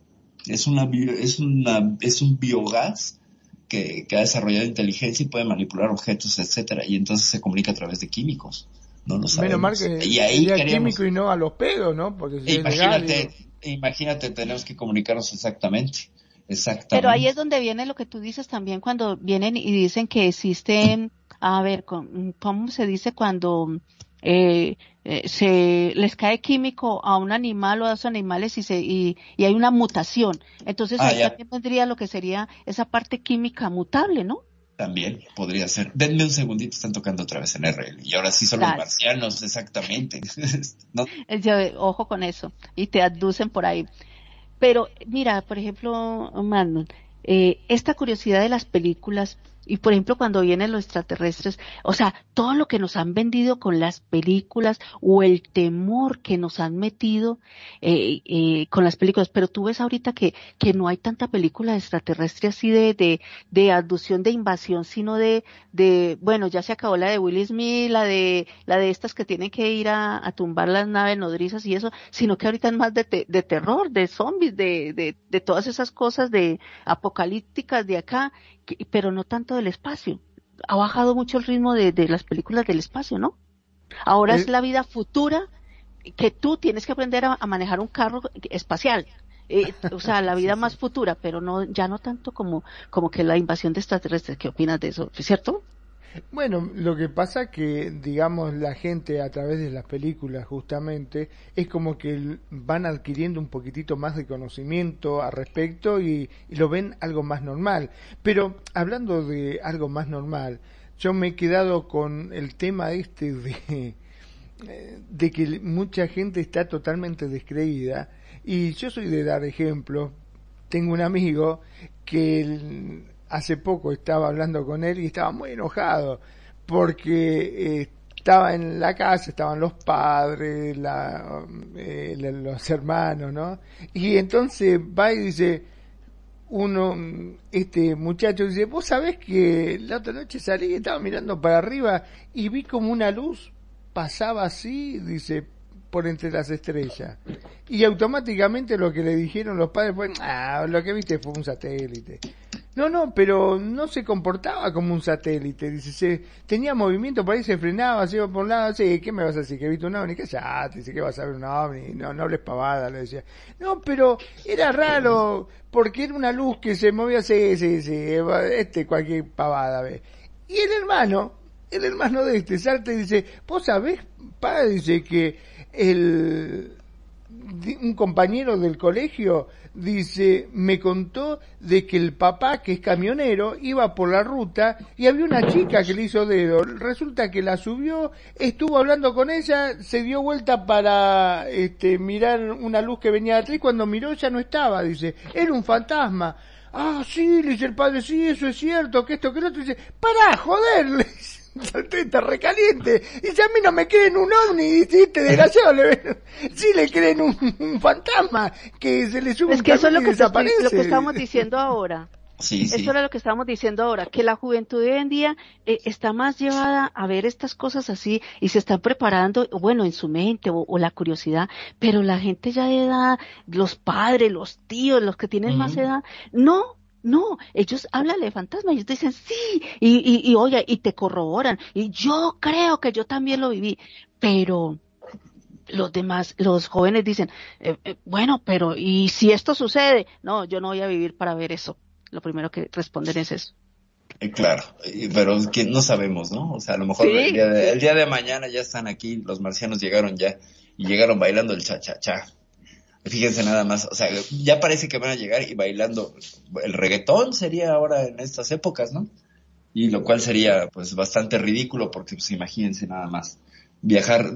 Es una, bio- es una, es un biogás que, que ha desarrollado inteligencia y puede manipular objetos, etcétera. Y entonces se comunica a través de químicos. No lo sabemos.
Menos mal que
y ahí
sería
queríamos-
químico y no a los pedos, ¿no? Porque si es legal,
Imagínate, imagínate, tenemos que comunicarnos exactamente. Exactamente.
Pero ahí es donde viene lo que tú dices también cuando vienen y dicen que existen, a ver, ¿cómo se dice cuando eh, eh, se les cae químico a un animal o a dos animales y se y, y hay una mutación? Entonces
Ah,
ahí
ya.
también vendría lo que sería esa parte química mutable, ¿no?
También podría ser. Denme un segundito, están tocando otra vez en RL. Y ahora sí son los
Dale.
marcianos, exactamente. No,
yo- ojo con eso. Y te aducen por ahí. Pero mira, por ejemplo, Manon, eh, esta curiosidad de las películas, y por ejemplo cuando vienen los extraterrestres, o sea, todo lo que nos han vendido con las películas o el temor que nos han metido eh, eh, con las películas, pero tú ves ahorita que, que no hay tanta película extraterrestre así de, de, de abducción, de invasión, sino de, de, bueno, ya se acabó la de Will Smith, la de, la de estas que tienen que ir a, a tumbar las naves nodrizas y eso, sino que ahorita es más de, te- de terror, de zombies, de, de, de todas esas cosas de apocalípticas de acá, pero no tanto del espacio. Ha bajado mucho el ritmo de, de las películas del espacio, ¿no? Ahora
Eh,
es la vida futura que tú tienes que aprender a, a manejar un carro espacial. Eh, o sea, la vida más futura, pero no, ya no tanto como, como que la invasión de extraterrestres. ¿Qué opinas de eso? ¿Es cierto?
Bueno, lo que pasa que, digamos, la gente a través de las películas justamente es como que van adquiriendo un poquitito más de conocimiento al respecto y, lo ven algo más normal. Pero hablando de algo más normal, yo me he quedado con el tema este de, que mucha gente está totalmente descreída y yo soy de dar ejemplo. Tengo un amigo que el- hace poco estaba hablando con él y estaba muy enojado porque eh, estaba en la casa, estaban los padres, eh, la- los hermanos, ¿no? Y entonces va y dice, uno, este muchacho dice, vos sabés que la otra noche salí y estaba mirando para arriba y vi como una luz pasaba así, dice, por entre las estrellas. Y automáticamente lo que le dijeron los padres fue, ah, lo que viste fue un satélite. No, no, pero no se comportaba como un satélite, dice, se, tenía movimiento, por ahí se frenaba, se iba por un lado, sí, ¿qué me vas a decir? ¿Que viste un ovni? Callate, dice, ¿qué vas a ver un ovni? No, no hables pavada, le decía. No, pero era raro, porque era una luz que se movía, sí, sí, sí, este, cualquier pavada, ve. Y el hermano, el hermano de este salta y dice, vos sabés, pa, dice que el, un compañero del colegio dice, me contó de que el papá, que es camionero, iba por la ruta y había una chica que le hizo dedo. Resulta que la subió, estuvo hablando con ella, se dio vuelta para este, mirar una luz que venía de atrás y cuando miró ya no estaba, dice, era un fantasma. Ah, sí, le dice el padre, sí, eso es cierto, que esto, que lo otro, dice, pará, joder, le dice, está recaliente. Dice, a mí no me creen un ovni, este desgraciado, le, sí le creen un, un fantasma, que se le sube
Es
un
que eso es lo que, estoy- lo que estamos diciendo ahora.
Sí, sí.
Eso era lo que estábamos diciendo ahora, que la juventud de hoy en día eh, está más llevada a ver estas cosas así y se están preparando, bueno, en su mente o, o la curiosidad, pero la gente ya de edad, los padres, los tíos, los que tienen más
Ujú.
edad, no, no, ellos hablan de fantasmas, ellos dicen sí, y, y, y oye, y te corroboran, y yo creo que yo también lo viví, pero los demás, los jóvenes dicen, eh, eh, bueno, pero ¿y si esto sucede? No, yo no voy a vivir para ver eso. Lo primero que responden es eso.
Eh, Claro, pero no sabemos, ¿no? O sea, a lo mejor
Sí,
el, día de,
sí.
el día de mañana ya están aquí, los marcianos llegaron ya y llegaron bailando el cha-cha-cha. Fíjense nada más, o sea, ya parece que van a llegar y bailando el reggaetón sería ahora en estas épocas, ¿no? Y lo cual sería pues bastante ridículo porque pues imagínense nada más viajar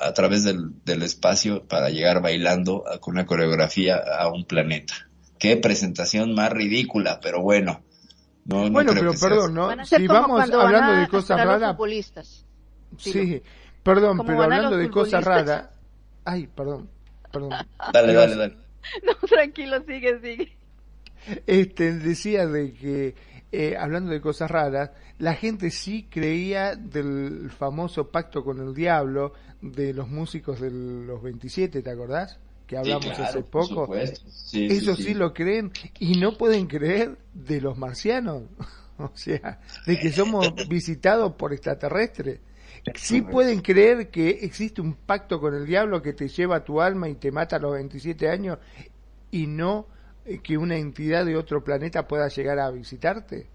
a través del, del espacio para llegar bailando a- con una coreografía a un planeta. Qué presentación más ridícula, pero bueno. No, no
Bueno,
creo
pero
que
perdón. ¿no? Si vamos hablando de cosas raras,
futbolistas.
sí, perdón, pero hablando de cosas raras, ay, perdón, perdón.
Dale, dale, dale.
No, tranquilo, sigue, sigue.
Este, decía de que, eh, hablando de cosas raras, la gente sí creía del famoso pacto con el diablo de los músicos de los 27, ¿te acordás? Que hablamos
claro,
hace poco.
Sí,
Eso
sí,
sí,
sí.
lo creen y no pueden creer de los marcianos. o sea, de que somos visitados por extraterrestres. Sí pueden creer que existe un pacto con el diablo que te lleva tu alma y te mata a los 27 años y no eh, que una entidad de otro planeta pueda llegar a visitarte.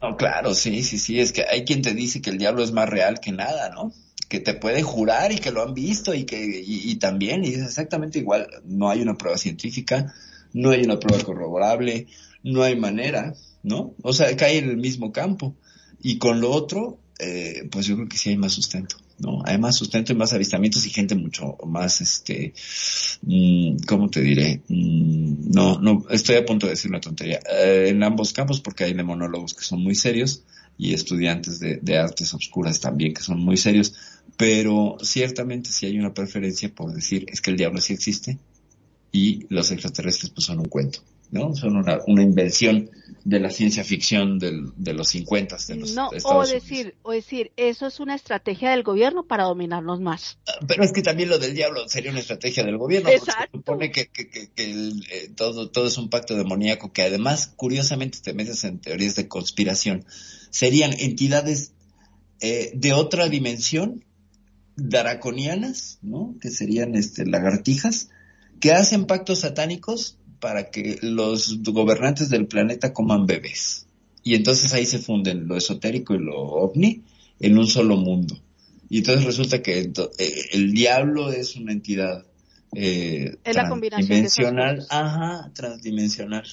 No, claro, sí, sí, sí, es que hay quien te dice que el diablo es más real que nada, ¿no? Que te puede jurar y que lo han visto y que, y, y también, y es exactamente igual, no hay una prueba científica, no hay una prueba corroborable, no hay manera, ¿no? O sea, cae en el mismo campo. Y con lo otro, eh, pues yo creo que sí hay más sustento, ¿no? Hay más sustento y más avistamientos y gente mucho más, este, mm, ¿cómo te diré? Mm, no, no, estoy a punto de decir una tontería. Eh, en ambos campos, porque hay demonólogos que son muy serios y estudiantes de, de artes obscuras también que son muy serios, pero ciertamente sí hay una preferencia por decir es que el diablo sí existe y los extraterrestres pues son un cuento, ¿no? Son una, una invención de la ciencia ficción del, de los 50 de los
No, o
Estados Unidos.
decir, o decir, eso es una estrategia del gobierno para dominarnos más.
Pero es que también lo del diablo sería una estrategia del gobierno. porque
Exacto.
Se supone que, que, que, que el, eh, todo, todo es un pacto demoníaco que además, curiosamente, te metes en teorías de conspiración. Serían entidades eh, de otra dimensión, draconianas, ¿no? Que serían este, lagartijas, que hacen pactos satánicos para que los gobernantes del planeta coman bebés. Y entonces ahí se funden lo esotérico y lo ovni en un solo mundo. Y entonces resulta que eh, el diablo es una entidad eh,
Es la combinación de esas
transdimensional, ajá, transdimensional.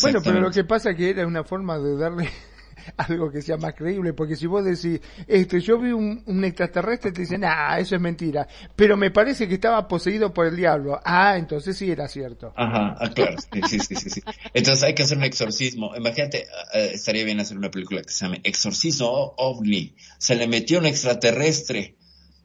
Bueno, pero lo que pasa que era una forma de darle algo que sea más creíble, porque si vos decís, este, yo vi un, extraterrestre, te dicen, ah, eso es mentira, pero me parece que estaba poseído por el diablo, ah, entonces sí era cierto.
Ajá, ah, claro, sí, sí, sí, sí. Entonces hay que hacer un exorcismo. Imagínate, eh, estaría bien hacer una película que se llame Exorcismo OVNI. Se le metió un extraterrestre,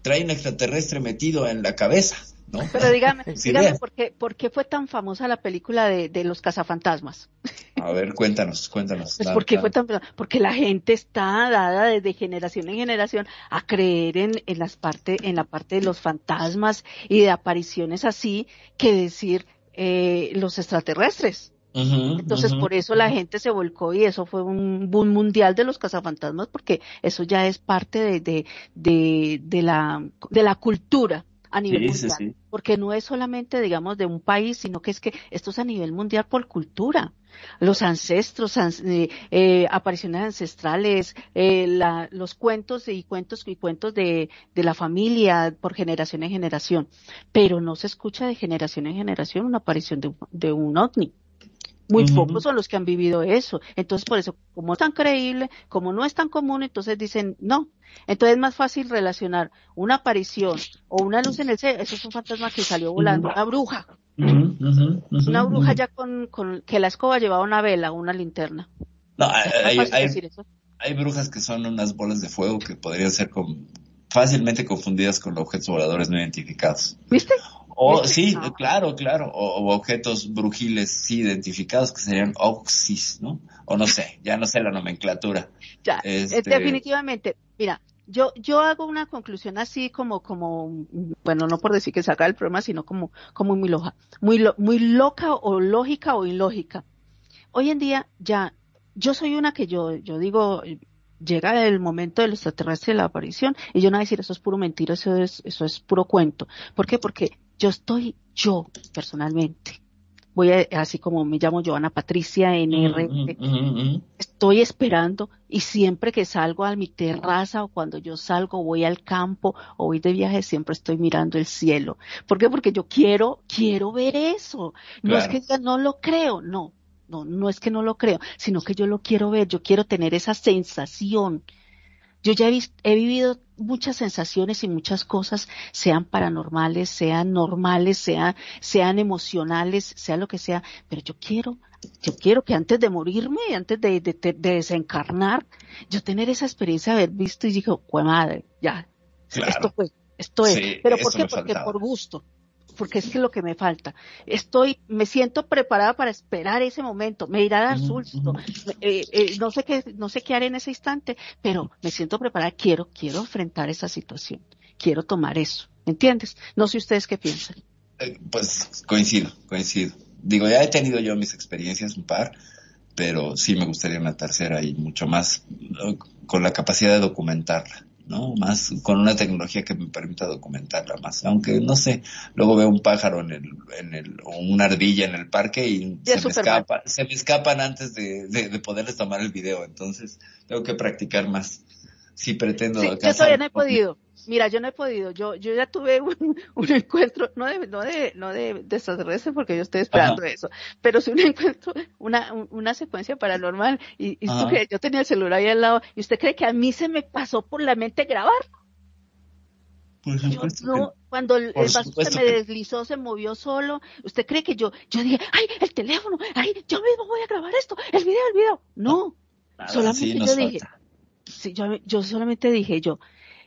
trae un extraterrestre metido en la cabeza. ¿No?
Pero dígame, dígame ¿por, qué, ¿por qué fue tan famosa la película de, de los cazafantasmas?
A ver, cuéntanos, cuéntanos.
Pues porque fue tan porque la gente está dada desde generación en generación a creer en, en las parte, en la parte de los fantasmas y de apariciones así que decir eh, los extraterrestres. Uh -huh, Entonces, uh -huh. por eso la gente se volcó y eso fue un boom mundial de los cazafantasmas, porque eso ya es parte de, de, de, de la, de la cultura a nivel sí, mundial. Sí, sí. Porque no es solamente, digamos, de un país, sino que es que esto es a nivel mundial por cultura. Los ancestros, eh, eh, apariciones ancestrales, eh, la, los cuentos y cuentos y cuentos de, de la familia por generación en generación. Pero no se escucha de generación en generación una aparición de, de un ovni. Muy uh -huh. pocos son los que han vivido eso. Entonces, por eso, como es tan creíble, como no es tan común, entonces dicen no. Entonces es más fácil relacionar una aparición o una luz en el cielo. Eso es un fantasma que salió volando, una bruja. Uh -huh, una bruja ya con, con, que la escoba llevaba una vela, una linterna.
No, hay, hay, hay, hay, brujas que son unas bolas de fuego que podrían ser con, fácilmente confundidas con objetos voladores no identificados.
¿Viste?
O, sí, no. claro, claro, o, o, objetos brujiles sí identificados que serían oxis, ¿no? O no sé, ya no sé la nomenclatura.
Ya, este... definitivamente, mira, yo, yo hago una conclusión así como, como, bueno, no por decir que saca el problema, sino como, como muy loca, muy, lo, muy loca o lógica o ilógica. Hoy en día ya, yo soy una que yo, yo digo, llega el momento del extraterrestre de la aparición y yo no voy a decir eso es puro mentira, eso es, eso es puro cuento. ¿Por qué? Porque yo estoy, yo personalmente, voy a, así como me llamo Joana Patricia NR, mm, mm, mm, estoy esperando y siempre que salgo a mi terraza o cuando yo salgo voy al campo o voy de viaje siempre estoy mirando el cielo. ¿Por qué? Porque yo quiero, quiero ver eso. No claro. es que no lo creo, no. No, no es que no lo creo, sino que yo lo quiero ver, yo quiero tener esa sensación. Yo ya he, he, vivido muchas sensaciones y muchas cosas, sean paranormales, sean normales, sean, sean emocionales, sea lo que sea, pero yo quiero, yo quiero que antes de morirme, antes de, de, de desencarnar, yo tener esa experiencia de haber visto y digo, pues madre, ya, claro. esto fue, esto es. Sí, pero ¿por qué? Porque por gusto porque es que lo que me falta. Estoy, me siento preparada para esperar ese momento. Me irá a dar susto. Eh, eh, no sé qué, no sé qué haré en ese instante, pero me siento preparada. Quiero, quiero enfrentar esa situación. Quiero tomar eso. ¿Entiendes? No sé ustedes qué piensan.
Eh, pues coincido, coincido. Digo, ya he tenido yo mis experiencias, un par, pero sí me gustaría una tercera y mucho más con la capacidad de documentarla. ¿No? Más con una tecnología que me permita documentarla más. Aunque, no sé, luego veo un pájaro en el, en el, o una ardilla en el parque y, se me escapa, se me escapan antes de, de, de, poderles tomar el video. Entonces, tengo que practicar más. Si pretendo.
Sí, yo todavía no he podido. Mira, yo no he podido. Yo, yo ya tuve un, un encuentro, no de, no de, no de, de extraterrestre porque yo estoy esperando Ajá. eso, pero sí un encuentro, una, una secuencia paranormal y, y que yo tenía el celular ahí al lado y usted cree que a mí se me pasó por la mente grabar.
Por supuesto
yo no, cuando el, el vaso se me deslizó, se movió solo. ¿Usted cree que yo, yo dije, ay, el teléfono, ay, yo mismo voy a grabar esto, el video, el video? No,
Nada,
solamente
sí,
yo
falta.
dije, sí, yo, yo solamente dije yo,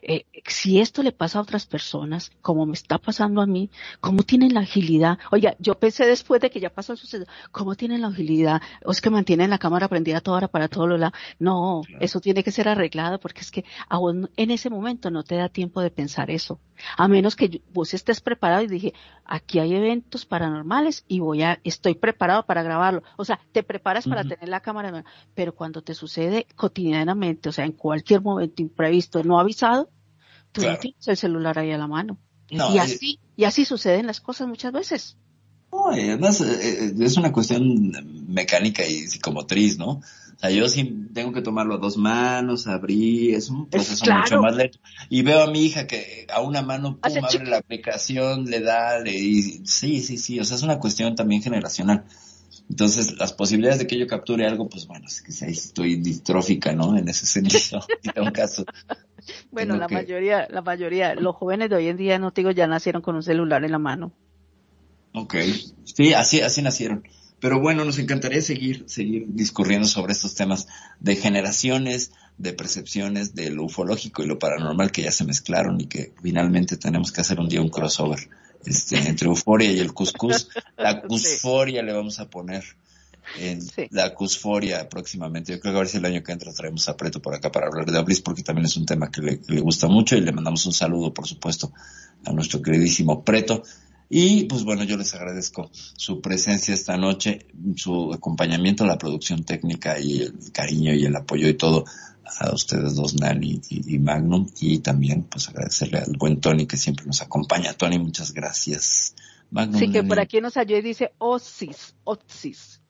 eh, si esto le pasa a otras personas, como me está pasando a mí, ¿cómo tienen la agilidad? Oiga, yo pensé después de que ya pasó el suceso, ¿cómo tienen la agilidad? ¿O es que mantienen la cámara prendida toda hora para todo lo lado? No, claro. eso tiene que ser arreglado porque es que aún en ese momento no te da tiempo de pensar eso. A menos que vos estés preparado y dije, aquí hay eventos paranormales y voy a, estoy preparado para grabarlo. O sea, te preparas para uh -huh. tener la cámara, pero cuando te sucede cotidianamente, o sea, en cualquier momento imprevisto, no avisado, tú claro. no tienes el celular ahí a la mano. No, y eh, así, eh, y así suceden las cosas muchas veces.
No, además eh, es una cuestión mecánica y psicomotriz, ¿no? O sea, yo sí tengo que tomarlo a dos manos, abrir, es un proceso claro. mucho más lento. Y veo a mi hija que a una mano, pum, abre chico. la aplicación, le da, le, y sí, sí, sí, o sea, es una cuestión también generacional. Entonces, las posibilidades de que yo capture algo, pues bueno, es que ahí estoy distrófica, ¿no? En ese sentido, en un caso.
Bueno,
Tengo
la
que-
mayoría, la mayoría, los jóvenes de hoy en día, no te digo, ya nacieron con un celular en la mano.
Ok. Sí, así, así nacieron. Pero bueno, nos encantaría seguir, seguir discurriendo sobre estos temas de generaciones, de percepciones, de lo ufológico y lo paranormal que ya se mezclaron y que finalmente tenemos que hacer un día un crossover este, entre euforia y el cuscús. La cusforia le vamos a poner en la cusforia próximamente. Yo creo que a ver si el año que entra traemos a Preto por acá para hablar de Ablis porque también es un tema que le, que le gusta mucho y le mandamos un saludo, por supuesto, a nuestro queridísimo Preto. Y pues bueno, yo les agradezco su presencia esta noche, su acompañamiento, la producción técnica y el cariño y el apoyo y todo a ustedes dos, Nani y, y Magnum. Y también pues agradecerle al buen Tony que siempre nos acompaña. Tony, muchas gracias. Magnum,
Sí, que por aquí nos ayuda y dice Osis, Otsis.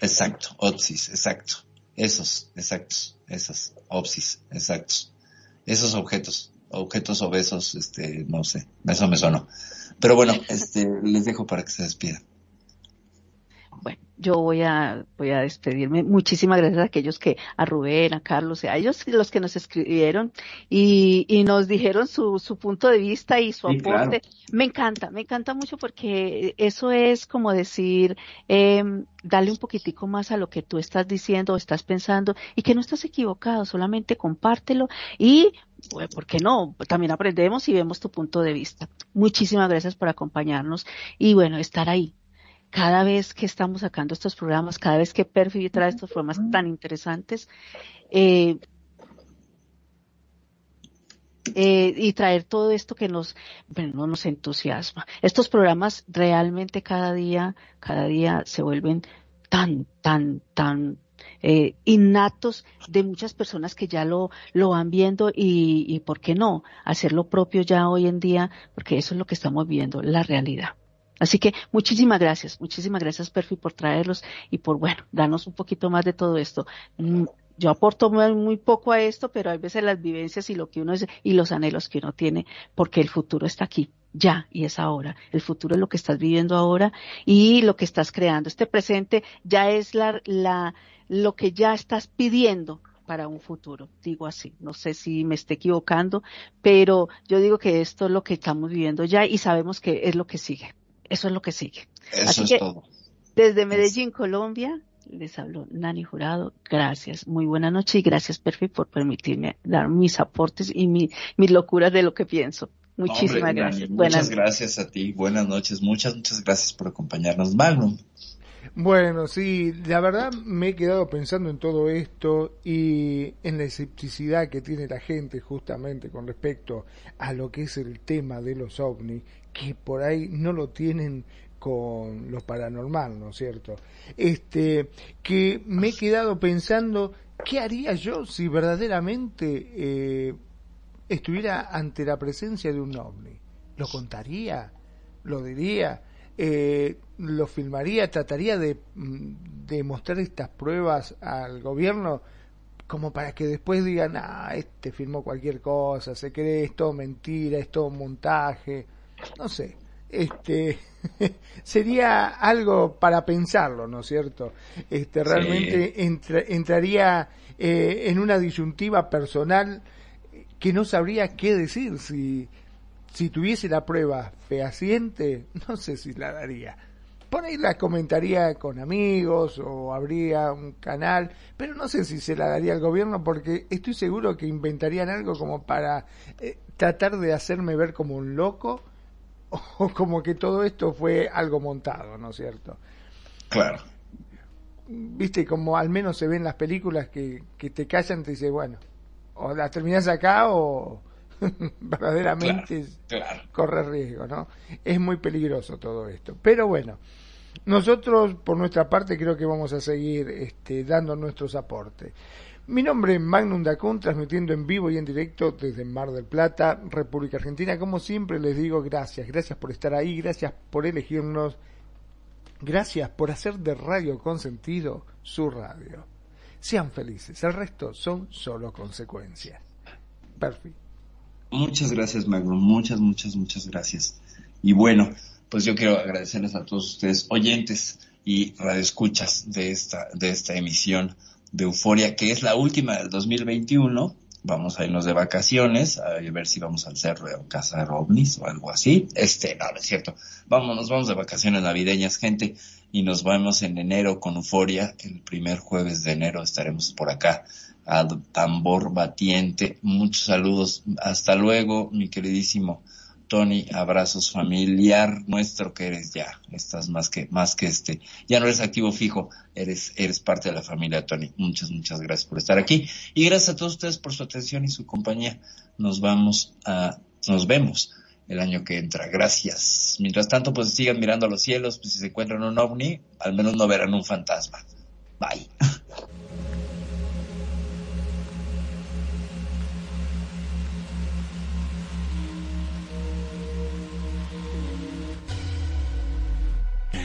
Exacto, Otsis, exacto. Esos, exactos, esas, Opsis, exactos. Esos objetos, objetos obesos, este, no sé, eso me sonó. Pero bueno, este, les dejo para que se despidan.
Bueno, yo voy a, voy a despedirme. Muchísimas gracias a aquellos que, a Rubén, a Carlos, a ellos los que nos escribieron y, y nos dijeron su, su punto de vista y su
Sí,
aporte.
claro.
Me encanta, me encanta mucho porque eso es como decir, eh, darle un poquitico más a lo que tú estás diciendo o estás pensando y que no estás equivocado, solamente compártelo y bueno, ¿por qué no? También aprendemos y vemos tu punto de vista. Muchísimas gracias por acompañarnos y bueno, estar ahí. Cada vez que estamos sacando estos programas, cada vez que Perfi trae estos programas tan interesantes, eh, eh, y traer todo esto que nos, bueno, no nos entusiasma. Estos programas realmente cada día, cada día se vuelven tan, tan, tan eh, innatos de muchas personas que ya lo, lo van viendo y, y por qué no hacer lo propio ya hoy en día, porque eso es lo que estamos viendo, la realidad. Así que muchísimas gracias, muchísimas gracias Perfi por traerlos y por, bueno, darnos un poquito más de todo esto. Mm, Yo aporto muy, muy poco a esto, pero hay veces las vivencias y lo que uno es y los anhelos que uno tiene, porque el futuro está aquí, ya y es ahora. El futuro es lo que estás viviendo ahora y lo que estás creando. Este presente ya es la, la, lo que ya estás pidiendo para un futuro, digo así. No sé si me esté equivocando, pero yo digo que esto es lo que estamos viviendo ya y sabemos que es lo que sigue. Eso es lo que sigue.
Eso
Así
es
que,
todo.
Desde Medellín, Colombia, les habló Nani Jurado. Gracias. Muy buena noche y gracias, Perfi, por permitirme dar mis aportes y mi, mis locuras de lo que pienso. Muchísimas
Hombre,
gracias.
Muchas gracias a ti. Buenas noches. Muchas, muchas gracias por acompañarnos. Magnum.
Bueno, sí, la verdad me he quedado pensando en todo esto y en la escepticidad que tiene la gente justamente con respecto a lo que es el tema de los ovnis, que por ahí no lo tienen con lo paranormal, ¿no es cierto? Este, que me he quedado pensando, ¿qué haría yo si verdaderamente eh, estuviera ante la presencia de un ovni? ¿Lo contaría? ¿Lo diría? eh, lo filmaría, trataría de, mm, de mostrar estas pruebas al gobierno como para que después digan, ah, este filmó cualquier cosa, se cree, es todo mentira, es todo montaje, no sé, este, sería algo para pensarlo, ¿no es cierto? Este, realmente entra- entraría eh, en una disyuntiva personal que no sabría qué decir si si tuviese la prueba fehaciente, no sé si la daría. Por ahí la comentaría con amigos o habría un canal, pero no sé si se la daría al gobierno porque estoy seguro que inventarían algo como para eh, tratar de hacerme ver como un loco o como que todo esto fue algo montado, ¿no es cierto?
Claro.
Viste, como al menos se ve en las películas que, que te callan, te dice, bueno, o la terminas acá o verdaderamente
Claro.
corre riesgo, ¿no? Es muy peligroso todo esto. Pero bueno, nosotros por nuestra parte creo que vamos a seguir este, dando nuestros aportes. Mi nombre es Magnum Dacun, transmitiendo en vivo y en directo desde Mar del Plata, República Argentina. Como siempre les digo gracias, gracias por estar ahí, gracias por elegirnos, gracias por hacer de Radio Consentido su radio. Sean felices, el resto son solo consecuencias. Perfecto.
Muchas gracias, Magnum. Muchas, muchas, muchas gracias. Y bueno, pues yo quiero agradecerles a todos ustedes, oyentes, y radioescuchas de esta, de esta emisión de Euforia, que es la última del 2021. Vamos a irnos de vacaciones, a ver si vamos al cerro o cazar ovnis o algo así. Este, no, es cierto. Vamos, nos vamos de vacaciones navideñas, gente, y nos vemos en enero con Euforia. El primer jueves de enero estaremos por acá a tambor batiente. Muchos saludos. Hasta luego, mi queridísimo Tony. Abrazos familiar nuestro que eres ya. Estás más que, más que este. Ya no eres activo fijo. Eres, eres parte de la familia Tony. Muchas, muchas gracias por estar aquí. Y gracias a todos ustedes por su atención y su compañía. Nos vamos a, nos vemos el año que entra. Gracias. Mientras tanto, pues sigan mirando a los cielos. Pues si se encuentran un ovni, al menos no verán un fantasma. Bye.